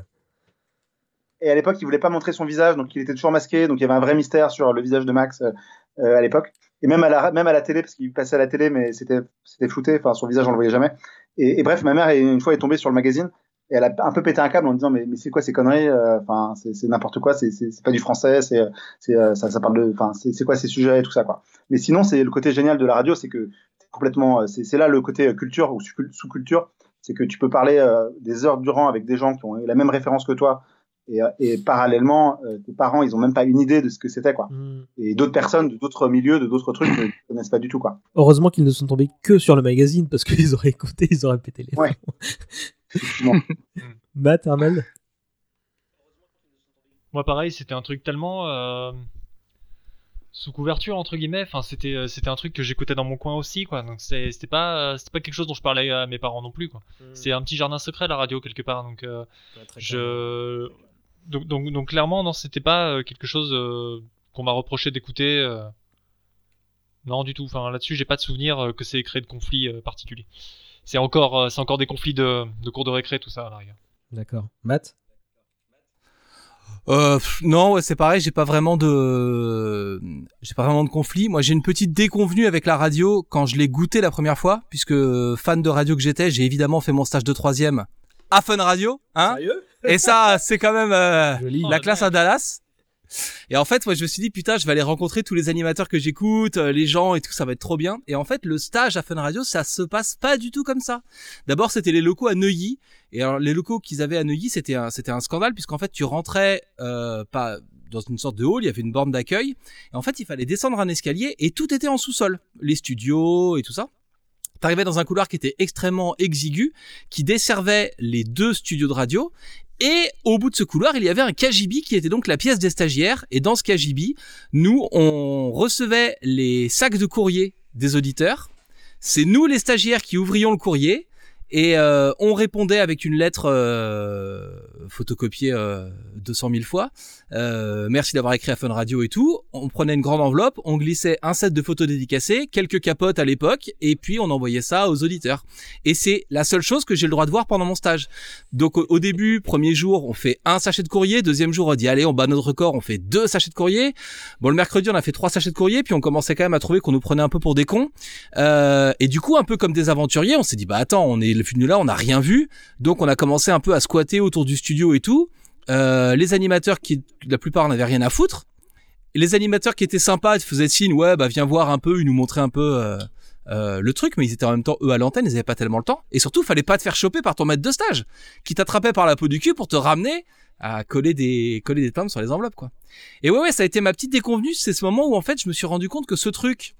Et à l'époque, il voulait pas montrer son visage, donc il était toujours masqué. Donc il y avait un vrai mystère sur le visage de Max euh, euh, à l'époque. Et même à la, même à la télé, parce qu'il passait à la télé, mais c'était, c'était flouté. Enfin, son visage, on le voyait jamais. Et, et bref, ma mère, une fois, est tombée sur le magazine. Et elle a un peu pété un câble en disant mais, mais c'est quoi ces conneries euh, Enfin c'est, c'est n'importe quoi, c'est, pas du français, c'est, euh, ça, ça parle de, enfin c'est, quoi ces sujets et tout ça quoi. Mais sinon c'est le côté génial de la radio, c'est que complètement, euh, c'est, là le côté euh, culture ou sous- sous-culture, c'est que tu peux parler euh, des heures durant avec des gens qui ont la même référence que toi et, euh, et parallèlement euh, tes parents ils ont même pas une idée de ce que c'était quoi. Et d'autres personnes de d'autres milieux, de d'autres trucs ne connaissent pas du tout quoi. Heureusement qu'ils ne sont tombés que sur le magazine parce qu'ils auraient écouté, ils auraient pété les Ouais. Matt, Armel Moi, pareil, c'était un truc tellement euh, sous couverture entre guillemets. Enfin, c'était euh, c'était un truc que j'écoutais dans mon coin aussi, quoi. Donc c'est- c'était pas euh, c'était pas quelque chose dont je parlais à mes parents non plus, quoi. C'est un petit jardin secret la radio quelque part. Donc euh, je donc, donc donc clairement non, c'était pas euh, quelque chose euh, qu'on m'a reproché d'écouter. euh. Non, du tout. Enfin, là-dessus, j'ai pas de souvenir que c'est créé de conflits euh, particuliers. C'est encore, euh, c'est encore des conflits de, de cours de récré, tout ça, à la rigueur. D'accord. Matt? Euh, non, ouais, c'est pareil, j'ai pas vraiment de, j'ai pas vraiment de conflit. Moi, j'ai une petite déconvenue avec la radio quand je l'ai goûté la première fois, puisque fan de radio que j'étais, j'ai évidemment fait mon stage de troisième à Fun Radio, hein. Sérieux Et ça, c'est quand même euh, Joli. la classe à Dallas. Et en fait, moi, je me suis dit, putain, je vais aller rencontrer tous les animateurs que j'écoute, euh, les gens et tout, ça va être trop bien. Et en fait, le stage à Fun Radio, ça se passe pas du tout comme ça. D'abord, c'était les locaux à Neuilly. Et alors, les locaux qu'ils avaient à Neuilly, c'était un, c'était un scandale, puisqu'en fait, tu rentrais, euh, pas dans une sorte de hall, il y avait une borne d'accueil. Et en fait, il fallait descendre un escalier et tout était en sous-sol. Les studios et tout ça. T'arrivais dans un couloir qui était extrêmement exigu, qui desservait les deux studios de radio. Et au bout de ce couloir, il y avait un KGB qui était donc la pièce des stagiaires. Et dans ce KGB, nous, on recevait les sacs de courrier des auditeurs. C'est nous, les stagiaires, qui ouvrions le courrier. Et euh, on répondait avec une lettre euh, photocopiée euh, 200 000 fois. Euh, merci d'avoir écrit à Fun Radio et tout. On prenait une grande enveloppe, on glissait un set de photos dédicacées, quelques capotes à l'époque, et puis on envoyait ça aux auditeurs. Et c'est la seule chose que j'ai le droit de voir pendant mon stage. Donc au, au début, premier jour, on fait un sachet de courrier. Deuxième jour, on dit allez, on bat notre record, on fait deux sachets de courrier. Bon, le mercredi, on a fait trois sachets de courrier, puis on commençait quand même à trouver qu'on nous prenait un peu pour des cons. Euh, et du coup, un peu comme des aventuriers, on s'est dit bah attends, on est venu là, on n'a rien vu, donc on a commencé un peu à squatter autour du studio et tout. Euh, les animateurs qui, la plupart, n'avaient rien à foutre. Les animateurs qui étaient sympas, ils faisaient signe, ouais, bah viens voir un peu, ils nous montraient un peu euh, euh, le truc, mais ils étaient en même temps eux à l'antenne, ils avaient pas tellement le temps. Et surtout, fallait pas te faire choper par ton maître de stage, qui t'attrapait par la peau du cul pour te ramener à coller des coller des timbres sur les enveloppes, quoi. Et ouais, ouais, ça a été ma petite déconvenue. C'est ce moment où en fait, je me suis rendu compte que ce truc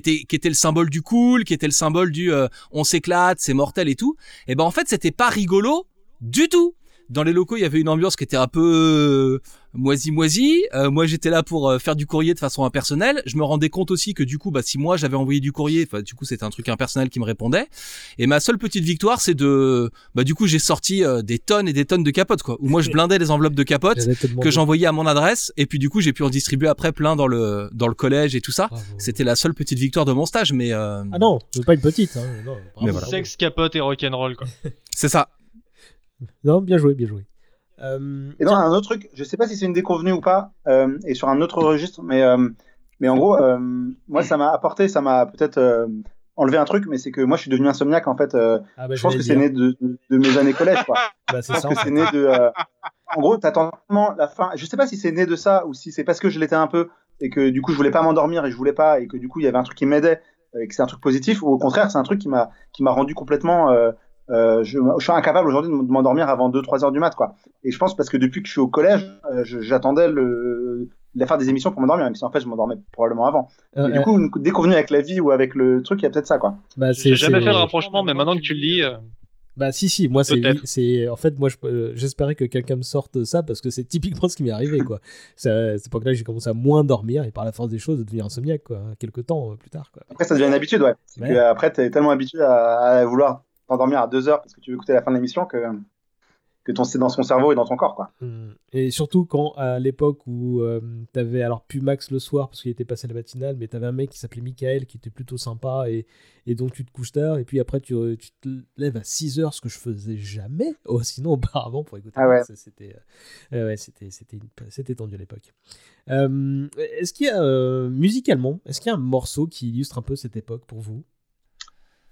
qui était le symbole du cool, qui était le symbole du euh, on s'éclate, c'est mortel et tout. Et ben en fait, c'était pas rigolo du tout. Dans les locaux, il y avait une ambiance qui était un peu moisi moisi. Euh, moi, j'étais là pour euh, faire du courrier de façon impersonnelle. Je me rendais compte aussi que du coup, bah si moi j'avais envoyé du courrier, enfin du coup c'était un truc impersonnel qui me répondait. Et ma seule petite victoire, c'est de, bah du coup j'ai sorti euh, des tonnes et des tonnes de capotes quoi. Où moi je blindais les enveloppes de capotes que j'envoyais à mon adresse et puis du coup j'ai pu en distribuer après plein dans le dans le collège et tout ça. C'était la seule petite victoire de mon stage, mais euh, Ah non, pas une petite. Hein. Non. Mais voilà. Sexe, capote et rock'n'roll, quoi. c'est ça. Non, bien joué, bien joué. Euh, Et dans un autre truc, je sais pas si c'est une déconvenue ou pas, euh, et sur un autre registre, mais, euh, mais en gros, moi, ça m'a apporté, ça m'a peut-être enlevé un truc, mais c'est que moi, je suis devenu insomniaque, en fait. Ah bah, je pense que c'est né de, de, de mes années collège, quoi. Bah, je pense ça. que c'est né de. En gros, t'attends la fin. Je sais pas si c'est né de ça ou si c'est parce que je l'étais un peu et que du coup, je voulais pas m'endormir et je voulais pas et que du coup, il y avait un truc qui m'aidait et que c'est un truc positif ou au contraire, c'est un truc qui m'a qui m'a rendu complètement. Euh, je, je suis incapable aujourd'hui de m'endormir avant 2-3 heures du mat, quoi. Et je pense parce que depuis que je suis au collège, euh, j'attendais le la faire des émissions pour m'endormir, même si en fait je m'endormais probablement avant. Euh, Et du coup, une déconvenue avec la vie ou avec le truc, il y a peut-être ça, quoi. Bah, J'ai jamais fait le rapprochement, mais maintenant que tu le dis, euh, Bah si si, moi c'est en fait moi je- j'espérais que quelqu'un me sorte ça parce que c'est typiquement ce qui m'est arrivé quoi. C'est à cette époque-là j'ai commencé à moins dormir et par la force des choses de devenir insomniaque quoi, quelques temps plus tard quoi. Après, ça devient une habitude, ouais. Ouais. que, après, t'es tellement habitué à, à vouloir t'endormir à 2 heures parce que tu veux écouter la fin de l'émission que que ton c'est dans son cerveau et dans ton corps, quoi. Mm. Et surtout quand à l'époque où euh, t'avais alors plus Max le soir parce qu'il était passé la matinale, mais t'avais un mec qui s'appelait Michael qui était plutôt sympa et, et donc tu te couches tard et puis après tu, tu te lèves à 6 heures, ce que je faisais jamais. Oh, sinon auparavant pour écouter Ah ouais. Max, c'était euh, ouais, c'était c'était une- c'était tendu à l'époque. Euh, est-ce qu'il y a euh, musicalement, est-ce qu'il y a un morceau qui illustre un peu cette époque pour vous?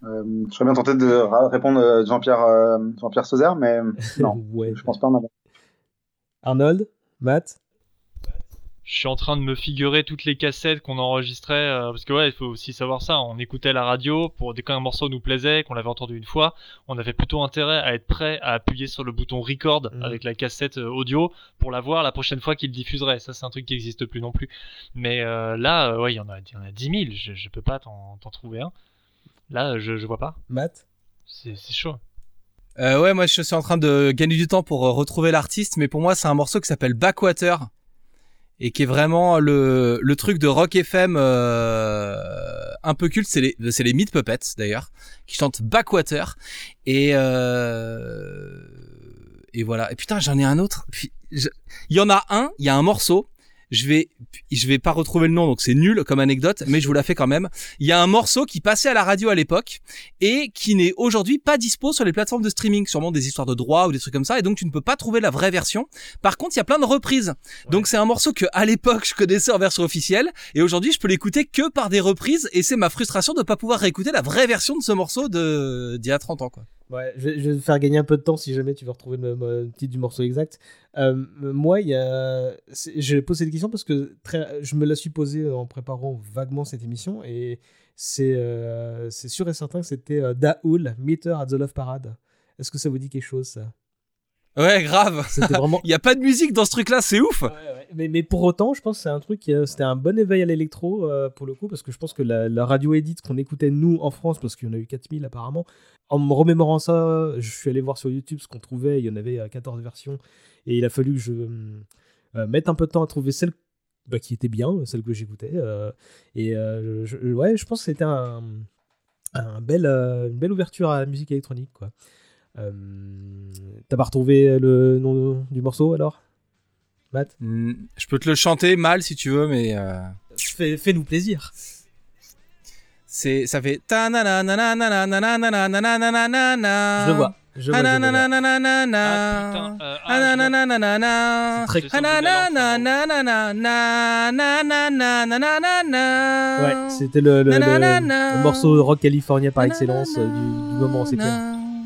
Euh, je serais bien tenté de répondre euh, Jean-Pierre euh, Jean-Pierre Sauzère, mais non, Ouais. je pense pas en avoir. Arnold, Matt, je suis en train de me figurer toutes les cassettes qu'on enregistrait, euh, parce que ouais, il faut aussi savoir ça. On écoutait la radio pour dès qu'un morceau nous plaisait, qu'on l'avait entendu une fois, on avait plutôt intérêt à être prêt à appuyer sur le bouton record Mhm. avec la cassette audio pour la voir la prochaine fois qu'il diffuserait. Ça, c'est un truc qui n'existe plus non plus. Mais euh, là, euh, ouais, il y en a, y en a 10 000. Je, je peux pas t'en t'en trouver un. Là, je, je vois pas. Matt. C'est c'est chaud. Euh, ouais, moi je suis en train de gagner du temps pour euh, retrouver l'artiste, mais pour moi c'est un morceau qui s'appelle Backwater et qui est vraiment le, le truc de rock FM euh, un peu culte. C'est les c'est les Meat Puppets d'ailleurs qui chantent Backwater et euh, et voilà. Et putain j'en ai un autre. Il y en a un, il y a un morceau. Je vais je vais pas retrouver le nom donc c'est nul comme anecdote mais je vous la fais quand même. Il y a un morceau qui passait à la radio à l'époque et qui n'est aujourd'hui pas dispo sur les plateformes de streaming, sûrement des histoires de droits ou des trucs comme ça et donc tu ne peux pas trouver la vraie version. Par contre, il y a plein de reprises. Donc c'est un morceau que à l'époque je connaissais en version officielle et aujourd'hui je peux l'écouter que par des reprises et c'est ma frustration de pas pouvoir réécouter la vraie version de ce morceau de d'il y a 30 ans quoi. Ouais, je vais, te faire gagner un peu de temps si jamais tu veux retrouver le, titre du morceau exact. Euh, moi, il y je pose cette question parce que très... je me la suis posée en préparant vaguement cette émission et c'est euh, sûr et certain que c'était euh, Daoul, Meter at the Love Parade. Est-ce que ça vous dit quelque chose ça? Ouais, grave. C'était vraiment- Il y a pas de musique dans ce truc là, c'est ouf. mais, mais pour autant, je pense que c'est un truc, euh, c'était un bon éveil à l'électro euh, pour le coup, parce que je pense que la, la radio edit qu'on écoutait nous en France, parce qu'il y en a eu 4000 apparemment, en me remémorant ça, je suis allé voir sur YouTube ce qu'on trouvait, il y en avait euh, 14 versions, et il a fallu que je euh, mette un peu de temps à trouver celle bah, qui était bien, celle que j'écoutais. euh, et euh, je, je- ouais, je pense que c'était un, un bel, euh, une belle ouverture à la musique électronique. quoi. Euh, T'as pas retrouvé le nom du morceau alors Matt Hmm, Je peux te le chanter mal si tu veux, mais euh, Fais- Fais-nous plaisir. c'est ça fait ta na na na na na na na na na na na na na na na. Je le vois, je vois, Ah. Ah, Ah. Ouais, c'était le, le- le- le morceau rock californien par excellence euh, du, du moment, c'est clair.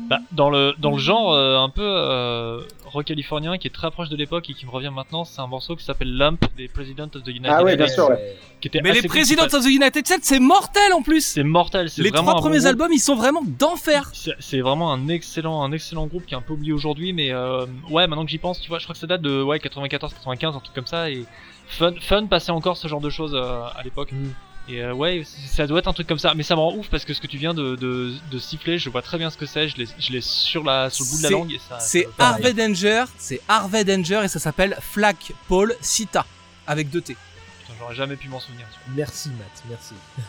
Bah, dans le dans le genre euh, un peu euh, rock californien qui est très proche de l'époque et qui me revient maintenant, c'est un morceau qui s'appelle Lump des President of the United Ah ouais, bien States. sûr, ouais. Qui était Mais les cool, Presidents of the United States, c'est mortel en plus. C'est mortel, c'est Les trois premiers groupe. albums, ils sont vraiment d'enfer. C'est vraiment un excellent, un excellent groupe qui est un peu oublié aujourd'hui, mais euh, ouais, maintenant que j'y pense, tu vois, je crois que ça date de ouais 94, 95, un truc comme ça, et Fun, Fun passait encore ce genre de choses euh, à l'époque. Et euh, ouais, ça doit être un truc comme ça, mais ça me rend ouf parce que ce que tu viens de, de, de siffler, je vois très bien ce que c'est, je l'ai sur la sur le bout de la C'est- langue et ça. C'est Harvey. Danger, c'est Harvey Danger et ça s'appelle Flak Paul Sita avec deux T. Putain, J'aurais jamais pu m'en souvenir. Merci Matt, merci.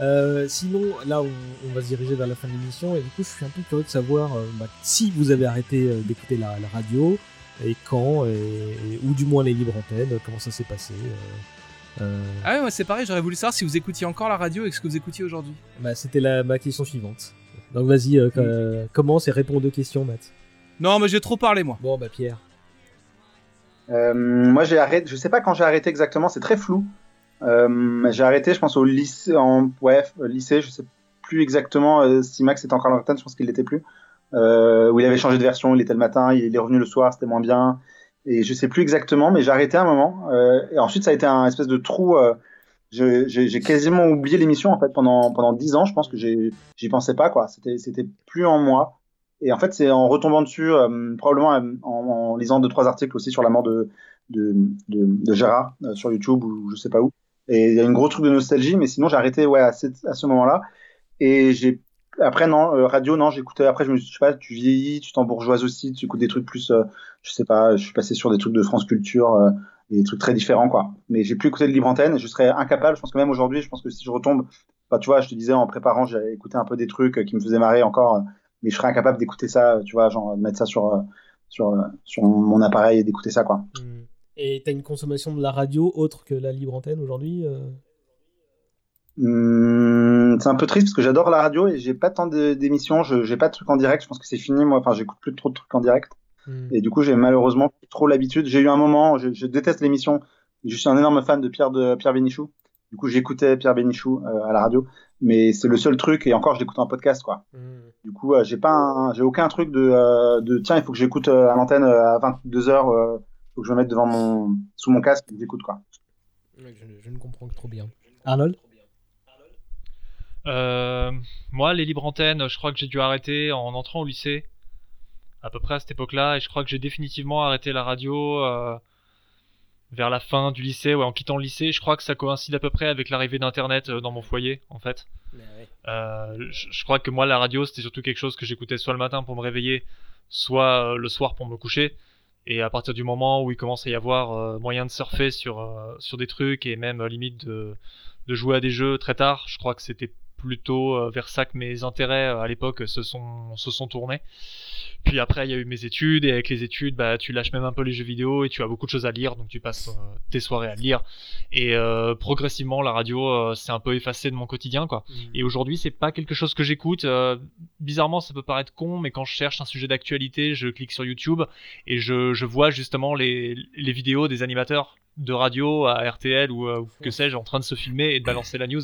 Euh, sinon, là, on, on va se diriger vers la fin de l'émission et du coup, je suis un peu curieux de savoir euh, bah, si vous avez arrêté euh, d'écouter la, la radio et quand, et, et- ou du moins les libres antennes, comment ça s'est passé. Euh, Ah ouais, moi c'est pareil, j'aurais voulu savoir si vous écoutiez encore la radio et ce que vous écoutiez aujourd'hui. bah, C'était la, ma question suivante. Donc vas-y, euh, co- euh, commence et réponds aux deux questions, Matt. Non, mais j'ai trop parlé moi. Bon, bah Pierre. Euh, moi, j'ai arrêté. Je sais pas quand j'ai arrêté exactement. C'est très flou. Euh, j'ai arrêté, je pense au lycée, en ouais, lycée. Je sais plus exactement euh, si Max était encore à l'antenne. Je pense qu'il l'était plus. Euh, où il avait changé de version. Il était le matin. Il est revenu le soir. C'était moins bien. Et je sais plus exactement, mais j'ai arrêté un moment. Euh, et ensuite, ça a été un espèce de trou. euh, j'ai quasiment oublié l'émission en fait pendant pendant dix ans. Je pense que j'y pensais pas quoi. C'était c'était plus en moi. Et en fait, c'est en retombant dessus, euh, probablement euh, en, en lisant deux trois articles aussi sur la mort de de, de, de Gérard euh, sur YouTube ou je sais pas où. Et il y a une grosse truc de nostalgie, mais sinon j'ai arrêté ouais à, cette- à ce moment-là. Et j'ai après non euh, radio non j'écoutais après je me suis sais pas tu vieillis tu t'embourgeoises aussi tu écoutes des trucs plus euh, je sais pas je suis passé sur des trucs de France Culture euh, des trucs très différents quoi. Mais j'ai plus écouté de libre antenne je serais incapable je pense que même aujourd'hui je pense que si je retombe bah, tu vois je te disais en préparant j'ai écouté un peu des trucs euh, qui me faisaient marrer encore euh, mais je serais incapable d'écouter ça tu vois genre de mettre ça sur sur sur mon appareil et d'écouter ça quoi. Et t'as une consommation de la radio autre que la libre antenne aujourd'hui Hum, c'est un peu triste parce que j'adore la radio et j'ai pas tant d'émissions, je j'ai pas de trucs en direct, je pense que c'est fini moi, enfin j'écoute plus trop de trucs en direct. Hmm. Et du coup, j'ai malheureusement trop l'habitude. J'ai eu un moment, je, je déteste l'émission, je suis un énorme fan de Pierre de Pierre Bénichou. Du coup, j'écoutais Pierre Bénichou euh, à la radio, mais c'est le seul truc et encore je l'écoute en podcast quoi. Du coup, euh, j'ai pas j'ai aucun truc de euh, de tiens, il faut que j'écoute à l'antenne à 22h euh, faut que je me mette devant mon sous mon casque j'écoute quoi. je, je ne comprends que trop bien. Arnold? Euh, moi, les libres antennes, je crois que j'ai dû arrêter en entrant au lycée, à peu près à cette époque-là, et je crois que j'ai définitivement arrêté la radio euh, vers la fin du lycée, ouais, en quittant le lycée. Je crois que ça coïncide à peu près avec l'arrivée d'Internet euh, dans mon foyer, en fait. Euh, je, je crois que moi, la radio, c'était surtout quelque chose que j'écoutais soit le matin pour me réveiller, soit le soir pour me coucher. Et à partir du moment où il commence à y avoir moyen de surfer sur, sur des trucs et même limite de, de jouer à des jeux très tard, je crois que c'était plutôt euh, vers ça que mes intérêts euh, à l'époque se sont se sont tournés. Puis après, il y a eu mes études, et avec les études, bah, tu lâches même un peu les jeux vidéo et tu as beaucoup de choses à lire, donc tu passes euh, tes soirées à lire. Et euh, progressivement, la radio, euh, c'est un peu effacé de mon quotidien, quoi. Et aujourd'hui, c'est pas quelque chose que j'écoute. euh, bizarrement, ça peut paraître con, mais quand je cherche un sujet d'actualité, je clique sur YouTube et je, je vois justement les, les vidéos des animateurs de radio à RTL ou, euh, ou que sais-je en train de se filmer et de balancer la news.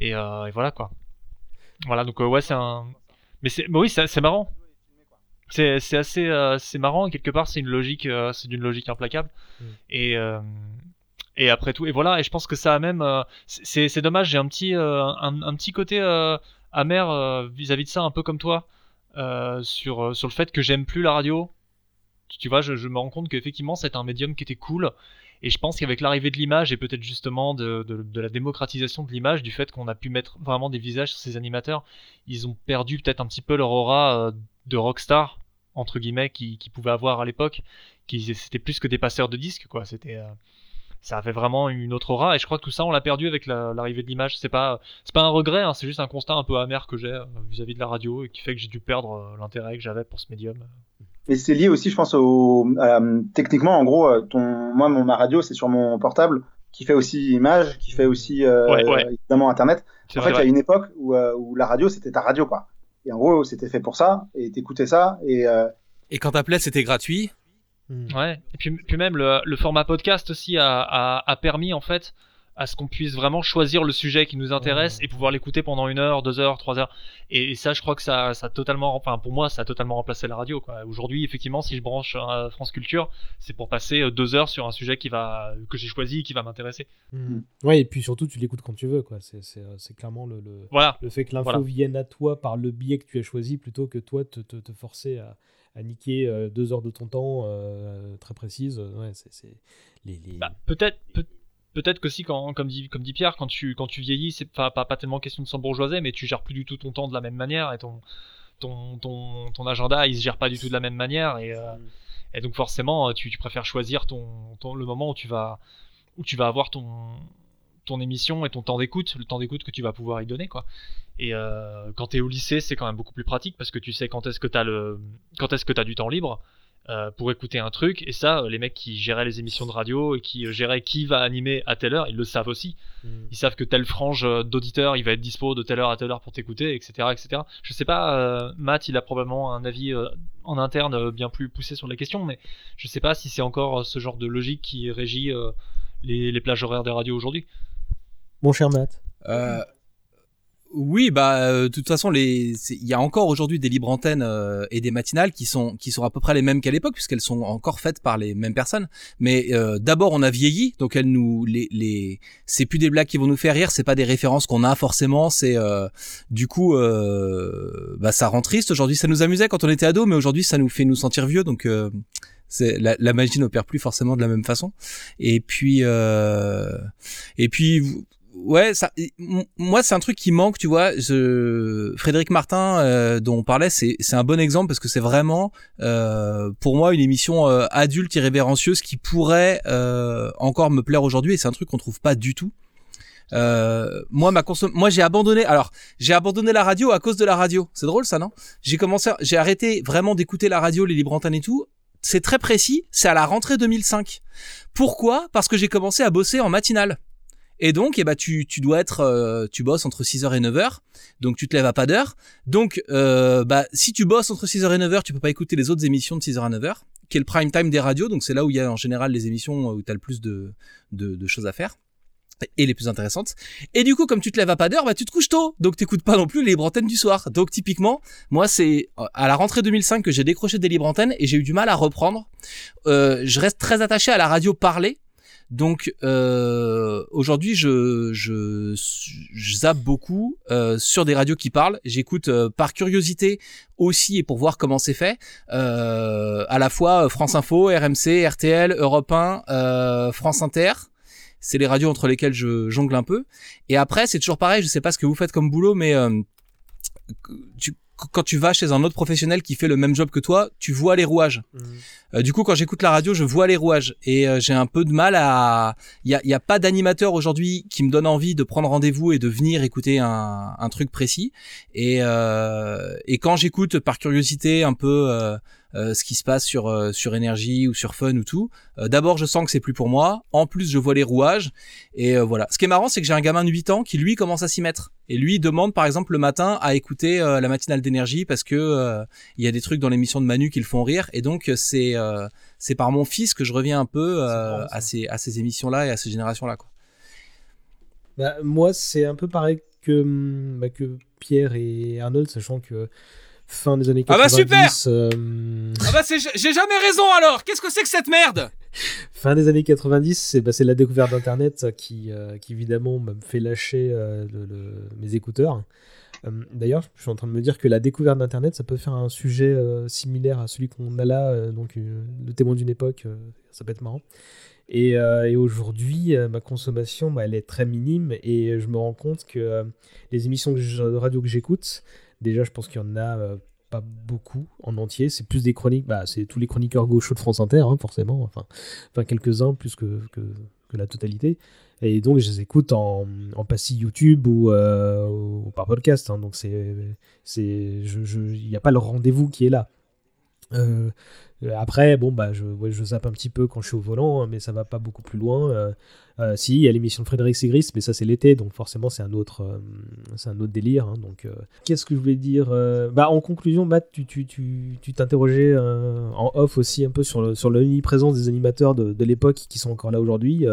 Et, euh, et voilà, quoi. Voilà, donc euh, ouais, c'est un. Mais c'est, mais oui, c'est marrant. C'est c'est assez, euh, c'est marrant. et Quelque part, c'est une logique, c'est d'une logique implacable. Et euh, et après tout, et voilà. Et je pense que ça a même, euh, c'est dommage. J'ai un petit, euh, un, un petit côté euh, amer vis-à-vis de ça, un peu comme toi, sur sur le fait que j'aime plus la radio. Tu- Tu vois, je, je me rends compte qu'effectivement, c'est un médium qui était cool. Et je pense qu'avec l'arrivée de l'image et peut-être justement de, la démocratisation de l'image, du fait qu'on a pu mettre vraiment des visages sur ces animateurs, ils ont perdu peut-être un petit peu leur aura euh, de rockstar entre guillemets qu'ils pouvaient avoir à l'époque. C'était plus que des passeurs de disques, quoi. C'était euh, ça avait vraiment une autre aura et je crois que tout ça on l'a perdu avec la- l'arrivée de l'image. C'est pas pas un regret, hein, c'est juste un constat un peu amer que j'ai euh, vis-à-vis de la radio et qui fait que j'ai dû perdre l'intérêt que j'avais pour ce médium. Et c'est lié aussi, je pense, au euh, techniquement, en gros, euh, ton, moi, mon ma radio, c'est sur mon portable, qui fait aussi image, qui fait aussi euh, Ouais, ouais. évidemment Internet. En fait, il y a une époque où, euh, où la radio, c'était ta radio, quoi. Et en gros, c'était fait pour ça, et t'écoutais ça, et euh, Et quand t'appelais, c'était gratuit. Ouais, et puis, puis même le, le format podcast aussi a, a, a permis en fait à ce qu'on puisse vraiment choisir le sujet qui nous intéresse et pouvoir l'écouter pendant une heure, deux heures, trois heures. Et, et ça, je crois que ça, ça a totalement, enfin pour moi, ça a totalement remplacé la radio. Aujourd'hui, effectivement, si je branche euh, France Culture, c'est pour passer euh, deux heures sur un sujet qui va, que j'ai choisi, et qui va m'intéresser. Mm. Ouais, et puis surtout, tu l'écoutes quand tu veux, quoi. C'est, euh, clairement le, le, Voilà. le fait que l'info Voilà. vienne à toi par le biais que tu as choisi plutôt que toi te, te, te forcer à, à niquer euh, deux heures de ton temps euh, très précises. Ouais, c'est, c'est les, les... Bah, peut-être peut, peut-être que si quand comme dit comme dit Pierre quand tu quand tu vieillis c'est pas, pas pas tellement question de s'embourgeoiser mais tu gères plus du tout ton temps de la même manière et ton ton ton, ton agenda il se gère pas du tout de la même manière et euh, et donc forcément tu, tu préfères choisir ton, ton le moment où tu vas où tu vas avoir ton ton émission et ton temps d'écoute le temps d'écoute que tu vas pouvoir y donner quoi. Et euh, quand t'es au lycée c'est quand même beaucoup plus pratique parce que tu sais quand est-ce que t'as le quand est-ce que t'as du temps libre euh, pour écouter un truc. Et ça, euh, les mecs qui géraient les émissions de radio et qui euh, géraient qui va animer à telle heure, ils le savent aussi. Ils savent que telle frange euh, d'auditeur, il va être dispo de telle heure à telle heure pour t'écouter, etc., etc. Je sais pas, euh, Matt, il a probablement un avis euh, en interne euh, bien plus poussé sur la question, mais je sais pas si c'est encore ce genre de logique qui régit euh, les, les plages horaires des radios aujourd'hui. Mon cher Matt. Oui, bah euh, de toute façon, les, il y a encore aujourd'hui des libres antennes euh, et des matinales qui sont qui sont à peu près les mêmes qu'à l'époque puisqu'elles sont encore faites par les mêmes personnes. Mais euh, d'abord, on a vieilli, donc elles nous les les c'est plus des blagues qui vont nous faire rire, c'est pas des références qu'on a forcément. C'est euh, du coup, euh, bah ça rend triste. Aujourd'hui, ça nous amusait quand on était ado, mais aujourd'hui, ça nous fait nous sentir vieux. Donc euh, c'est la, la magie n'opère plus forcément de la même façon. Et puis et puis ouais, ça, moi c'est un truc qui manque, tu vois. Je, Frédéric Martin euh, dont on parlait, c'est c'est un bon exemple parce que c'est vraiment euh, pour moi une émission euh, adulte irrévérencieuse qui pourrait euh, encore me plaire aujourd'hui et c'est un truc qu'on trouve pas du tout. Euh, moi, ma consom- moi, j'ai abandonné. Alors, j'ai abandonné la radio à cause de la radio. C'est drôle, ça, non? J'ai commencé, j'ai arrêté vraiment d'écouter la radio, les libres antennes et tout. C'est très précis. C'est à la rentrée 2005. Pourquoi? Parce que j'ai commencé à bosser en matinale. Et donc, eh ben, tu, dois être, euh, tu bosses entre 6h et 9h, donc tu te lèves à pas d'heure. Donc, euh, bah, si tu bosses entre 6h et 9h, tu peux pas écouter les autres émissions de 6h à 9h, qui est le prime time des radios, donc c'est là où il y a en général les émissions où tu as le plus de, de, choses à faire et les plus intéressantes. Et du coup, comme tu te lèves à pas d'heure, bah tu te couches tôt, donc t'écoutes pas non plus les libres antennes du soir. Donc typiquement, moi c'est euh, à la rentrée 2005 que j'ai décroché des libres antennes et j'ai eu du mal à reprendre. Euh, je reste très attaché à la radio parlée. Donc euh, aujourd'hui, je, je, je zappe beaucoup euh, sur des radios qui parlent. J'écoute euh, par curiosité aussi et pour voir comment c'est fait. Euh, à la fois France Info, RMC, RTL, Europe 1, euh, France Inter. C'est les radios entre lesquelles je jongle un peu. Et après, c'est toujours pareil. Je sais pas ce que vous faites comme boulot, mais euh, tu, quand tu vas chez un autre professionnel qui fait le même job que toi, tu vois les rouages. Euh, du coup, quand j'écoute la radio, je vois les rouages et euh, j'ai un peu de mal à. Il y a, y a pas d'animateur aujourd'hui qui me donne envie de prendre rendez-vous et de venir écouter un, un truc précis. Et, euh, et quand j'écoute par curiosité un peu euh, ce qui se passe sur euh, sur énergie ou sur fun ou tout, euh, d'abord je sens que c'est plus pour moi. En plus, je vois les rouages et voilà. Ce qui est marrant, c'est que j'ai un gamin de 8 ans qui lui commence à s'y mettre et lui demande par exemple le matin à écouter la matinale d'énergie parce que il y a des trucs dans l'émission de Manu qui le font rire et donc c'est c'est par mon fils que je reviens un peu à ces à ces émissions là et à ces générations là quoi. Bah, moi, c'est un peu pareil que, bah, que Pierre et Arnold, sachant que fin des années Ah 90. bah super euh, Ah bah c'est j'ai jamais raison alors. Qu'est-ce que c'est que cette merde? Fin des années 90, c'est bah, c'est la découverte d'Internet qui, euh, qui évidemment me fait lâcher euh, le- le- mes écouteurs. D'ailleurs, je suis en train de me dire que la découverte d'Internet, ça peut faire un sujet similaire à celui qu'on a là, donc le témoin d'une époque, ça peut être marrant. Et, et aujourd'hui, ma consommation, bah, elle est très minime et je me rends compte que les émissions de radio que j'écoute, déjà, je pense qu'il y en a euh, pas beaucoup en entier. C'est plus des chroniques, bah, c'est tous les chroniqueurs gauchos de France Inter, hein, forcément. Enfin, enfin quelques-uns plus que, que, la totalité. Et donc, je les écoute en, en passif YouTube ou, euh, ou par podcast. hein. donc, c'est, c'est, il n'y a pas le rendez-vous qui est là. Euh, après, bon, bah, je, je zappe un petit peu quand je suis au volant, hein, mais ça va pas beaucoup plus loin. Euh, si, il y a l'émission de Frédéric Segris, mais ça c'est l'été, donc forcément c'est un autre, euh, c'est un autre délire. hein, donc, euh, qu'est-ce que je voulais dire Bah, en conclusion, Matt, tu, tu, tu, tu t'interrogeais en off aussi un peu sur, le, sur l'omniprésence des animateurs de, l'époque qui sont encore là aujourd'hui.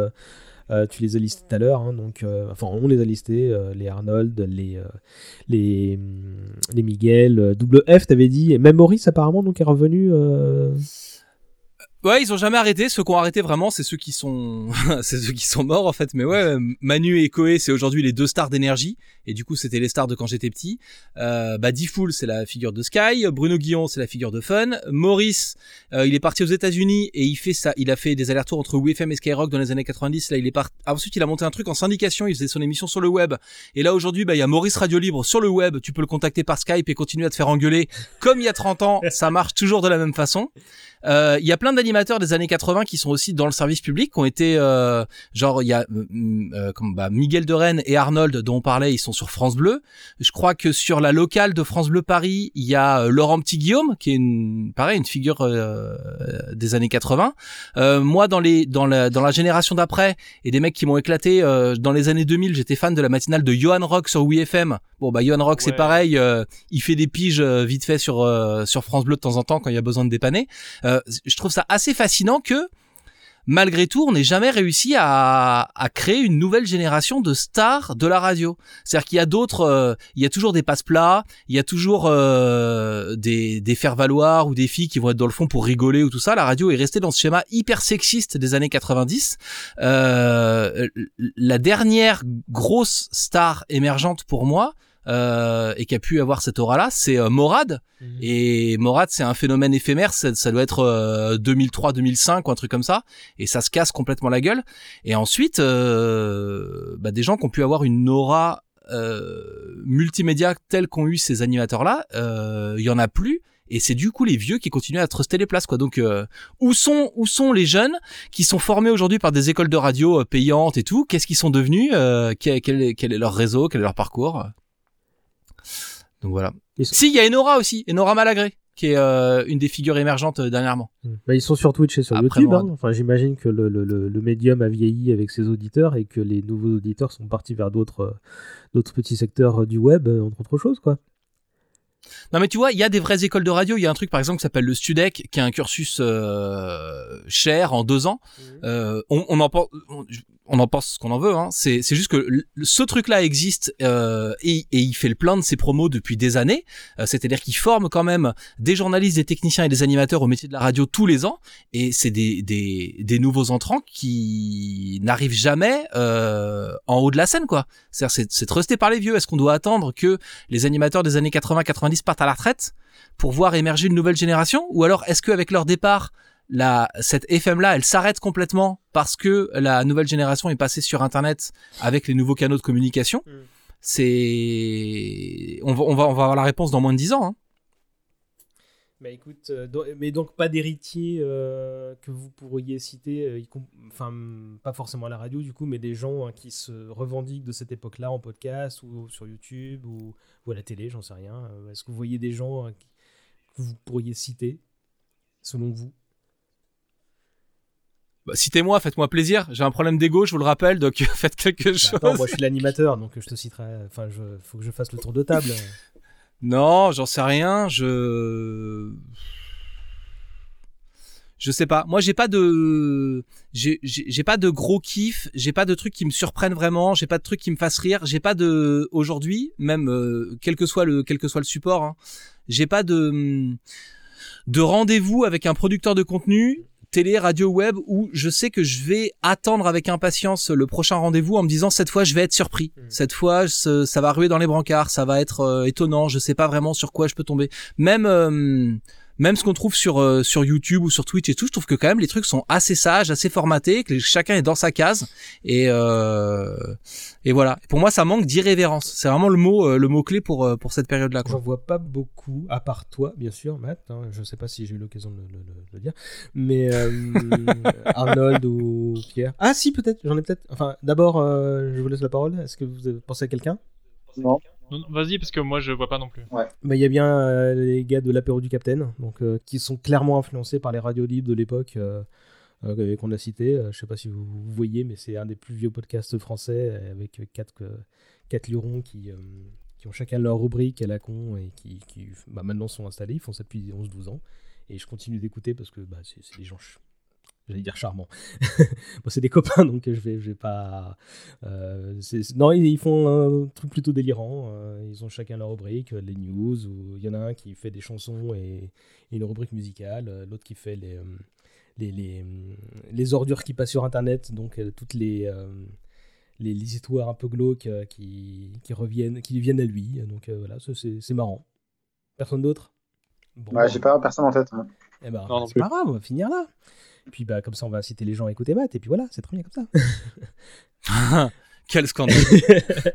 tu les as listés tout à l'heure, hein, donc enfin on les a listés, les Arnold, les les les Miguel, euh, Double F, t'avais dit, et même Maurice apparemment donc est revenu. Ouais, ils ont jamais arrêté. Ceux qui ont arrêté vraiment, c'est ceux qui sont, c'est ceux qui sont morts en fait. Mais ouais, Manu et Koé, c'est aujourd'hui les deux stars d'énergie. Et du coup, c'était les stars de quand j'étais petit. Euh, bah, Diffoul, c'est la figure de Sky. Bruno Guillon, c'est la figure de Fun. Maurice, euh, il est parti aux États-Unis et il fait ça. Il a fait des allers-retours entre WFM et Skyrock dans les années 90. Là, il est parti. Ensuite, il a monté un truc en syndication. Il faisait son émission sur le web. Et là, aujourd'hui, bah, il y a Maurice Radio Libre sur le web. Tu peux le contacter par Skype et continuer à te faire engueuler comme il y a 30 ans. Ça marche toujours de la même façon. Euh, Il y a plein d'animateurs des années 80 qui sont aussi dans le service public, qui ont été euh, genre il y a euh, euh, comme bah, Miguel de Rennes et Arnold dont on parlait, ils sont sur France Bleu. Je crois que sur la locale de France Bleu Paris, il y a Laurent Petit Guillaume qui est une pareil une figure euh, des années 80. Euh, moi dans les dans la dans la génération d'après et des mecs qui m'ont éclaté euh, dans les années 2000, j'étais fan de la matinale de Johan Rock sur WeFM. Bon bah Johan Rock c'est pareil, euh, il fait des piges vite fait sur euh, sur France Bleu de temps en temps quand il y a besoin de dépanner. Euh, je trouve ça assez fascinant que malgré tout, on n'ait jamais réussi à, créer une nouvelle génération de stars de la radio. C'est-à-dire qu'il y a d'autres, euh, il y a toujours des passe-plats, il y a toujours euh, des, faire-valoir ou des filles qui vont être dans le fond pour rigoler ou tout ça. La radio est restée dans ce schéma hyper sexiste des années 90. Euh, la dernière grosse star émergente pour moi, euh, et qui a pu avoir cette aura-là, c'est euh, Morad. Et Morad, c'est un phénomène éphémère, ça, ça doit être euh, 2003-2005 ou un truc comme ça, et ça se casse complètement la gueule. Et ensuite, euh, bah, des gens qui ont pu avoir une aura euh, multimédia telle qu'ont eu ces animateurs-là, euh, il y en a plus. Et c'est du coup les vieux qui continuent à truster les places, quoi. Donc, euh, où sont où sont les jeunes qui sont formés aujourd'hui par des écoles de radio payantes et tout? Qu'est-ce qu'ils sont devenus? Euh, quel, quel est leur réseau? Quel est leur parcours? Donc voilà. Si, il y a Enora aussi, Enora Malagré, qui est euh, une des figures émergentes euh, dernièrement. Bah, ils sont sur Twitch et sur Après, YouTube. Hein. Enfin, j'imagine que le, le, le, le médium a vieilli avec ses auditeurs et que les nouveaux auditeurs sont partis vers d'autres euh, d'autres petits secteurs du web, entre autres choses, quoi. Non mais tu vois, il y a des vraies écoles de radio. Il y a un truc par exemple qui s'appelle le Studec, qui a un cursus euh, cher en deux ans. Euh, on, on en pense, on, on en pense ce qu'on en veut. Hein. C'est, juste que ce truc-là existe euh, et, et il fait le plein de ses promos depuis des années. Euh, c'est-à-dire qu'il forme quand même des journalistes, des techniciens et des animateurs au métier de la radio tous les ans. Et c'est des, des, des nouveaux entrants qui n'arrivent jamais euh, en haut de la scène, quoi. C'est-à-dire c'est, c'est trusté par les vieux. Est-ce qu'on doit attendre que les animateurs des années 80-90 partent à la retraite pour voir émerger une nouvelle génération? Ou alors est-ce qu'avec leur départ, la, cette FM-là, elle s'arrête complètement parce que la nouvelle génération est passée sur Internet avec les nouveaux canaux de communication c'est on va, on va on va avoir la réponse dans moins de 10 ans. Hein. Bah écoute, euh, do- mais donc pas d'héritier euh, que vous pourriez citer, euh, enfin pas forcément à la radio du coup, mais des gens hein, qui se revendiquent de cette époque-là en podcast ou sur YouTube ou, ou à la télé, j'en sais rien. Est-ce que vous voyez des gens hein, qui- que vous pourriez citer selon vous? Citez-moi, faites-moi plaisir. J'ai un problème d'ego, je vous le rappelle, donc faites quelque Bah, chose. Attends, moi je suis l'animateur, donc je te citerai. Enfin, je faut que je fasse le tour de table. Non, j'en sais rien. Je je sais pas. Moi, j'ai pas de j'ai j'ai j'ai pas de gros kiff. J'ai pas de trucs qui me surprennent vraiment. J'ai pas de trucs qui me fassent rire. J'ai pas de aujourd'hui, même euh, quel que soit le quel que soit le support. hein, j'ai pas de de rendez-vous avec un producteur de contenu télé, radio, web où je sais que je vais attendre avec impatience le prochain rendez-vous en me disant cette fois je vais être surpris. Cette fois ce- ça va ruer dans les brancards, ça va être euh, étonnant, je sais pas vraiment sur quoi je peux tomber. Même euh, même ce qu'on trouve sur euh, sur YouTube ou sur Twitch et tout, je trouve que quand même les trucs sont assez sages, assez formatés, que chacun est dans sa case et euh, et voilà. Pour moi, ça manque d'irrévérence. C'est vraiment le mot euh, le mot clé pour euh, pour cette période-là. quoi. J'en vois pas beaucoup, à part toi, bien sûr, Matt. hein, je sais pas si j'ai eu l'occasion de le, dire. Mais euh, Arnold ou Pierre. Ah, si, peut-être. J'en ai peut-être. Enfin, d'abord, euh, je vous laisse la parole. Est-ce que vous avez pensé à quelqu'un? Non, Vas-y, parce que moi je vois pas non plus. Ouais. Bah, Il y a bien euh, les gars de l'apéro du Capitaine, donc, euh, qui sont clairement influencés par les radios libres de l'époque euh, euh, qu'on a cité. Euh, je sais pas si vous, vous voyez, mais c'est un des plus vieux podcasts français avec quatre, euh, quatre lurons qui, euh, qui ont chacun leur rubrique à la con et qui, qui, bah, maintenant sont installés. Ils font ça depuis 11-12 ans. Et je continue d'écouter parce que bah, c'est c'est des gens, ch- j'allais dire charmants. bon, c'est des copains, donc je vais, je vais pas. euh, non, ils, ils font un truc plutôt délirant. euh, ils ont chacun leur rubrique, euh, les news, ou il y en a un qui fait des chansons et, et une rubrique musicale, euh, l'autre qui fait les, les, les, les ordures qui passent sur Internet, donc toutes les, euh, les, les histoires un peu glauques euh, qui, qui reviennent, qui viennent à lui. Donc euh, voilà, c'est c'est marrant. Personne d'autre? Bon, Ouais, j'ai pas personne en tête. hein. eh ben, Non, non c'est pas grave, on va finir là. Puis bah, comme ça, on va inciter les gens à écouter Matt, et puis voilà, c'est très bien comme ça. Quel scandale.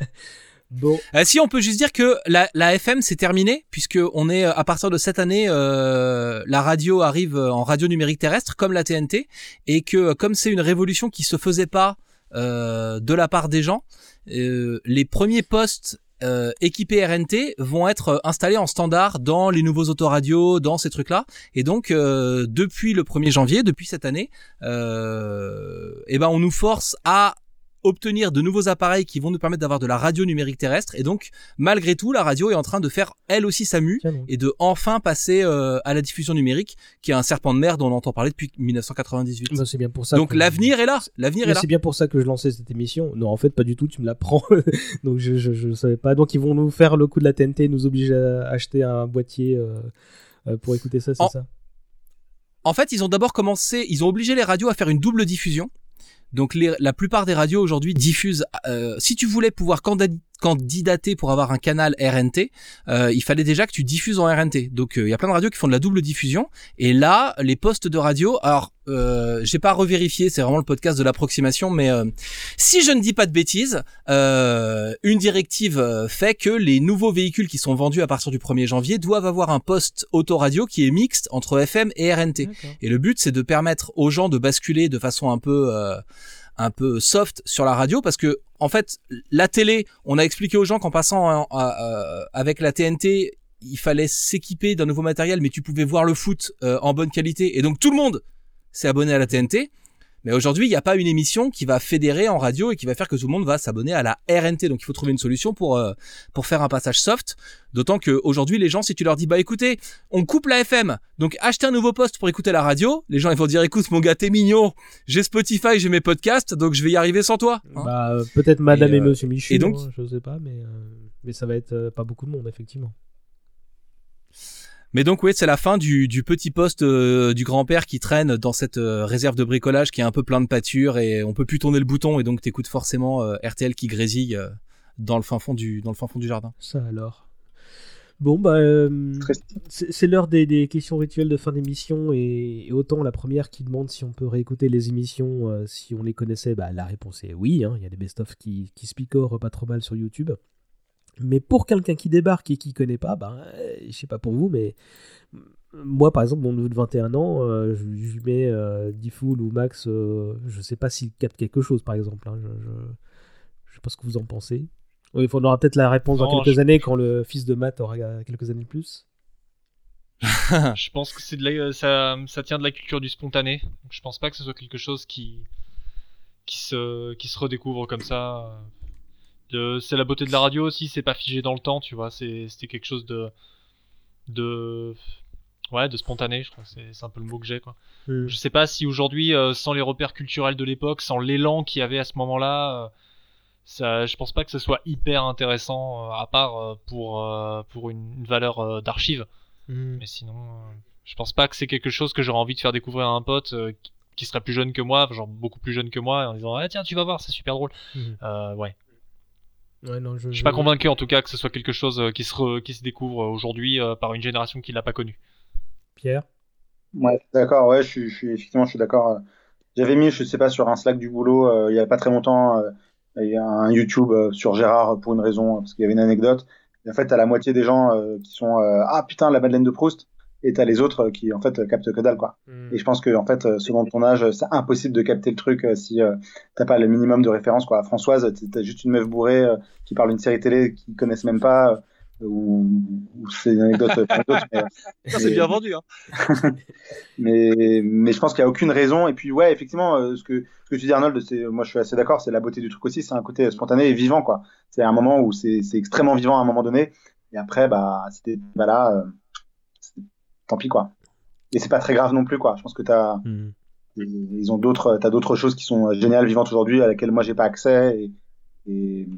Bon. Euh, si on peut juste dire que la, la FM c'est terminé puisque on est euh, à partir de cette année euh, la radio arrive en radio numérique terrestre comme la TNT et que comme c'est une révolution qui se faisait pas euh, de la part des gens, les premiers postes euh, équipés RNT vont être euh, installés en standard dans les nouveaux autoradios, dans ces trucs-là. Et donc, euh, depuis le 1er janvier, depuis cette année, euh, eh ben, on nous force à obtenir de nouveaux appareils qui vont nous permettre d'avoir de la radio numérique terrestre. Et donc, malgré tout, la radio est en train de faire elle aussi sa mue et de enfin passer euh, à la diffusion numérique, qui est un serpent de mer dont on entend parler depuis 1998. Bah, c'est bien pour ça Donc que- l'avenir est là. L'avenir est là. c'est bien pour ça que je lançais cette émission. Non, en fait, pas du tout, tu me l'apprends. Donc je, je, je savais pas. Donc ils vont nous faire le coup de la TNT, nous obliger à acheter un boîtier euh, euh, pour écouter ça, c'est En- ça? En fait, ils ont d'abord commencé, ils ont obligé les radios à faire une double diffusion. Donc les- la plupart des radios aujourd'hui diffusent. euh, si tu voulais pouvoir candid- candidater pour avoir un canal RNT, euh, il fallait déjà que tu diffuses en RNT. Donc euh, il y a plein de radios qui font de la double diffusion. Et là, les postes de radio, alors euh, j'ai pas revérifié, c'est vraiment le podcast de l'approximation, mais euh, si je ne dis pas de bêtises, euh, une directive fait que les nouveaux véhicules qui sont vendus à partir du 1er janvier doivent avoir un poste autoradio qui est mixte entre FM et RNT. Et le but, c'est de permettre aux gens de basculer de façon un peu euh, un peu soft sur la radio parce que en fait la télé on a expliqué aux gens qu'en passant avec la TNT il fallait s'équiper d'un nouveau matériel mais tu pouvais voir le foot euh, en bonne qualité. Et donc tout le monde s'est abonné à la TNT mais aujourd'hui il n'y a pas une émission qui va fédérer en radio et qui va faire que tout le monde va s'abonner à la RNT donc il faut trouver une solution pour euh, pour faire un passage soft d'autant que aujourd'hui les gens si tu leur dis bah écoutez on coupe la FM donc achetez un nouveau poste pour écouter la radio les gens ils vont dire écoute mon gars t'es mignon j'ai Spotify j'ai mes podcasts donc je vais y arriver sans toi hein. Bah, euh, peut-être Madame et, euh, Monsieur Michu. et donc hein, je sais pas, mais euh, mais ça va être euh, pas beaucoup de monde effectivement. Mais donc oui, c'est la fin du, du petit poste euh, du grand-père qui traîne dans cette euh, réserve de bricolage qui est un peu plein de pâture et on peut plus tourner le bouton et donc t'écoutes forcément euh, RTL qui grésille euh, dans le fin fond du dans le fin fond du jardin. Ça alors. Bon bah euh, c'est c'est l'heure des, des questions rituelles de fin d'émission et, et autant la première qui demande si on peut réécouter les émissions euh, si on les connaissait, bah la réponse est oui. hein, Il y a des best-of qui, qui se picorent pas trop mal sur YouTube. Mais pour quelqu'un qui débarque et qui connaît pas, ben, euh, je sais pas pour vous, mais moi, par exemple, mon neveu de 21 ans, euh, je, lui mets euh, Diffoul ou Max, euh, je sais pas s'il capte quelque chose, par exemple. hein, je, je, je sais pas ce que vous en pensez. Oui, on aura peut-être la réponse dans quelques je- années quand le fils de Matt aura quelques années de plus. je pense que c'est de la, ça, ça tient de la culture du spontané. Donc, je pense pas que ce soit quelque chose qui, qui se, qui se redécouvre comme ça. C'est la beauté de la radio aussi, c'est pas figé dans le temps, tu vois. C'est, c'était quelque chose de, de, ouais, de spontané. Je crois c'est, un peu le mot que j'ai, quoi. Mm. Je sais pas si aujourd'hui, euh, sans les repères culturels de l'époque, sans l'élan qu'il y avait à ce moment-là, euh, ça, je pense pas que ce soit hyper intéressant, euh, à part pour, pour une, une valeur d'archive. Mm. Mais sinon, je pense pas que c'est quelque chose que j'aurais envie de faire découvrir à un pote qui, qui serait plus jeune que moi, genre beaucoup plus jeune que moi, en disant ah tiens tu vas voir, c'est super drôle. Euh, ouais. Ouais, non, je, Je suis pas convaincu en tout cas que ce soit quelque chose euh, qui se re- qui se découvre aujourd'hui euh, par une génération qui l'a pas connu. Pierre? Ouais, d'accord, ouais, je suis, je suis effectivement, je suis d'accord. euh. J'avais mis, je sais pas, sur un Slack du boulot, euh, il y a pas très longtemps, euh, il y a un YouTube euh, sur Gérard euh, pour une raison, parce qu'il y avait une anecdote. Et en fait, t'as la moitié des gens euh, qui sont euh, ah putain la Madeleine de Proust, et t'as les autres euh, qui en fait euh, captent que dalle quoi. Et je pense que en fait, euh, selon ton âge, euh, c'est impossible de capter le truc si euh, t'as pas le minimum de référence quoi. Françoise, t'as juste une meuf bourrée euh, qui parle d'une série télé qu'ils connaissent même pas. euh, ou, ou c'est une anecdote Ça, c'est bien vendu. Hein. mais mais je pense qu'il y a aucune raison et puis ouais effectivement ce que ce que tu dis Arnold c'est moi je suis assez d'accord c'est la beauté du truc aussi c'est un côté spontané et vivant quoi c'est un moment où c'est c'est extrêmement vivant à un moment donné et après bah c'était bah là c'est- tant pis quoi et c'est pas très grave non plus quoi je pense que t'as Mm. ils ont d'autres t'as d'autres choses qui sont géniales vivantes aujourd'hui à laquelle moi j'ai pas accès et, et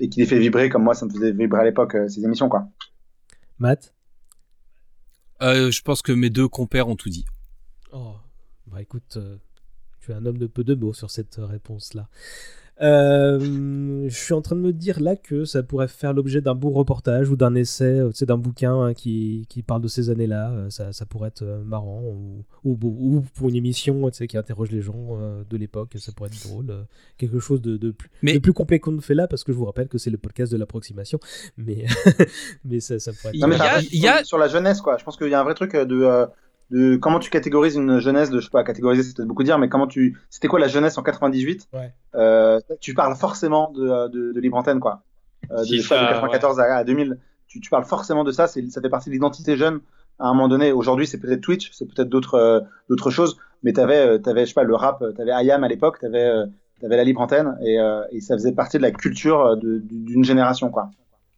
et qui les fait vibrer comme moi ça me faisait vibrer à l'époque euh, ces émissions quoi Matt? Euh, je pense que mes deux compères ont tout dit. Oh, bah écoute, euh, tu es un homme de peu de mots sur cette euh, réponse-là. Euh, je suis en train de me dire là que ça pourrait faire l'objet d'un beau reportage ou d'un essai, euh, tu sais, d'un bouquin hein, qui, qui parle de ces années-là. Euh, Ça, ça pourrait être euh, marrant. Ou, ou, ou pour une émission tu sais, qui interroge les gens euh, de l'époque, ça pourrait être drôle. euh, quelque chose de, de plus, de plus complet qu'on ne fait là, parce que je vous rappelle que c'est le podcast de l'approximation. Mais, mais ça, ça pourrait être. Non, mais t'as raison sur, sur la jeunesse, quoi. Je pense qu'il y a un vrai truc de, euh, de comment tu catégorises une jeunesse, de, je sais pas, catégoriser, c'est peut-être beaucoup dire, mais comment tu, c'était quoi la jeunesse en 98? Ouais. Euh, tu parles forcément de, de, de libre antenne, quoi. Euh, de, Si, pas, de ça, 94 à, à 2000. Tu, tu parles forcément de ça, c'est, ça fait partie de l'identité jeune à un moment donné. Aujourd'hui, c'est peut-être Twitch, c'est peut-être d'autres, euh, d'autres choses, mais t'avais, euh, t'avais, je sais pas, le rap, t'avais IAM à l'époque, t'avais, euh, t'avais la libre antenne, et, euh, et ça faisait partie de la culture d'une génération, quoi.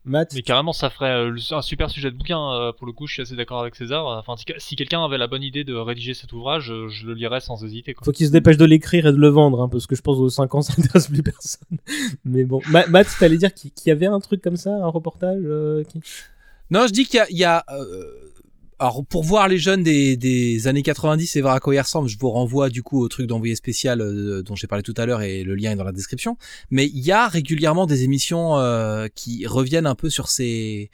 Matt Mais carrément, ça ferait euh, un super sujet de bouquin. euh, pour le coup, je suis assez d'accord avec César. Enfin, si, quelqu'un avait la bonne idée de rédiger cet ouvrage, euh, je le lirais sans hésiter. Quoi. Faut qu'il se dépêche de l'écrire et de le vendre, hein, parce que je pense aux 5 ans, ça n'intéresse plus personne. Mais bon, Ma- Matt, t'allais dire qu'il qu'il y avait un truc comme ça, un reportage euh, qui... Non, je dis qu'il y a, il y a, euh, alors pour voir les jeunes des, des années 90 et voir à quoi ils ressemblent, je vous renvoie du coup au truc d'envoyé spécial euh, dont j'ai parlé tout à l'heure et le lien est dans la description. Mais il y a régulièrement des émissions euh, qui reviennent un peu sur ces,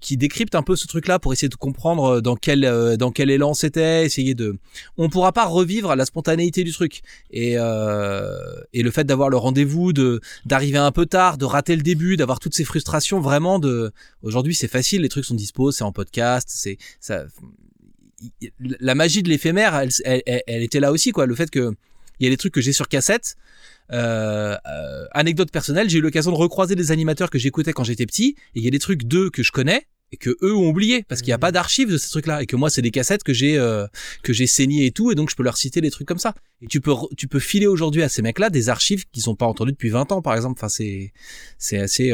qui décryptent un peu ce truc-là pour essayer de comprendre dans quel euh, dans quel élan c'était, essayer de. On pourra pas revivre la spontanéité du truc et euh, et le fait d'avoir le rendez-vous, de d'arriver un peu tard, de rater le début, d'avoir toutes ces frustrations vraiment de. Aujourd'hui c'est facile, les trucs sont dispo, c'est en podcast, c'est ça la magie de l'éphémère elle, elle, elle- elle était là aussi quoi. Le fait que il y a des trucs que j'ai sur cassette euh, euh, anecdote personnelle j'ai eu l'occasion de recroiser des animateurs que j'écoutais quand j'étais petit et il y a des trucs d'eux que je connais et que eux ont oublié parce qu'il n'y a pas d'archives de ces trucs là et que moi c'est des cassettes que j'ai euh, que j'ai saignées et tout et donc je peux leur citer des trucs comme ça. Et tu peux tu peux filer aujourd'hui à ces mecs là des archives qui sont pas entendues depuis 20 ans par exemple. Enfin c'est c'est assez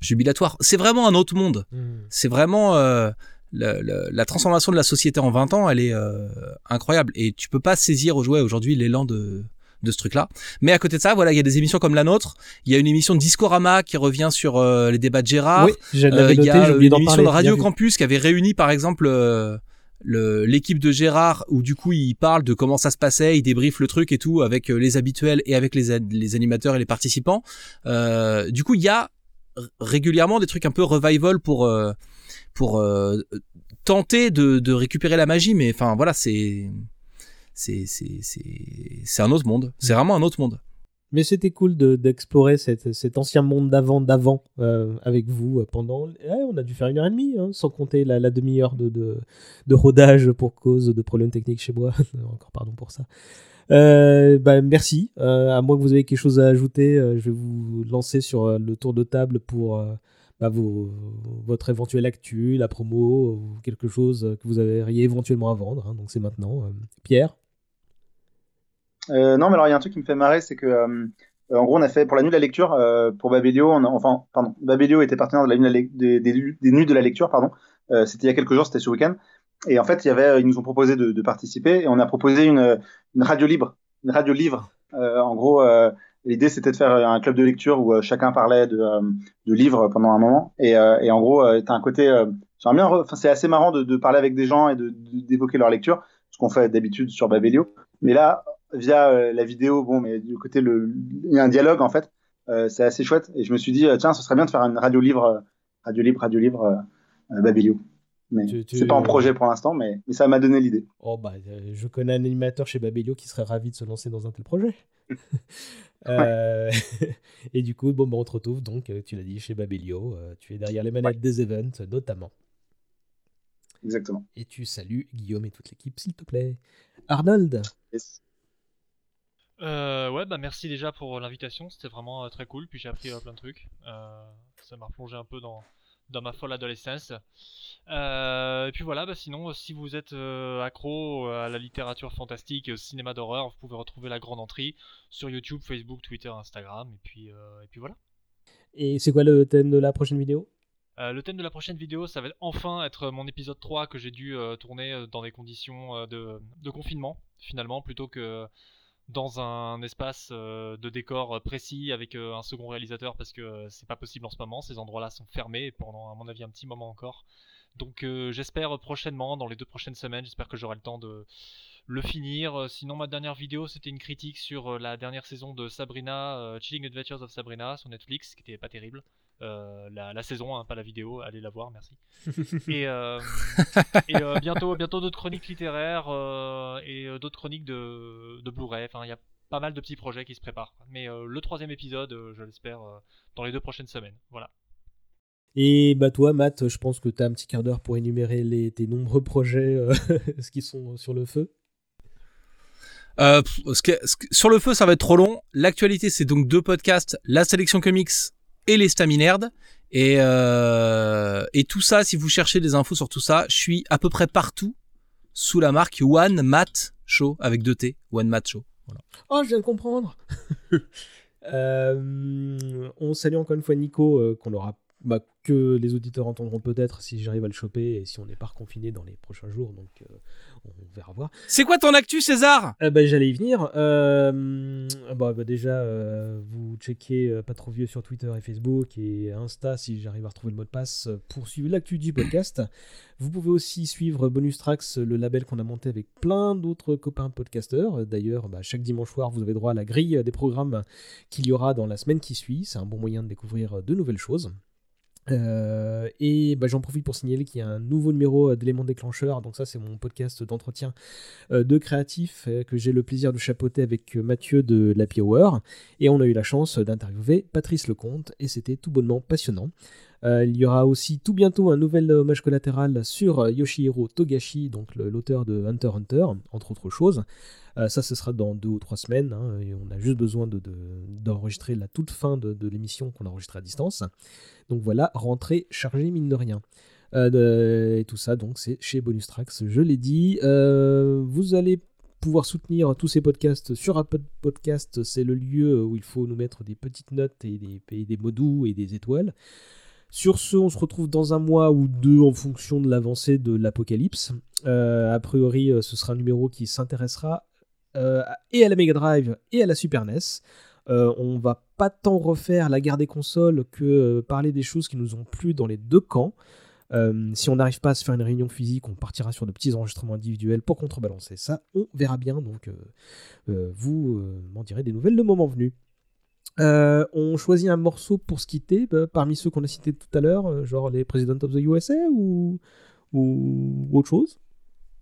jubilatoire. C'est vraiment un autre monde. C'est vraiment la, la- la transformation de la société en 20 ans, elle est euh, incroyable. Et tu peux pas saisir ouais, aujourd'hui l'élan de, de ce truc-là. Mais à côté de ça, voilà, il y a des émissions comme la nôtre. Il y a une émission de Discorama qui revient sur euh, les débats de Gérard. Oui, Euh, Il y a une émission parler, de Radio. Campus qui avait réuni, par exemple, euh, l'équipe de Gérard, où du coup il parle de comment ça se passait, il débriefe le truc et tout avec euh, les habituels et avec les, les animateurs et les participants. Euh, du coup, il y a régulièrement des trucs un peu revival pour euh, pour euh, tenter de, récupérer la magie, mais enfin voilà, c'est c'est un autre monde. C'est vraiment un autre monde. Mais c'était cool de- d'explorer cet, cet ancien monde d'avant, d'avant, euh, avec vous euh, pendant. On a dû faire une heure et demie, hein, sans compter la, demi-heure de, de, rodage pour cause de problèmes techniques chez moi. Encore pardon pour ça. Euh, bah, merci. À moins que vous ayez quelque chose à ajouter, je vais vous lancer sur le tour de table pour bah, vos, votre éventuelle actu, la promo, quelque chose que vous auriez éventuellement à vendre. hein. donc c'est maintenant. Euh, Pierre? Euh, non, mais alors il y a un truc qui me fait marrer, c'est que euh, en gros on a fait pour la nuit de la lecture pour Babelio, enfin pardon, Babelio était partenaire de la nuit de la des, nuits de la lecture, pardon. C'était il y a quelques jours, c'était ce week-end. Et en fait, il y avait, ils nous ont proposé de, participer et on a proposé une, une radio libre, une radio livre. En gros, l'idée c'était de faire un club de lecture où euh, chacun parlait de, euh, de livres pendant un moment. Et, euh, et en gros, euh, t'as un côté, euh, bien, enfin c'est assez marrant de, de parler avec des gens et de- d'évoquer leur lecture, ce qu'on fait d'habitude sur Babelio. Mais là, via euh, la vidéo, bon, mais du côté le, il y a un dialogue en fait, euh, c'est assez chouette. Et je me suis dit, euh, tiens, ce serait bien de faire une radio libre, euh, radio libre, radio libre, euh, euh, Babelio. Mais Tu- tu- c'est pas en projet pour l'instant, mais, mais ça m'a donné l'idée. Oh bah, euh, je connais un animateur chez Babelio qui serait ravi de se lancer dans un tel projet. Euh, et du coup, bon, bah, on te retrouve donc, euh, tu l'as dit, chez Babelio. euh, tu es derrière les manettes des events, notamment. Exactement. Et tu salues Guillaume et toute l'équipe, s'il te plaît. Arnold Euh, ouais, bah merci déjà pour l'invitation, c'était vraiment euh, très cool, puis j'ai appris euh, plein de trucs. Euh, ça m'a replongé un peu dans, dans ma folle adolescence. Euh, et puis voilà, bah sinon, si vous êtes euh, accro à la littérature fantastique et au cinéma d'horreur, vous pouvez retrouver La Grande Entrée sur YouTube, Facebook, Twitter, Instagram, et puis, euh, et puis voilà. Et c'est quoi le thème de la prochaine vidéo? Le thème de la prochaine vidéo, ça va enfin être mon épisode 3 que j'ai dû tourner dans des conditions de, de confinement, finalement, plutôt que dans un espace euh, de décor euh, précis avec euh, un second réalisateur parce que c'est pas possible en ce moment, ces endroits-là sont fermés pendant à mon avis un petit moment encore. Donc j'espère prochainement, dans les deux prochaines semaines, j'espère que j'aurai le temps de le finir. Sinon ma dernière vidéo c'était une critique sur la dernière saison de Sabrina, Chilling Adventures of Sabrina sur Netflix, qui était pas terrible. Euh, la, la saison, hein, pas la vidéo, allez la voir, merci. et euh, et euh, bientôt, bientôt d'autres chroniques littéraires euh, et euh, d'autres chroniques de, de Blu-ray. Enfin, il y a pas mal de petits projets qui se préparent. Mais euh, le troisième épisode, euh, je l'espère, euh, dans les deux prochaines semaines. Voilà. Et bah toi, Matt, je pense que tu as un petit quart d'heure pour énumérer les, tes nombreux projets euh, ce qui sont sur le feu. Euh, pff, ce que- ce que- sur le feu, ça va être trop long. L'actualité, c'est donc deux podcasts, la sélection comics et les Staminerd. Et, euh, et tout ça, si vous cherchez des infos sur tout ça, je suis à peu près partout sous la marque One Matt Show avec deux T. One Matt Show. Voilà. Oh, je viens de comprendre. Euh, on salue encore une fois Nico, euh, qu'on aura, bah, que les auditeurs entendront peut-être si j'arrive à le choper et si on n'est pas reconfiné dans les prochains jours. Donc, euh, on verra voir. C'est quoi ton actu, César? Euh, bah, J'allais y venir. Euh, bah, bah, déjà, euh, vous checkez euh, pas trop vieux sur Twitter et Facebook et Insta si j'arrive à retrouver le mot de passe pour suivre l'actu du podcast. Vous pouvez aussi suivre Bonus Tracks, le label qu'on a monté avec plein d'autres copains podcasteurs. D'ailleurs, bah, chaque dimanche soir, vous avez droit à la grille des programmes qu'il y aura dans la semaine qui suit. C'est un bon moyen de découvrir de nouvelles choses. Euh, et bah, j'en profite pour signaler qu'il y a un nouveau numéro euh, d'éléments déclencheurs. Donc ça, c'est mon podcast d'entretien euh, de créatifs que j'ai le plaisir de chapeauter avec Mathieu de l'Happy Hour. Et on a eu la chance d'interviewer Patrice Lecomte et c'était tout bonnement passionnant. Euh, il y aura aussi tout bientôt un nouvel hommage collatéral sur euh, Yoshihiro Togashi, donc l'auteur de Hunter Hunter, entre autres choses. Euh, ça, ce sera dans deux ou trois semaines, hein, on a juste besoin de- de- d'enregistrer la toute fin de, l'émission qu'on a enregistrée à distance. Donc voilà, rentrée chargée mine de rien. Euh, et tout ça, donc c'est chez Bonus Tracks, je l'ai dit. Euh, vous allez pouvoir soutenir tous ces podcasts sur Apple Podcast, c'est le lieu où il faut nous mettre des petites notes et des, et des mots doux et des étoiles. Sur ce, on se retrouve dans un mois ou deux en fonction de l'avancée de l'apocalypse. Euh, a priori, euh, ce sera un numéro qui s'intéressera euh, et à la Mega Drive et à la Super NES. On va pas tant refaire la guerre des consoles que parler des choses qui nous ont plu dans les deux camps. Si on n'arrive pas à se faire une réunion physique, on partira sur de petits enregistrements individuels pour contrebalancer ça. On verra bien, donc vous m'en direz des nouvelles le moment venu. Euh, on choisit un morceau pour se quitter bah, parmi ceux qu'on a cités tout à l'heure, euh, genre les President of the USA ou, ou autre chose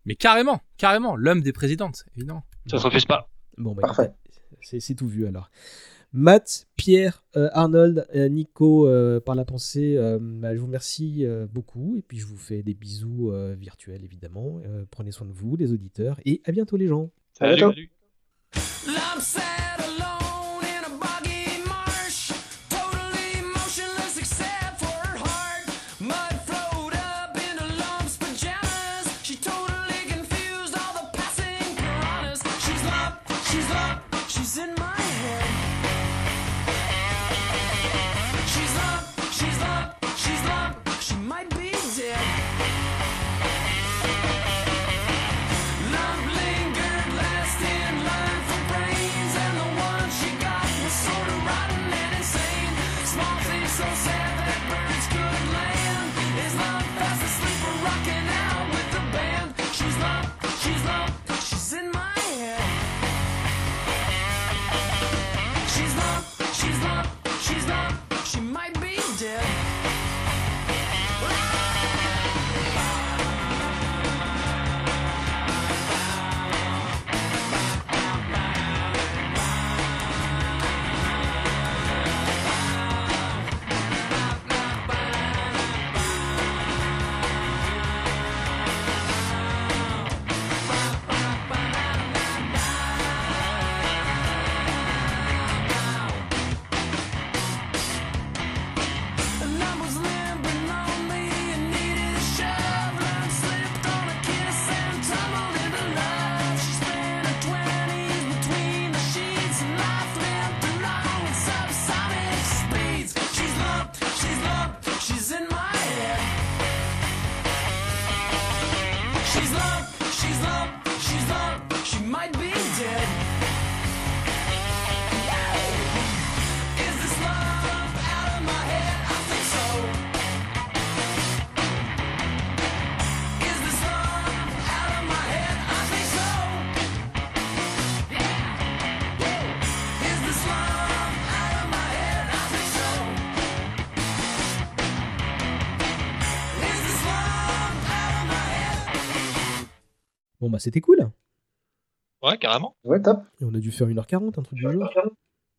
Mais carrément, carrément, l'homme des présidentes, évidemment. Ça se refuse pas. Bon, bah, Parfait. c'est c'est tout vu alors. Matt, Pierre, euh, Arnold, euh, Nico euh, par la pensée, euh, bah, je vous remercie euh, beaucoup et puis je vous fais des bisous euh, virtuels évidemment. Euh, prenez soin de vous, les auditeurs, et à bientôt les gens. Bientôt. I'm c'était cool. Ouais, carrément. Ouais, top. Et on a dû faire 1h40, un truc du genre.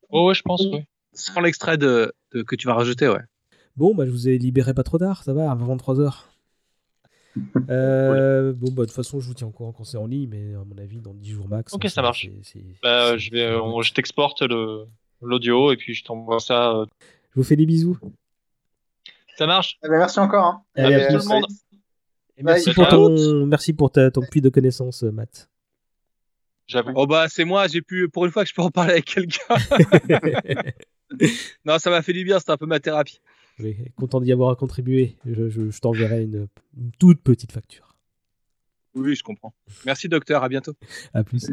Oh, ouais, je pense, oui. Sans l'extrait de, de- que tu vas rajouter, ouais. Bon, bah, je vous ai libéré pas trop tard, ça va, avant 23h. Euh, Bon, bah, de toute façon, je vous tiens au courant quand c'est en ligne, mais à mon avis, dans 10 jours max. Ok, hein, ça marche. Bah, je vais, on- je t'exporte le l'audio et puis je t'envoie ça. euh. Je vous fais des bisous. Ça marche. Eh ben, merci encore. Hein. Allez, à tout le monde. Et merci, pour ton, merci pour ta, ton puits de connaissances, euh, Matt. J'avoue. Oh bah c'est moi, j'ai pu pour une fois que je peux en parler avec quelqu'un. non, ça m'a fait du bien, c'était un peu ma thérapie. Oui, content d'y avoir contribué. Je, je- je t'enverrai une, une toute petite facture. Oui, je comprends. Merci docteur, à bientôt. À plus.